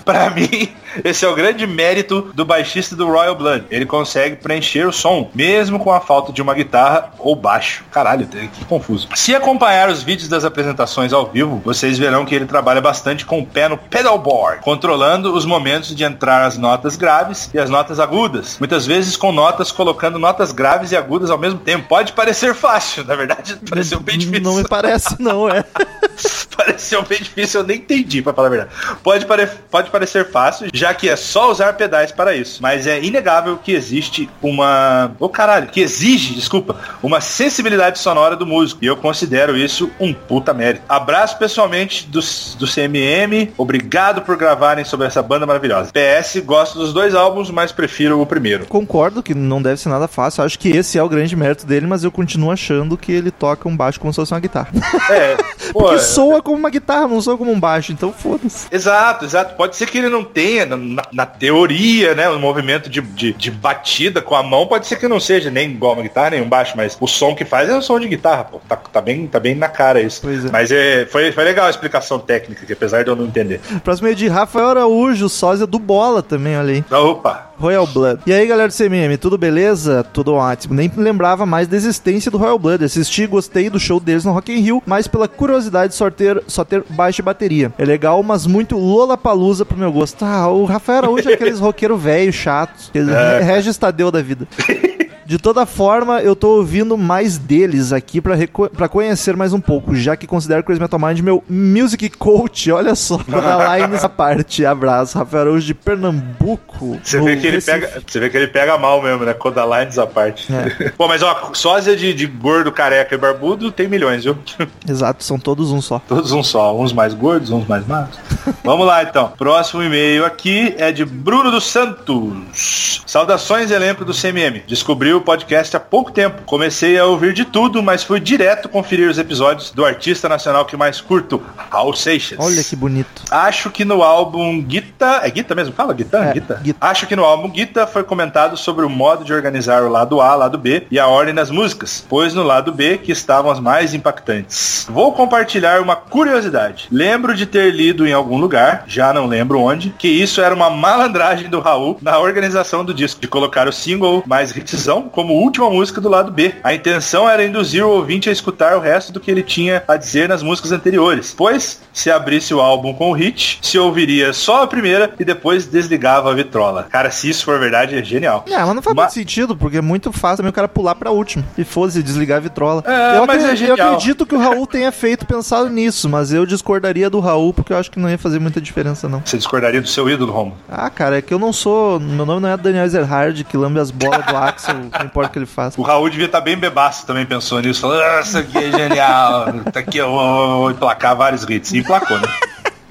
Pra mim, esse é o grande mérito do baixista do Royal Blood. Ele consegue preencher o som, mesmo com a falta de uma guitarra ou baixo. Caralho, que confuso. Se acompanhar os vídeos das apresentações ao vivo, vocês verão que ele trabalha bastante com o pé no pedalboard, controlando os momentos de entrar as notas graves e as notas agudas. Muitas vezes com notas colocando notas graves e agudas ao mesmo tempo. Pode parecer fácil, na verdade, pareceu bem difícil. Não me parece, não, é. Pareceu bem difícil, eu nem entendi, pra falar a verdade. Pode, pare- pode parecer fácil, já que é só usar pedais para isso. Mas é inegável que existe uma. Ô caralho, que exige, desculpa, uma sensibilidade sonora do músico. E eu considero isso um puta mérito. Abraço pessoalmente do, do CMM. Obrigado por gravarem sobre essa banda maravilhosa. PS, gosto dos dois álbuns, mas prefiro o primeiro. Concordo que não deve ser nada fácil. Acho que esse é o grande mérito dele, mas eu continuo achando que ele toca um baixo como se fosse uma guitarra. É, pô, Porque soa como uma guitarra, não soa como um baixo, então foda-se. Exato, exato. Pode ser que ele não tenha, na, na teoria, né, um movimento de, de, de batida com a mão, pode ser que não seja nem igual uma guitarra, nem um baixo, mas o som que faz é o som de guitarra, pô. Tá, tá bem, tá bem na cara isso. Pois é. Mas é, foi, foi legal a explicação técnica, que apesar de eu não entender. Próximo é de Rafael Araújo, sósia do Bola também, olha aí. Opa! Royal Blood. E aí, galera do CMM, tudo beleza? Tudo ótimo. Nem lembrava mais da existência do Royal Blood. Assisti e gostei do show deles no Rock in Rio, mas pela curiosidade só ter, só ter baixa bateria. É legal, mas muito Lollapalooza pro meu gosto. Ah, o Rafael Araújo é aqueles roqueiro velho, chatos, aqueles É. Regis Tadeu da vida. De toda forma, eu tô ouvindo mais deles aqui pra conhecer mais um pouco, já que considero Crazy Metal Mind meu music coach. Olha só, dar lá nessa parte. Abraço, Rafael Araújo de Pernambuco. Você vê, que ele Recife. pega, você vê que ele pega mal mesmo, né? Codalines à parte. É. Pô, mas ó, sósia de, de gordo, careca e barbudo tem milhões, viu? Exato, são todos um só. Todos um só, uns mais gordos, uns mais magros. Vamos lá então. Próximo e-mail aqui é de Bruno dos Santos. Saudações, elenco do CMM. Descobri o podcast há pouco tempo. Comecei a ouvir de tudo, mas fui direto conferir os episódios do artista nacional que mais curto, Raul Seixas. Olha que bonito. Acho que no álbum Guita. É Guita mesmo? Fala Guita? É, Guita. Guita. Acho que no álbum Guita foi comentado sobre o modo de organizar o lado A, lado B e a ordem das músicas, pois no lado B que estavam as mais impactantes. Vou compartilhar uma curiosidade. Lembro de ter lido em algum lugar, já não lembro onde, que isso era uma malandragem do Raul na organização do disco, de colocar o single mais hitzão como última música do lado B. A intenção era induzir o ouvinte a escutar o resto do que ele tinha a dizer nas músicas anteriores, pois se abrisse o álbum com o hit, se ouviria só a primeira e depois desligava a vitrola. Cara, se isso for verdade, é genial. É, mas não faz Ma- muito sentido, porque é muito fácil também o cara pular pra última. E fosse desligar a vitrola. É, eu, mas é eu genial. acredito que o Raul tenha feito pensado nisso, mas eu discordaria do Raul, porque eu acho que não ia fazer muita diferença, não. Você discordaria do seu ídolo, Romo? Ah, cara, é que eu não sou. Meu nome não é Daniel Ezerhard, que lambe as bolas do Axel, não importa o que ele faça. O Raul devia estar bem bebaço também pensou nisso, falando, ah, isso aqui é genial, tá aqui eu vou emplacar vários hits. E emplacou, né?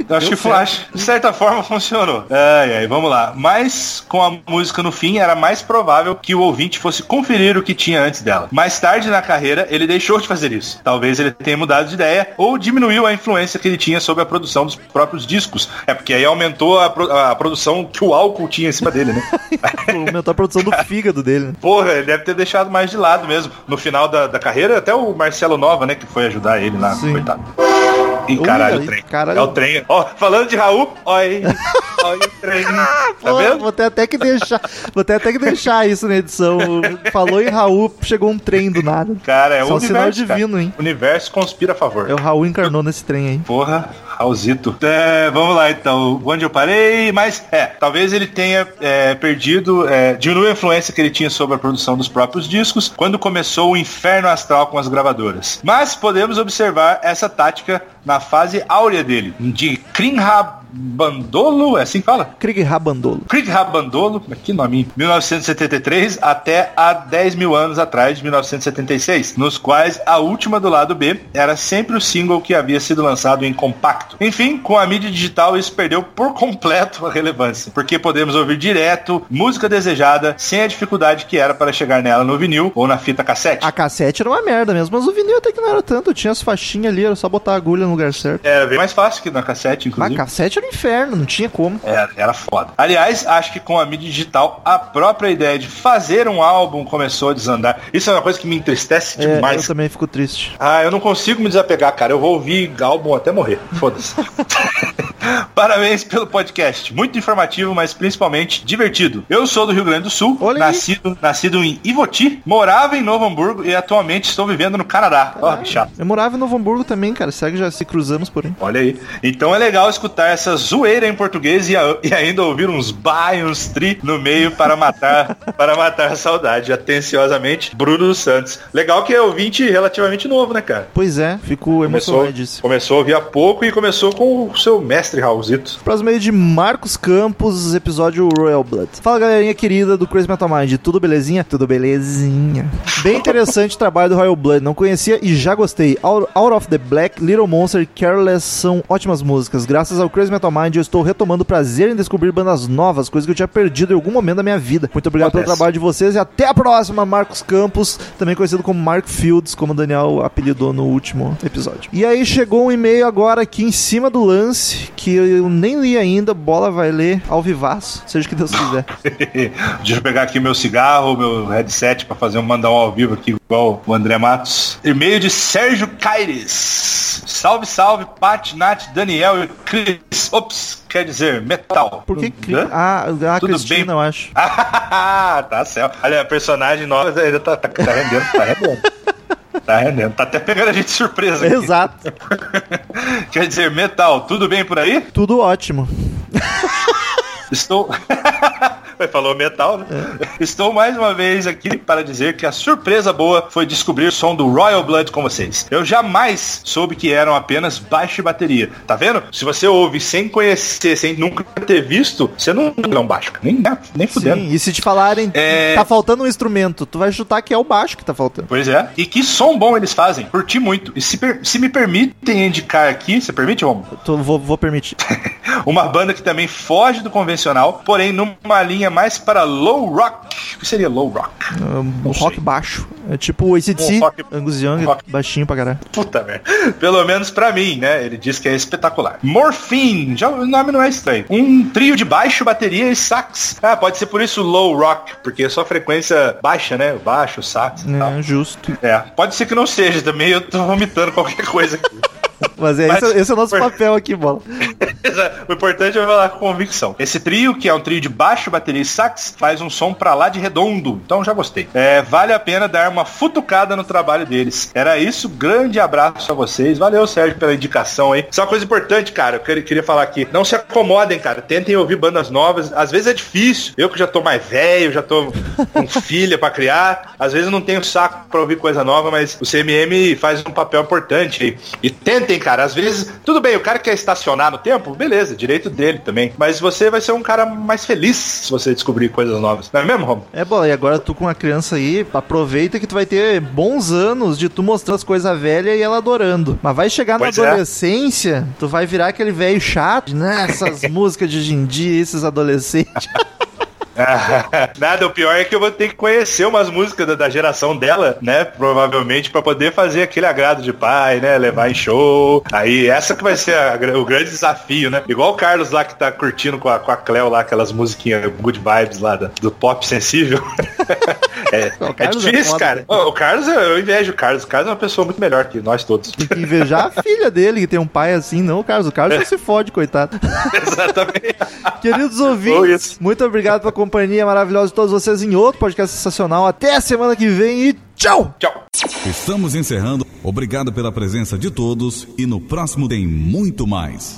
Eu acho que acho, de certa forma funcionou. Ai, ai, vamos lá. Mas com a música no fim, era mais provável que o ouvinte fosse conferir o que tinha antes dela. Mais tarde na carreira, ele deixou de fazer isso. Talvez ele tenha mudado de ideia ou diminuiu a influência que ele tinha sobre a produção dos próprios discos. É porque aí aumentou a, pro- a produção que o álcool tinha em cima dele, né? Aumentou a produção do fígado dele. né? Porra, ele deve ter deixado mais de lado mesmo. No final da, da carreira, até o Marcelo Nova, né, que foi ajudar ele lá, Sim. coitado. Ui, caralho, o trem. caralho. É o trem. Ó, falando de Raul, aí. Olha o trem. Tá Pô, vendo? Vou ter até que deixar, vou ter até que deixar isso na edição. Falou em Raul, chegou um trem do nada. Cara, é Só o um sinal universo, cara. divino, hein? O universo conspira a favor. É o Raul encarnou nesse trem aí. Porra, Raulzito. É, vamos lá então. Onde eu parei? Mas, é, talvez ele tenha é, perdido, é, diminuiu a influência que ele tinha sobre a produção dos próprios discos quando começou o inferno astral com as gravadoras. Mas podemos observar essa tática na fase áurea dele, de Krinhabandolo, é assim que fala? Krieg Rabandolo. Krieg Rabandolo, que nome, 1973 até há 10 mil anos atrás, de 1976, nos quais a última do lado B era sempre o single que havia sido lançado em compacto. Enfim, com a mídia digital isso perdeu por completo a relevância, porque podemos ouvir direto música desejada sem a dificuldade que era para chegar nela no vinil ou na fita cassete. A cassete era uma merda mesmo, mas o vinil até que não era tanto. Tinha as faixinhas ali, era só botar a agulha no lugar certo. Era bem mais fácil que na cassete, A inclusive. cassete era inferno, não tinha como. Era, era foda. Aliás, acho que com a mídia digital, a própria ideia de fazer um álbum começou a desandar. Isso é uma coisa que me entristece É, eu demais. também fico triste. Ah, eu não consigo me desapegar, cara. Eu vou ouvir álbum até morrer. Foda-se. Parabéns pelo podcast. Muito informativo, mas principalmente divertido. Eu sou do Rio Grande do Sul, Olha aí. nascido, nascido em Ivoti, morava em Novo Hamburgo e atualmente estou vivendo no Canadá. Ó, que chato. Eu morava em Novo Hamburgo também, cara. Segue já se cruzamos por aí. Olha aí. Então é legal escutar essa zoeira em português e, a- e ainda ouvir uns ba e uns tri no meio para matar para matar a saudade. Atenciosamente, Bruno dos Santos. Legal que é ouvinte relativamente novo, né, cara? Pois é, fico Começou, emocionadíssimo. começou a ouvir há pouco e começou com o seu mestre Raulzito. Próximo meio de Marcos Campos, episódio Royal Blood. Fala galerinha querida do Crazy Metal Mind, tudo belezinha? Tudo belezinha. Bem interessante o trabalho do Royal Blood, não conhecia e já gostei. Out, Out of the Black, Little Monster e Careless são ótimas músicas. Graças ao Crazy Metal Mind eu estou retomando o prazer em descobrir bandas novas, coisa que eu tinha perdido em algum momento da minha vida. Muito obrigado pelo Acontece. trabalho de vocês e até a próxima, Marcos Campos, também conhecido como Mark Fields, como o Daniel apelidou no último episódio. E aí chegou um e-mail agora aqui em cima do lance, que eu nem li ainda, bola vai ler ao vivaço, seja o que Deus quiser. Deixa eu pegar aqui meu cigarro, meu headset para fazer um mandar um ao vivo aqui igual o André Matos. E-mail de Sérgio Caires. Salve, salve, Pat, Nath, Daniel e Cris. Ops, quer dizer, metal. Por que... Cri- Hã? Ah, a Tudo Cristina, bem? eu acho. Ah, tá certo. Olha, a personagem nova ainda tá, tá, tá rendendo, tá rendendo. Tá rendendo. Tá até pegando a gente de surpresa. aqui. Exato. Quer dizer, metal, tudo bem por aí? Tudo ótimo. Estou. Falou metal, né? Estou mais uma vez aqui para dizer que a surpresa boa foi descobrir o som do Royal Blood com vocês. Eu jamais soube que eram apenas baixo e bateria. Tá vendo? Se você ouve sem conhecer, sem nunca ter visto, você não é um baixo. Nem, nem fudendo. Sim, e se te falarem É. tá faltando um instrumento, tu vai chutar que é o baixo que tá faltando. Pois é. E que som bom eles fazem. Curti muito. E se, per- se me permitem indicar aqui, você permite, Romulo? Vou, vou permitir. Uma banda que também foge do convencional, porém numa linha mais para low rock. O que seria low rock? Um rock baixo. É tipo o ACDC, Um rock- Angus Young, um rock- baixinho pra caralho. Puta merda. Pelo menos pra mim, né? Ele diz que é espetacular. Morphine, já o nome não é estranho. Um trio de baixo, bateria e sax. Ah, pode ser por isso low rock, porque é só frequência baixa, né? Baixo, sax e tal. É, justo. É, pode ser que não seja também, eu tô vomitando qualquer coisa aqui. Mas, é, Mas- esse, esse é o nosso papel aqui, bola. o importante é falar com convicção. Esse trio, que é um trio de baixo, bateria e sax, faz um som pra lá de redondo. Então já gostei. É, vale a pena dar uma futucada no trabalho deles. Era isso, grande abraço a vocês. Valeu, Sérgio, pela indicação aí. Só uma coisa importante, cara, eu queria, queria falar aqui. Não se acomodem, cara. Tentem ouvir bandas novas. Às vezes é difícil. Eu que já tô mais velho, já tô com filha pra criar. Às vezes eu não tenho saco pra ouvir coisa nova, mas o CMM faz um papel importante aí. E tentem, cara. Às vezes, tudo bem, o cara quer estacionar no tempo, beleza, direito dele também. Mas você vai ser um cara mais feliz se você descobrir coisas novas. Não é mesmo, Romo? É, bola, e agora tu com uma criança aí, aproveita que tu vai ter bons anos de tu mostrando as coisas velhas e ela adorando. Mas vai chegar Pois na é. adolescência, tu vai virar aquele velho chato, né? Essas músicas de hoje em dia, esses adolescentes. Nada, o pior é que eu vou ter que conhecer umas músicas da, da geração dela, né? Provavelmente pra poder fazer aquele agrado de pai, né? Levar em show. Aí essa que vai ser a o grande desafio, né? Igual o Carlos lá que tá curtindo com a, com a Cleo lá, aquelas musiquinhas good vibes lá da- do pop sensível. é, O é Carlos é difícil, foda. cara. O Carlos, eu invejo o Carlos. O Carlos é uma pessoa muito melhor que nós todos. Tem que invejar a filha dele, que tem um pai assim, não, Carlos. O Carlos já se fode, coitado. Exatamente. Queridos Ou ouvintes, muito obrigado pela companhia maravilhosa de todos vocês em outro podcast sensacional. Até a semana que vem e tchau! Tchau. Estamos encerrando. Obrigado pela presença de todos e no próximo tem muito mais.